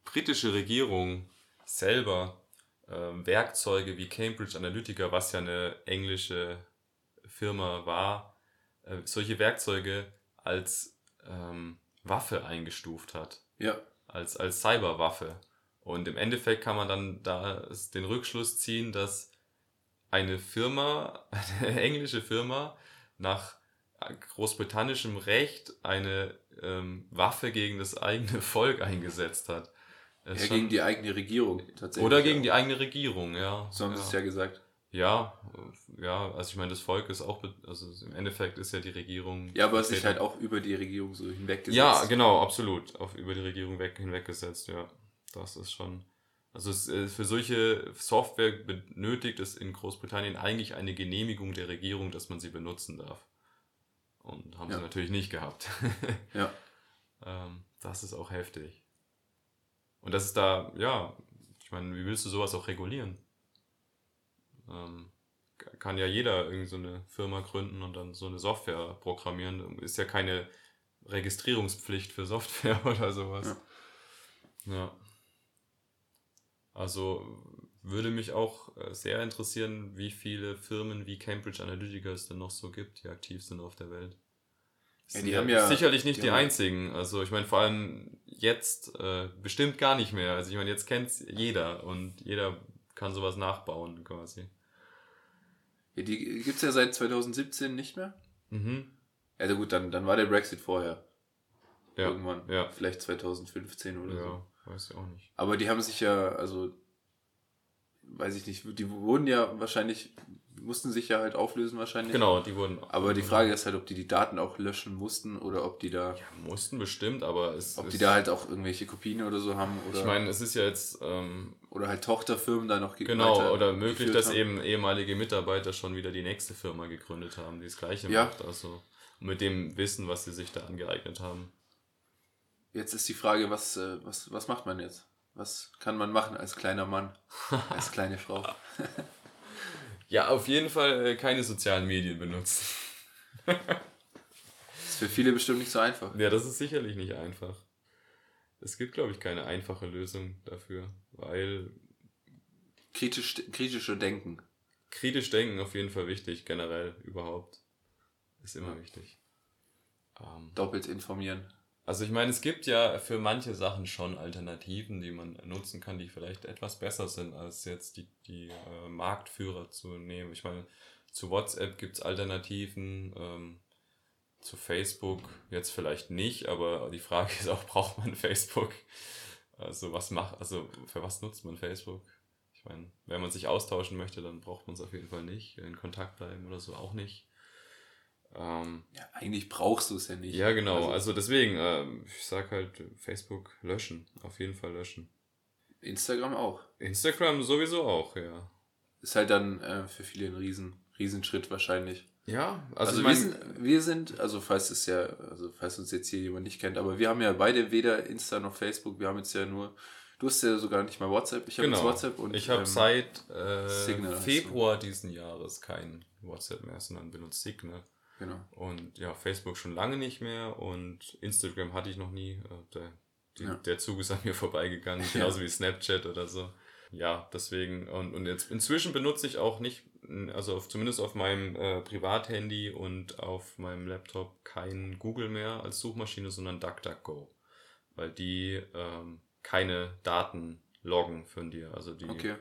britische Regierung selber ähm, Werkzeuge wie Cambridge Analytica, was ja eine englische Firma war, äh, solche Werkzeuge als ähm, Waffe eingestuft hat Ja. als, als Cyberwaffe. Und im Endeffekt kann man dann da den Rückschluss ziehen, dass eine Firma, eine englische Firma, nach großbritannischem Recht eine ähm, Waffe gegen das eigene Volk eingesetzt hat. Ja ist schon- gegen die eigene Regierung tatsächlich. oder gegen die eigene Regierung, ja. So haben ja. sie es ja gesagt. Ja, äh, ja, also ich meine, das Volk ist auch, also im Endeffekt ist ja die Regierung. Ja, aber sich vertreten. halt auch über die Regierung so hinweggesetzt. Ja, genau, absolut. Auf, über die Regierung weg, hinweggesetzt, ja. Das ist schon. Also es, äh, für solche Software benötigt es in Großbritannien eigentlich eine Genehmigung der Regierung, dass man sie benutzen darf. Und haben Ja. sie natürlich nicht gehabt. Ja. ähm, das ist auch heftig. Und das ist da, ja, ich meine, wie willst du sowas auch regulieren? Ähm, kann ja jeder irgend so eine Firma gründen und dann so eine Software programmieren. Ist ja keine Registrierungspflicht für Software oder sowas. Ja. Also würde mich auch äh, sehr interessieren, wie viele Firmen wie Cambridge Analytica es denn noch so gibt, die aktiv sind auf der Welt. Ja, Sind die haben ja- sicherlich nicht die die, einzigen. Also ich meine vor allem jetzt äh, bestimmt gar nicht mehr. Also ich meine jetzt kennt's jeder und jeder kann sowas nachbauen quasi. ja die gibt's ja seit 2017 nicht mehr. Mhm. Ja, gut, dann, dann war der Brexit vorher. Ja. Irgendwann. Ja. Vielleicht 2015 oder so. Ja, weiß ich auch nicht. Aber die haben sich ja, also, weiß ich nicht, die wurden ja wahrscheinlich, mussten sich ja halt auflösen wahrscheinlich. Genau, die wurden. Aber die Frage ist halt, ob die die Daten auch löschen mussten oder ob die da, Ja, mussten bestimmt, aber es ob die da halt auch irgendwelche Kopien oder so haben oder, Ich meine, es ist ja jetzt ähm, oder halt Tochterfirmen da noch ge- Genau, weiter oder möglich, dass haben. eben ehemalige Mitarbeiter schon wieder die nächste Firma gegründet haben, die das gleiche Ja. macht. Also mit dem Wissen, was sie sich da angeeignet haben. Jetzt ist die Frage, was, äh, was, was macht man jetzt? Was kann man machen als kleiner Mann, als kleine Frau? Ja, auf jeden Fall äh, keine sozialen Medien benutzen. ist für viele bestimmt nicht so einfach. Ja, das ist sicherlich nicht einfach. Es gibt, glaube ich, keine einfache Lösung dafür, weil Kritisch, kritische Denken. kritisch denken auf jeden Fall wichtig, generell überhaupt. Ist immer wichtig. Ähm, Doppelt informieren. Also ich meine, es gibt ja für manche Sachen schon Alternativen, die man nutzen kann, die vielleicht etwas besser sind, als jetzt die, die äh, Marktführer zu nehmen. Ich meine, zu WhatsApp gibt's Alternativen, ähm, zu Facebook jetzt vielleicht nicht, aber die Frage ist auch, braucht man Facebook? Also was macht, also für was nutzt man Facebook? Ich meine, wenn man sich austauschen möchte, dann braucht man es auf jeden Fall nicht. In Kontakt bleiben oder so auch nicht. Ähm, Ja, eigentlich brauchst du es ja nicht. ja, genau. Also, Also, deswegen, ähm, ich sag halt, Facebook löschen. Auf jeden Fall löschen. Instagram auch. Instagram sowieso auch, ja. Ist halt dann äh, für viele ein Riesen, Riesenschritt wahrscheinlich. Ja, Also, also, wir, sind, wir sind, also falls es ja, also falls uns jetzt hier jemand nicht kennt, aber wir haben ja beide weder Insta noch Facebook, wir haben jetzt ja nur, du hast ja sogar nicht mal WhatsApp, ich habe genau. jetzt WhatsApp und ich habe ähm, seit äh, Signal. Februar diesen Jahres kein WhatsApp mehr, sondern benutze Signal. Genau. Und ja, Facebook schon lange nicht mehr und Instagram hatte ich noch nie. Äh, da die, Ja. der Zug ist an mir vorbeigegangen, genauso wie Snapchat oder so. Ja, deswegen, und, und jetzt inzwischen benutze ich auch nicht, also auf, zumindest auf meinem äh, Privathandy und auf meinem Laptop kein Google mehr als Suchmaschine, sondern DuckDuckGo. Weil die ähm, keine Daten loggen von dir. Also die Okay.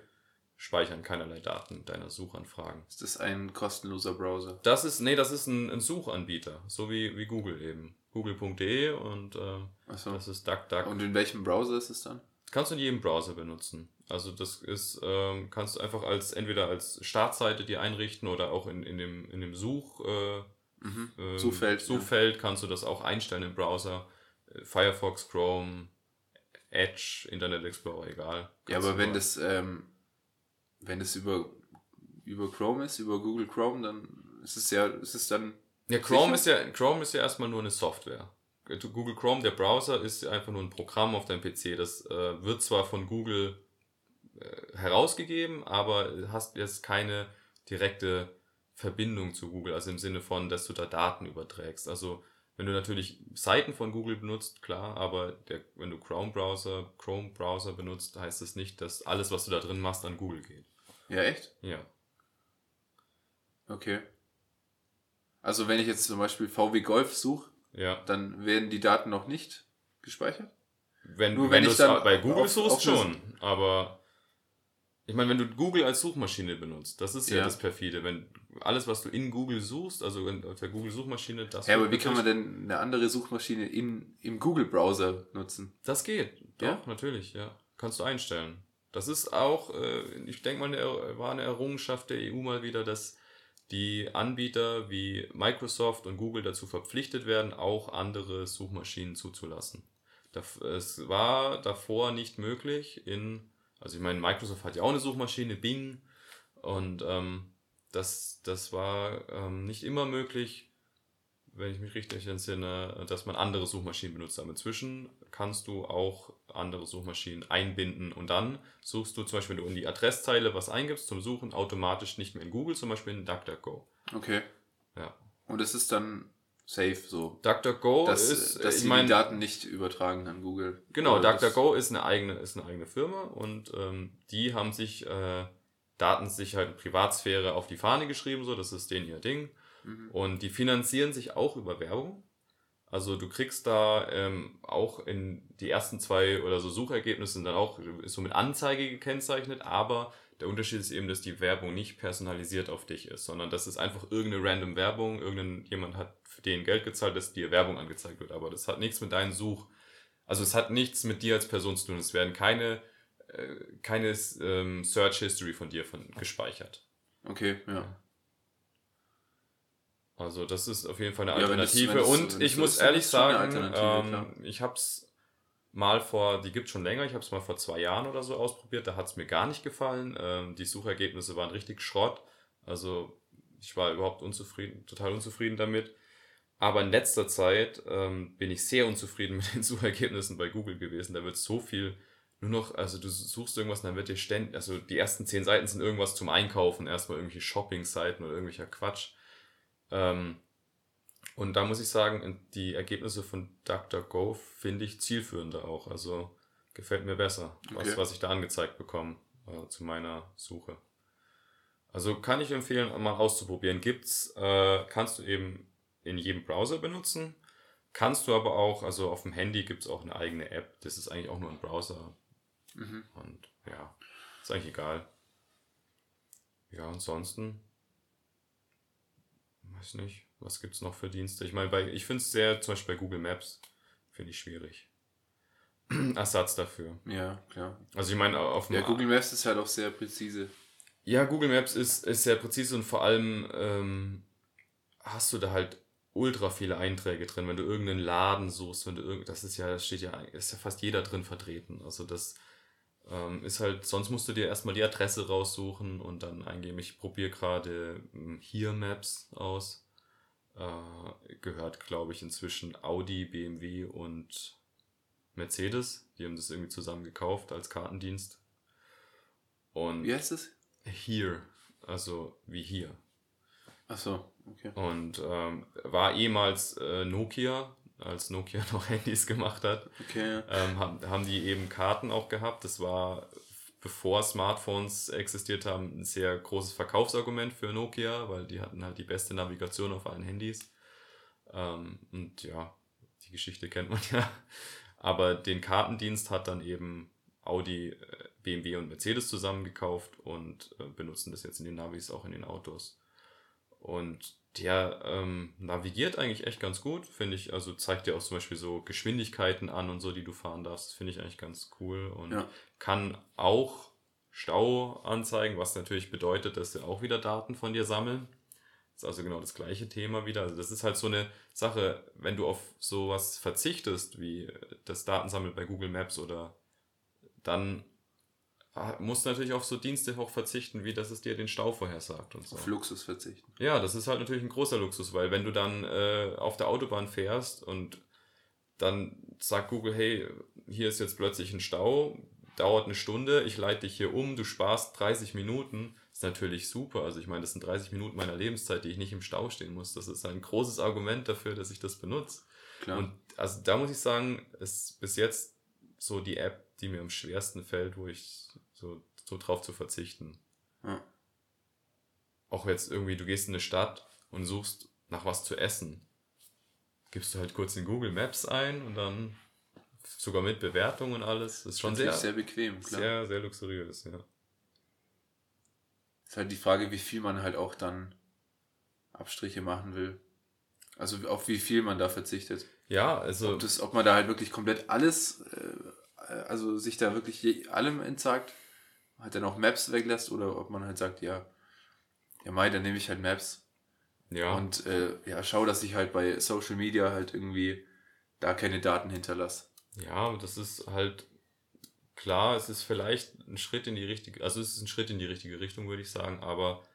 Speichern keinerlei Daten deiner Suchanfragen. Ist das ein kostenloser Browser? Das ist, nee, das ist ein, ein Suchanbieter, so wie, wie Google eben. Google.de und ähm, Achso. das ist DuckDuck. Und in welchem Browser ist es dann? Kannst du in jedem Browser benutzen. Also das ist, ähm, kannst du einfach als entweder als Startseite dir einrichten oder auch in, in dem, in dem Such, äh, Mhm. ähm, Suchfeld, ja. Kannst du das auch einstellen im Browser. Äh, Firefox, Chrome, Edge, Internet Explorer, egal. Ja, Kannst aber du wenn das, ähm, wenn das über, über Chrome ist, über Google Chrome, dann ist es ja, ist es dann, Ja, Chrome Sicher? ist ja, Chrome ist ja erstmal nur eine Software. Google Chrome, der Browser, ist einfach nur ein Programm auf deinem PC. Das äh, wird zwar von Google äh, herausgegeben, aber hast jetzt keine direkte Verbindung zu Google, also im Sinne von, dass du da Daten überträgst. Also wenn du natürlich Seiten von Google benutzt, klar, aber der, wenn du Chrome Browser, Chrome Browser benutzt, heißt das nicht, dass alles, was du da drin machst, an Google geht. Ja echt? Ja. Okay. Also wenn ich jetzt zum Beispiel VW Golf suche, Ja. dann werden die Daten noch nicht gespeichert? Wenn, Nur wenn, wenn du ich es bei Google auf- suchst, auf schon. Aber ich meine, wenn du Google als Suchmaschine benutzt, das ist ja, Ja. das perfide. Wenn alles, was du in Google suchst, also in, auf der Google-Suchmaschine, das Ja, aber wie kann man denn eine andere Suchmaschine in, im Google-Browser nutzen? Das geht. Doch, Ja? natürlich, ja. Kannst du einstellen. Das ist auch, äh, ich denke mal, eine, war eine Errungenschaft der EU mal wieder, dass die Anbieter wie Microsoft und Google dazu verpflichtet werden, auch andere Suchmaschinen zuzulassen. Es war davor nicht möglich in, also ich meine, Microsoft hat ja auch eine Suchmaschine, Bing, und ähm, das, das war ähm, nicht immer möglich, wenn ich mich richtig entsinne, dass man andere Suchmaschinen benutzt. Aber inzwischen kannst du auch andere Suchmaschinen einbinden und dann suchst du zum Beispiel, wenn du in die Adresszeile was eingibst zum Suchen, automatisch nicht mehr in Google, zum Beispiel in DuckDuckGo. Okay. Ja. Und es ist dann safe so. DuckDuckGo dass, ist, dass ich meine, die Daten nicht übertragen an Google. Genau, DuckDuckGo ist eine eigene, ist eine eigene Firma und ähm, die haben sich äh, Datensicherheit und Privatsphäre auf die Fahne geschrieben, so, das ist denen ihr Ding. Mhm. Und die finanzieren sich auch über Werbung. Also du kriegst da ähm, auch in die ersten zwei oder so Suchergebnisse dann auch ist so mit Anzeige gekennzeichnet, aber der Unterschied ist eben, dass die Werbung nicht personalisiert auf dich ist, sondern das ist einfach irgendeine random Werbung, irgendein jemand hat für den Geld gezahlt, dass dir Werbung angezeigt wird, aber das hat nichts mit deinen Such, also es hat nichts mit dir als Person zu tun. Es werden keine äh, keine ähm, Search History von dir von, gespeichert. Okay, ja. Also das ist auf jeden Fall eine Ja, wenn das- Alternative. wenn das- und ich muss ehrlich sagen, ähm, ich habe es mal vor, die gibt schon länger, ich habe es mal vor zwei Jahren oder so ausprobiert, da hat es mir gar nicht gefallen. Ähm, die Suchergebnisse waren richtig Schrott. Also ich war überhaupt unzufrieden, total unzufrieden damit. Aber in letzter Zeit ähm, bin ich sehr unzufrieden mit den Suchergebnissen bei Google gewesen. Da wird so viel nur noch, also du suchst irgendwas und dann wird dir ständig, also die ersten zehn Seiten sind irgendwas zum Einkaufen, erstmal irgendwelche Shopping-Seiten oder irgendwelcher Quatsch. Ähm, und da muss ich sagen, die Ergebnisse von DuckDuckGo finde ich zielführender auch. Also gefällt mir besser, was, Okay. was ich da angezeigt bekomme äh, zu meiner Suche. Also kann ich empfehlen, mal auszuprobieren. Gibt's, äh, kannst du eben in jedem Browser benutzen. Kannst du aber auch, also auf dem Handy gibt es auch eine eigene App. Das ist eigentlich auch nur ein Browser. Mhm. Und ja, ist eigentlich egal. Ja, ansonsten, weiß nicht, was gibt's noch für Dienste? Ich meine, bei, ich finde es sehr, zum Beispiel bei Google Maps, finde ich schwierig. Ersatz dafür. Ja, klar. Also ich meine, auf Ja, Google Maps ist halt auch sehr präzise. Ja, Google Maps ist, ist sehr präzise und vor allem ähm, hast du da halt ultra viele Einträge drin, wenn du irgendeinen Laden suchst, wenn du irgend, das ist ja, das steht ja, ist ja fast jeder drin vertreten. Also das ähm, ist halt, sonst musst du dir erstmal die Adresse raussuchen und dann eingeben. Ich probiere gerade ähm, hier Maps aus. Äh, gehört, glaube ich, inzwischen Audi, BMW und Mercedes. Die haben das irgendwie zusammen gekauft als Kartendienst. Und Wie heißt es? hier, also wie hier. Ach so, okay. Und ähm, war ehemals äh, Nokia, als Nokia noch Handys gemacht hat, Okay, ähm, haben, haben die eben Karten auch gehabt. Das war, bevor Smartphones existiert haben, ein sehr großes Verkaufsargument für Nokia, weil die hatten halt die beste Navigation auf allen Handys. Ähm, und ja, die Geschichte kennt man ja. Aber den Kartendienst hat dann eben Audi, äh, BMW und Mercedes zusammen gekauft und äh, benutzen das jetzt in den Navis auch in den Autos. Und der ähm, navigiert eigentlich echt ganz gut, finde ich. Also zeigt dir auch zum Beispiel so Geschwindigkeiten an und so, die du fahren darfst. Finde ich eigentlich ganz cool. Und Ja. kann auch Stau anzeigen, was natürlich bedeutet, dass sie auch wieder Daten von dir sammeln. Das ist also genau das gleiche Thema wieder. Also das ist halt so eine Sache, wenn du auf sowas verzichtest, wie das Datensammeln bei Google Maps oder dann musst du natürlich auf so Dienste auch verzichten, wie dass es dir den Stau vorhersagt und so. Auf Luxus verzichten. Ja, das ist halt natürlich ein großer Luxus, weil wenn du dann äh, auf der Autobahn fährst und dann sagt Google, hey, hier ist jetzt plötzlich ein Stau, dauert eine Stunde, ich leite dich hier um, du sparst 30 Minuten, ist natürlich super. Also ich meine, das sind 30 Minuten meiner Lebenszeit, die ich nicht im Stau stehen muss. Das ist ein großes Argument dafür, dass ich das benutze. Klar. Und also da muss ich sagen, ist bis jetzt so die App, die mir am schwersten fällt, wo ich so, so drauf zu verzichten. ja. Auch jetzt irgendwie, du gehst in eine Stadt und suchst nach was zu essen. Gibst du halt kurz in Google Maps ein und dann sogar mit Bewertung und alles. Das ist schon sehr, sehr bequem, klar. sehr, sehr luxuriös, ja. Ist halt die Frage, wie viel man halt auch dann Abstriche machen will. Also auf wie viel man da verzichtet. Ja, also Ob, das, ob man da halt wirklich komplett alles, äh, also sich da wirklich je, allem entsagt, halt dann auch Maps weglässt oder ob man halt sagt, ja, ja Mai, dann nehme ich halt Maps. Ja, und äh, ja, schau, dass ich halt bei Social Media halt irgendwie da keine Daten hinterlasse. ja, das ist halt klar, es ist vielleicht ein Schritt in die richtige, also es ist ein Schritt in die richtige Richtung, würde ich sagen, aber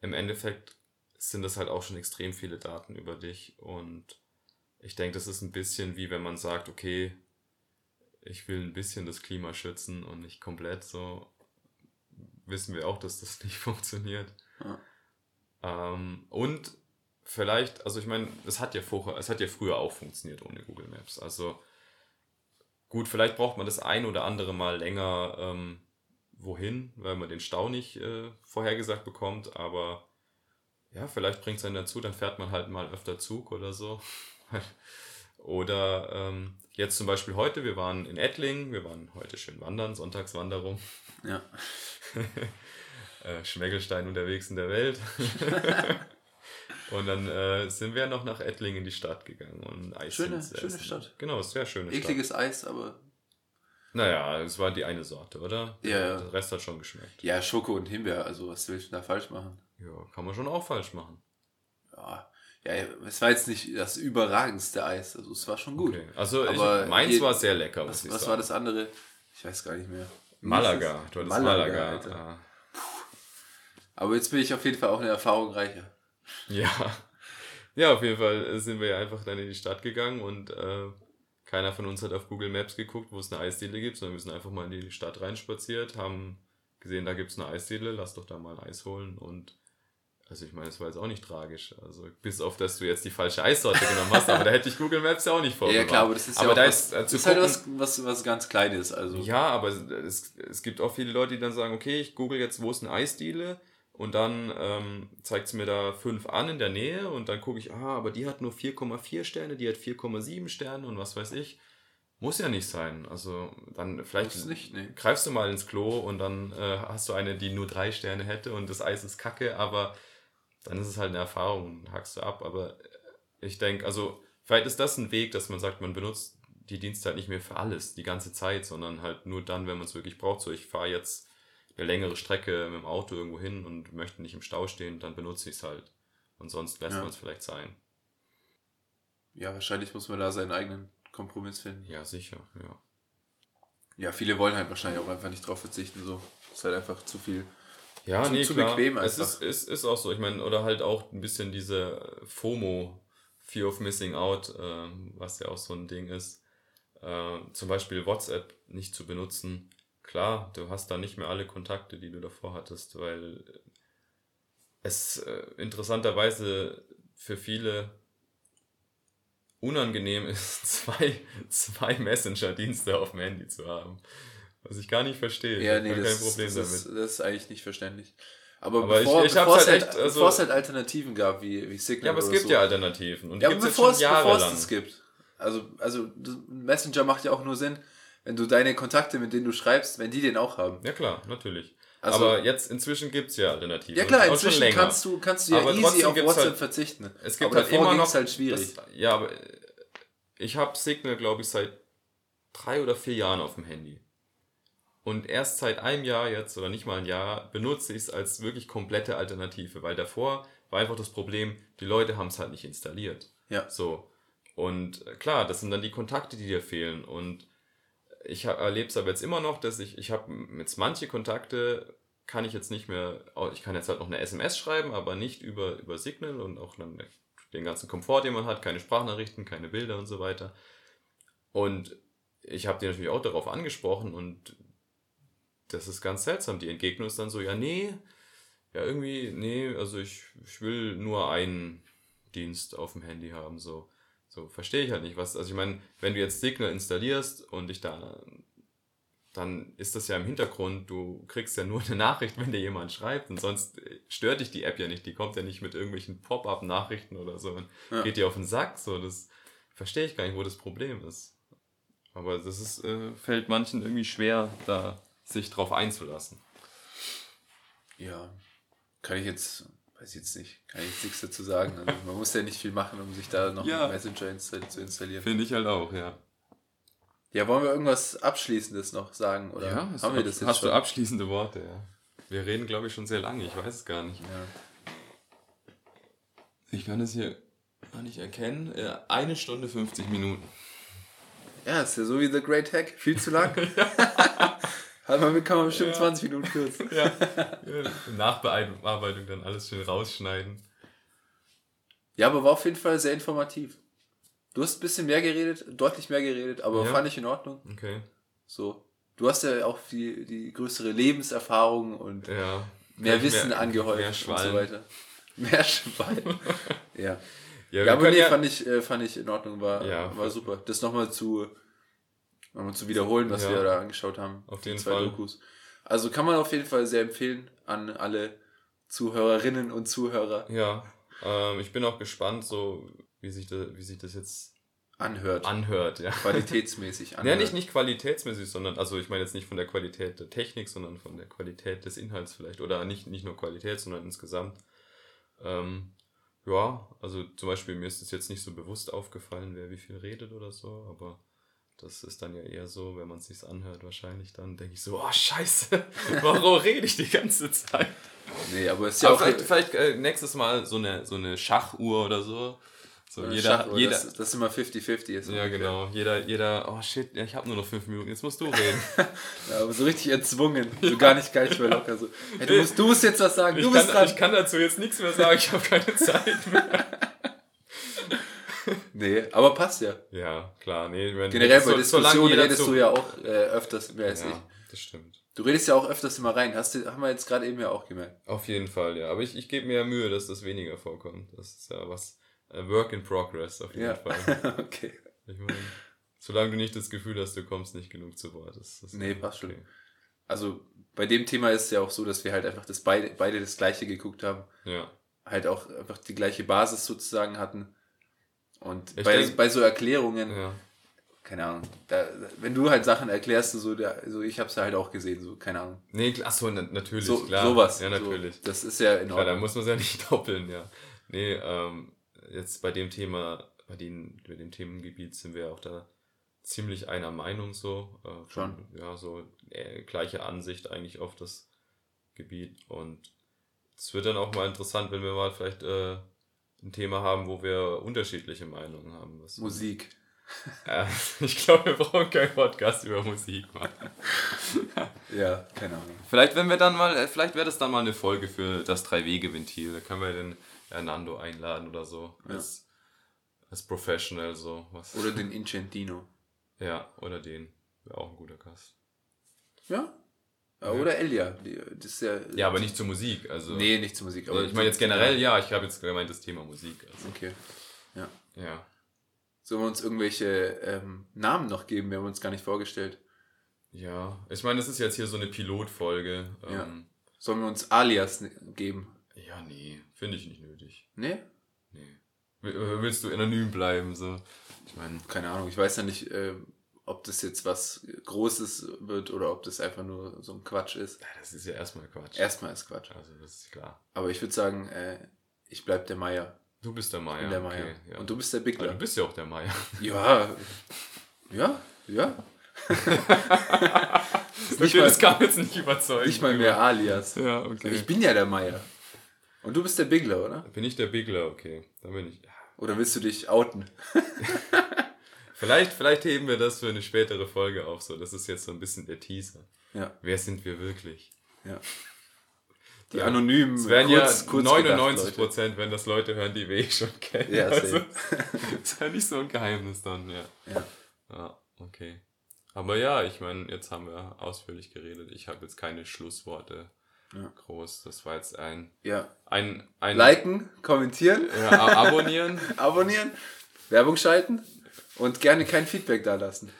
im Endeffekt sind das halt auch schon extrem viele Daten über dich. Und ich denke, das ist ein bisschen wie wenn man sagt, okay, ich will ein bisschen das Klima schützen und nicht komplett so, wissen wir auch, dass das nicht funktioniert. Ja. Ähm, und vielleicht, also ich meine, es hat ja vorher, es hat ja früher auch funktioniert ohne Google Maps. Also gut, vielleicht braucht man das ein oder andere Mal länger ähm, wohin, weil man den Stau nicht äh, vorhergesagt bekommt, aber ja, vielleicht bringt es einen dazu, dann fährt man halt mal öfter Zug oder so. oder ähm, jetzt zum Beispiel heute, wir waren in Ettlingen, wir waren heute schön wandern, Sonntagswanderung, Ja. äh, Schmeckelstein unterwegs in der Welt. und dann äh, sind wir noch nach Ettlingen in die Stadt gegangen und Eis Schöne- schöne essen. Stadt. Genau, sehr schöne Stadt. Ekliges Eis, aber Naja, es war die eine Sorte, oder? Ja, ja. Der Rest hat schon geschmeckt. ja, Schoko und Himbeer, also was willst du da falsch machen? Ja, kann man schon auch falsch machen. Ja, ja, es war jetzt nicht das überragendste Eis, also es war schon gut. Okay. Also Aber ich, meins je- war sehr lecker, muss Was, ich was sagen. war das andere? Ich weiß gar nicht mehr. Malaga. Du hattest Malaga, Malaga. Aber jetzt bin ich auf jeden Fall auch eine Erfahrung reicher. Ja. Ja, auf jeden Fall sind wir ja einfach dann in die Stadt gegangen und äh, keiner von uns hat auf Google Maps geguckt, wo es eine Eisdiele gibt, sondern wir sind einfach mal in die Stadt reinspaziert, haben gesehen, da gibt es eine Eisdiele, lass doch da mal ein Eis holen und also ich meine, es war jetzt auch nicht tragisch. Also bis auf, dass du jetzt die falsche Eissorte genommen hast, aber da hätte ich Google Maps ja auch nicht Ja, vorgewarnt. klar, aber das ist aber ja da auch ist, was, äh, zu das ist halt was, was, was ganz Kleines. Also Ja, aber es, es gibt auch viele Leute, die dann sagen, okay, ich google jetzt, wo ist eine Eisdiele und dann ähm, zeigt es mir da fünf an in der Nähe und dann gucke ich, ah, aber die hat nur 4,4 Sterne, die hat 4,7 Sterne und was weiß ich. Muss ja nicht sein. Also dann vielleicht nicht, nee. greifst du mal ins Klo und dann äh, hast du eine, die nur drei Sterne hätte und das Eis ist kacke, aber dann ist es halt eine Erfahrung, hackst du ab. Aber ich denke, also vielleicht ist das ein Weg, dass man sagt, man benutzt die Dienste halt nicht mehr für alles, die ganze Zeit, sondern halt nur dann, wenn man es wirklich braucht. So, ich fahre jetzt eine längere Strecke mit dem Auto irgendwo hin und möchte nicht im Stau stehen, dann benutze ich es halt. Und sonst lässt Ja. man es vielleicht sein. ja, wahrscheinlich muss man da seinen eigenen Kompromiss finden. Ja, sicher, ja. Ja, viele wollen halt wahrscheinlich auch einfach nicht drauf verzichten. So. Ist halt einfach zu viel. Ja, Zu- nee, zu klar. bequem es einfach. ist, ist, ist auch so. Ich meine, oder halt auch ein bisschen diese FOMO, Fear of Missing Out, ähm, was ja auch so ein Ding ist. Äh, zum Beispiel WhatsApp nicht zu benutzen. Klar, du hast da nicht mehr alle Kontakte, die du davor hattest, weil es äh, interessanterweise für viele unangenehm ist, zwei, zwei Messenger-Dienste auf dem Handy zu haben. Was ich gar nicht verstehe. Ja, ich nee, das, kein Problem das, damit. ist, das ist eigentlich nicht verständlich. Aber, Aber ich- bevor, ich hab's bevor, es halt halt, echt, also- bevor es halt Alternativen gab, wie, wie Signal ja, aber es gibt so. ja Alternativen. Und die Ja, aber gibt es bevor es, bevor es das gibt. Also, also Messenger macht ja auch nur Sinn, wenn du deine Kontakte, mit denen du schreibst, wenn die den auch haben. Ja, klar, natürlich. Also- aber jetzt inzwischen gibt es ja Alternativen. Ja klar, inzwischen kannst du, kannst du ja Aber easy auf gibt's WhatsApp halt- verzichten. Es gibt aber halt immer noch. halt schwierig. Das, ja, aber ich habe Signal, glaube ich, seit drei oder vier Jahren auf dem Handy. Und erst seit einem Jahr jetzt, oder nicht mal ein Jahr, benutze ich es als wirklich komplette Alternative, weil davor war einfach das Problem, die Leute haben es halt nicht installiert. Ja. So. Und äh, klar, das sind dann die Kontakte, die dir fehlen. Und ich erlebe es aber jetzt immer noch, dass ich, ich habe jetzt manche Kontakte, kann ich jetzt nicht mehr, ich kann jetzt halt noch eine SMS schreiben, aber nicht über, über Signal und auch dann den ganzen Komfort, den man hat, keine Sprachnachrichten, keine Bilder und so weiter. Und ich habe die natürlich auch darauf angesprochen und das ist ganz seltsam. Die Entgegnung ist dann so, ja, nee, ja, irgendwie, nee, also ich, ich will nur einen Dienst auf dem Handy haben, so. So, verstehe ich halt nicht, was, also ich meine, wenn du jetzt Signal installierst und dich da, dann ist das ja im Hintergrund, du kriegst ja nur eine Nachricht, wenn dir jemand schreibt und sonst stört dich die App ja nicht, die kommt ja nicht mit irgendwelchen Pop-up-Nachrichten oder so und Ja. geht dir auf den Sack, so, das verstehe ich gar nicht, wo das Problem ist. Aber das ist, äh, fällt manchen irgendwie schwer, da sich drauf einzulassen. Ja, kann ich jetzt, weiß ich jetzt nicht, kann ich jetzt nichts dazu sagen. Also man muss ja nicht viel machen, um sich da noch Ja. einen Messenger insta zu installieren. Finde ich halt auch, ja. Ja, wollen wir irgendwas Abschließendes noch sagen? Oder hast haben du, wir das jetzt hast schon? du abschließende Worte, ja. Wir reden, glaube ich, schon sehr lange, ich weiß es gar nicht. Ja. Ich kann es hier gar nicht erkennen. Äh, Eine Stunde 50 Minuten. ja, ist ja so wie The Great Hack. Viel zu lang. Hat man, kann man bestimmt Ja. 20 Minuten kürzen. Ja. Nachbearbeitung dann alles schön rausschneiden. Ja, aber war auf jeden Fall sehr informativ. Du hast ein bisschen mehr geredet, deutlich mehr geredet, aber Ja. fand ich in Ordnung. Okay. So. Du hast ja auch die, die größere Lebenserfahrung und Ja. mehr Wissen mehr- angehäuft mehr und so weiter. Mehr Schwallen. ja. Ja, Ja, aber nee, ja, fand, ich, äh, fand ich in Ordnung, war, war super. Das nochmal zu, nochmal zu wiederholen, was Ja. wir da angeschaut haben. Auf jeden zwei Fall. Dokus. Also kann man auf jeden Fall sehr empfehlen an alle Zuhörerinnen und Zuhörer. ja. Ähm, ich bin auch gespannt, so wie sich, das, wie sich das jetzt Anhört. anhört. Ja. Qualitätsmäßig Ja, anhört. nicht, nicht qualitätsmäßig, sondern, also ich meine jetzt nicht von der Qualität der Technik, sondern von der Qualität des Inhalts vielleicht. Oder nicht, nicht nur Qualität, sondern insgesamt. Ähm, ja, also zum Beispiel mir ist es jetzt nicht so bewusst aufgefallen, wer wie viel redet oder so, aber das ist dann ja eher so, wenn man es sich anhört, wahrscheinlich dann denke ich so, oh scheiße, warum rede ich die ganze Zeit? Nee, aber es ist ja Aber auch vielleicht, vielleicht äh, nächstes Mal so eine, so eine Schachuhr oder so. So äh, jeder, jeder, das, das ist immer 50-50. ist ja, ungefähr. genau. Jeder, jeder, oh shit, ich habe nur noch fünf Minuten, jetzt musst du reden. Ja, aber so richtig erzwungen. So gar nicht geil, mehr locker. So. Hey, du, musst, du musst jetzt was sagen. Ich Du bist kann, dran. ich kann dazu jetzt nichts mehr sagen, ich habe keine Zeit mehr. Nee, aber passt ja. Ja, klar, nee. Wenn, Generell bei so- Diskussionen jeder redest du ja auch äh, öfters mehr als ich. Ja, das stimmt. Du redest ja auch öfters immer rein. Hast du, haben wir jetzt gerade eben ja auch gemerkt. Auf jeden Fall, ja. Aber ich, ich gebe mir ja Mühe, dass das weniger vorkommt. Das ist ja was, äh, Work in Progress auf jeden Ja. Fall. okay. Ich meine, solange du nicht das Gefühl hast, du kommst nicht genug zu Wort. Das, das Nee, passt schon. Also bei dem Thema ist es ja auch so, dass wir halt einfach das beide, beide das gleiche geguckt haben. Ja, Halt auch einfach die gleiche Basis sozusagen hatten. Und bei, denk- bei so Erklärungen, ja. keine Ahnung, da, wenn du halt Sachen erklärst, so, da, so ich hab's halt auch gesehen, so, keine Ahnung. Nee, achso, na, natürlich, So, klar. sowas. Ja, natürlich. So, das ist ja in Klar, da Ordnung. muss man es ja nicht doppeln, ja. Nee, ähm, jetzt bei dem Thema, bei, den, bei dem Themengebiet sind wir auch da ziemlich einer Meinung so. Äh, Schon. Ja, so äh, gleiche Ansicht eigentlich auf das Gebiet. Und es wird dann auch mal interessant, wenn wir mal vielleicht äh, ein Thema haben, wo wir unterschiedliche Meinungen haben. Was, Musik. Äh, ich glaube, wir brauchen keinen Podcast über Musik machen. Ja, keine Ahnung. Vielleicht, wenn wir dann mal, äh, vielleicht wäre das dann mal eine Folge für das Drei-Wege-Ventil. Da können wir den Hernando einladen oder so. Ja. Als, als Professional so. Was. Oder den Incentino. ja, oder den. Wäre auch ein guter Gast. Ja? Ja oder Elia. Das ist ja. Ja, aber nicht zur Musik. Also, Nee, nicht zur Musik. aber ich meine jetzt generell, ja, ich habe jetzt gemeint das Thema Musik. Also, Okay. Ja. ja. Sollen wir uns irgendwelche ähm, Namen noch geben? Wir haben uns gar nicht vorgestellt. Ja, ich meine, das ist jetzt hier so eine Pilotfolge. Ja. Ähm, Sollen wir uns Alias geben? ja, nee, finde ich nicht nötig. Nee? Nee. Will- äh, Willst du anonym bleiben? So? Ich meine, Keine Ahnung. Ich weiß ja nicht, äh, ob das jetzt was Großes wird oder ob das einfach nur so ein Quatsch ist. ja, das ist ja erstmal Quatsch. Erstmal ist Quatsch. Also, das ist klar. Aber ich würde sagen, äh, ich bleib der Meier. Du bist der Ich Meier. bin der Meier. Okay, ja. Und du bist der Bigler. du bist ja auch der Meier. Ja. Ja, ja. Okay, mal- das kam jetzt nicht überzeugt. Nicht mal mehr Alias. Ja, okay. Ich bin ja der Meier. Und du bist der Bigler, oder? bin ich der Bigler, okay. Dann bin ich. Oder willst du dich outen? Vielleicht, vielleicht heben wir das für eine spätere Folge auf. So, das ist jetzt so ein bisschen der Teaser. Ja, Wer sind wir wirklich? ja. Die anonymen, Es werden kurz- ja kurz 99 gedacht, Leute. Prozent, wenn das Leute hören, die wir eh schon kennen. Ja, also, ist ja nicht so ein Geheimnis dann, ja. Ja. Ja, okay. Aber ja, ich meine, jetzt haben wir ausführlich geredet. Ich habe jetzt keine Schlussworte Ja. groß. Das war jetzt ein, Ja. ein, ein Liken, kommentieren, Ja, abonnieren. abonnieren, Werbung schalten und gerne kein Feedback da lassen.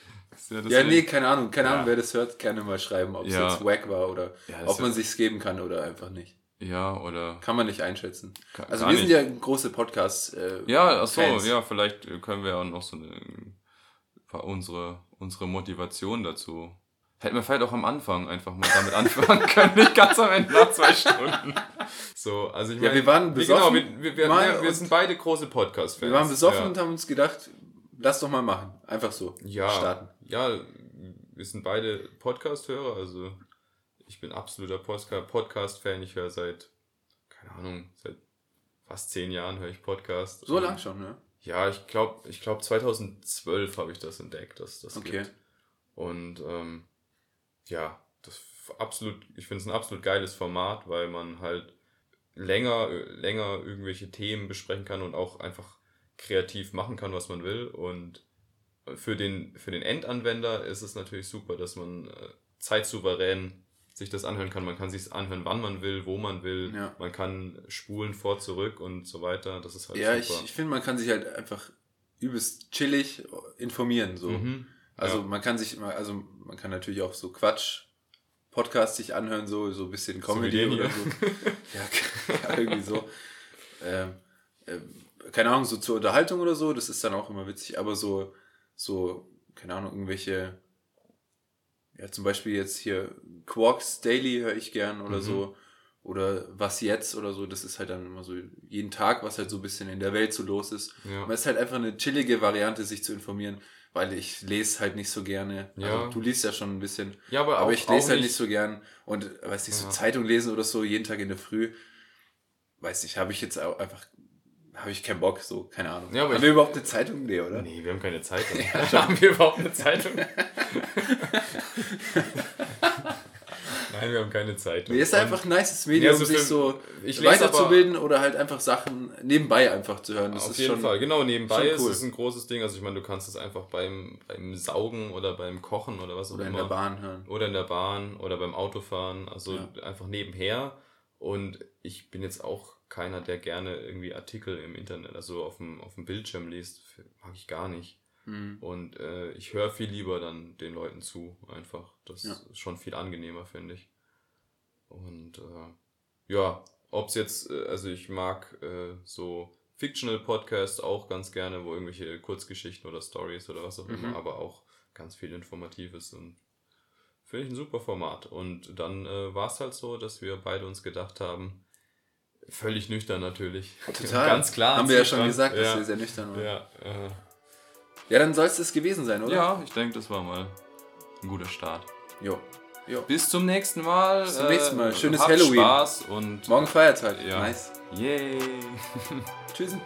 Ja, Ja, nee, keine Ahnung. Keine Ja. Ahnung, wer das hört, gerne mal schreiben, ob es Ja. jetzt wack war oder Ja, ob man sich's geben kann oder einfach nicht. Ja, oder. Kann man nicht einschätzen. Ka- Also wir sind nicht. ja große Podcasts. Äh, Ja, ach so, Fans. ja, vielleicht können wir auch noch so eine, unsere, unsere Motivation dazu. Hätten wir vielleicht auch am Anfang einfach mal damit anfangen können, nicht ganz am Ende nach zwei Stunden. So, also ich Ja, meine, wir waren genau, besoffen wir, wir, wir, wir, wir sind beide große Podcast-Fans. Wir waren besoffen ja. und haben uns gedacht, lass doch mal machen. Einfach so. ja, Starten. Ja, wir sind beide Podcast-Hörer, also ich bin absoluter Podcast-Fan. Ich höre seit, keine Ahnung, seit fast zehn Jahren höre ich Podcast. So lang schon, ne? Ja, ich glaube, ich glaub 2012 habe ich das entdeckt, dass das Okay. gibt. Und ähm, ja, das absolut, ich finde es ein absolut geiles Format, weil man halt länger, länger irgendwelche Themen besprechen kann und auch einfach kreativ machen kann, was man will. Und für den, für den Endanwender ist es natürlich super, dass man äh, zeitsouverän sich das anhören kann. Man kann sich anhören, wann man will, wo man will. Ja. Man kann spulen vor, zurück und so weiter. Das ist halt Ja, ich, super. ich finde, man kann sich halt einfach übelst chillig informieren. So. Mhm. Also Ja. man kann sich also man kann natürlich auch so Quatsch. Podcasts sich anhören, so, so ein bisschen Comedy den oder so. ja, ja, irgendwie so. Ähm, ähm, keine Ahnung, so zur Unterhaltung oder so, das ist dann auch immer witzig, aber so, so, keine Ahnung, irgendwelche, ja, zum Beispiel jetzt hier Quarks Daily höre ich gern oder Mhm. so. Oder was jetzt oder so, das ist halt dann immer so jeden Tag, was halt so ein bisschen in der Welt so los ist. Ja. Aber es ist halt einfach eine chillige Variante, sich zu informieren, weil ich lese halt nicht so gerne. Ja. Also, du liest ja schon ein bisschen. Ja, aber, Aber auch, ich lese halt nicht so gern. Und weiß nicht, so Ja. Zeitung lesen oder so, jeden Tag in der Früh. Weiß nicht, habe ich jetzt auch einfach, habe ich keinen Bock, so, keine Ahnung. Ja, aber haben wir überhaupt eine Zeitung? Nee, oder? Nee, wir haben keine Zeitung. haben wir überhaupt eine Zeitung? Nein, wir haben keine Zeitung. Nee, ist einfach ein nices Medium, Ja, so sich so ich weiterzubilden oder halt einfach Sachen nebenbei einfach zu hören. Das Auf ist jeden schon, Fall, genau, nebenbei schon cool. ist es ein großes Ding. Also ich meine, du kannst es einfach beim, beim Saugen oder beim Kochen oder was auch Oder in immer. der Bahn hören. Oder in der Bahn oder beim Autofahren. Also Ja. einfach nebenher. Und ich bin jetzt auch keiner, der gerne irgendwie Artikel im Internet, also auf dem, auf dem Bildschirm liest. Mag ich gar nicht. Mhm. Und äh, ich höre viel lieber dann den Leuten zu, einfach. Das Ja. ist schon viel angenehmer, finde ich. Und äh, ja, ob es jetzt, äh, also ich mag äh, so Fictional Podcasts auch ganz gerne, wo irgendwelche Kurzgeschichten oder Stories oder was auch Mhm. immer, aber auch ganz viel Informatives und finde ich ein super Format. Und dann äh, war es halt so, dass wir beide uns gedacht haben, völlig nüchtern natürlich. Total. Ganz klar. Haben wir ja schon gesagt, dass ja, wir sehr nüchtern waren. Ja, ja, äh, dann soll es das gewesen sein, oder? ja, ich denke, das war mal ein guter Start. Jo. jo. Bis zum nächsten Mal. Bis zum nächsten Mal. Schönes habt Halloween. Spaß und Morgen Feiertag. Ja. Nice. Yay. Tschüss.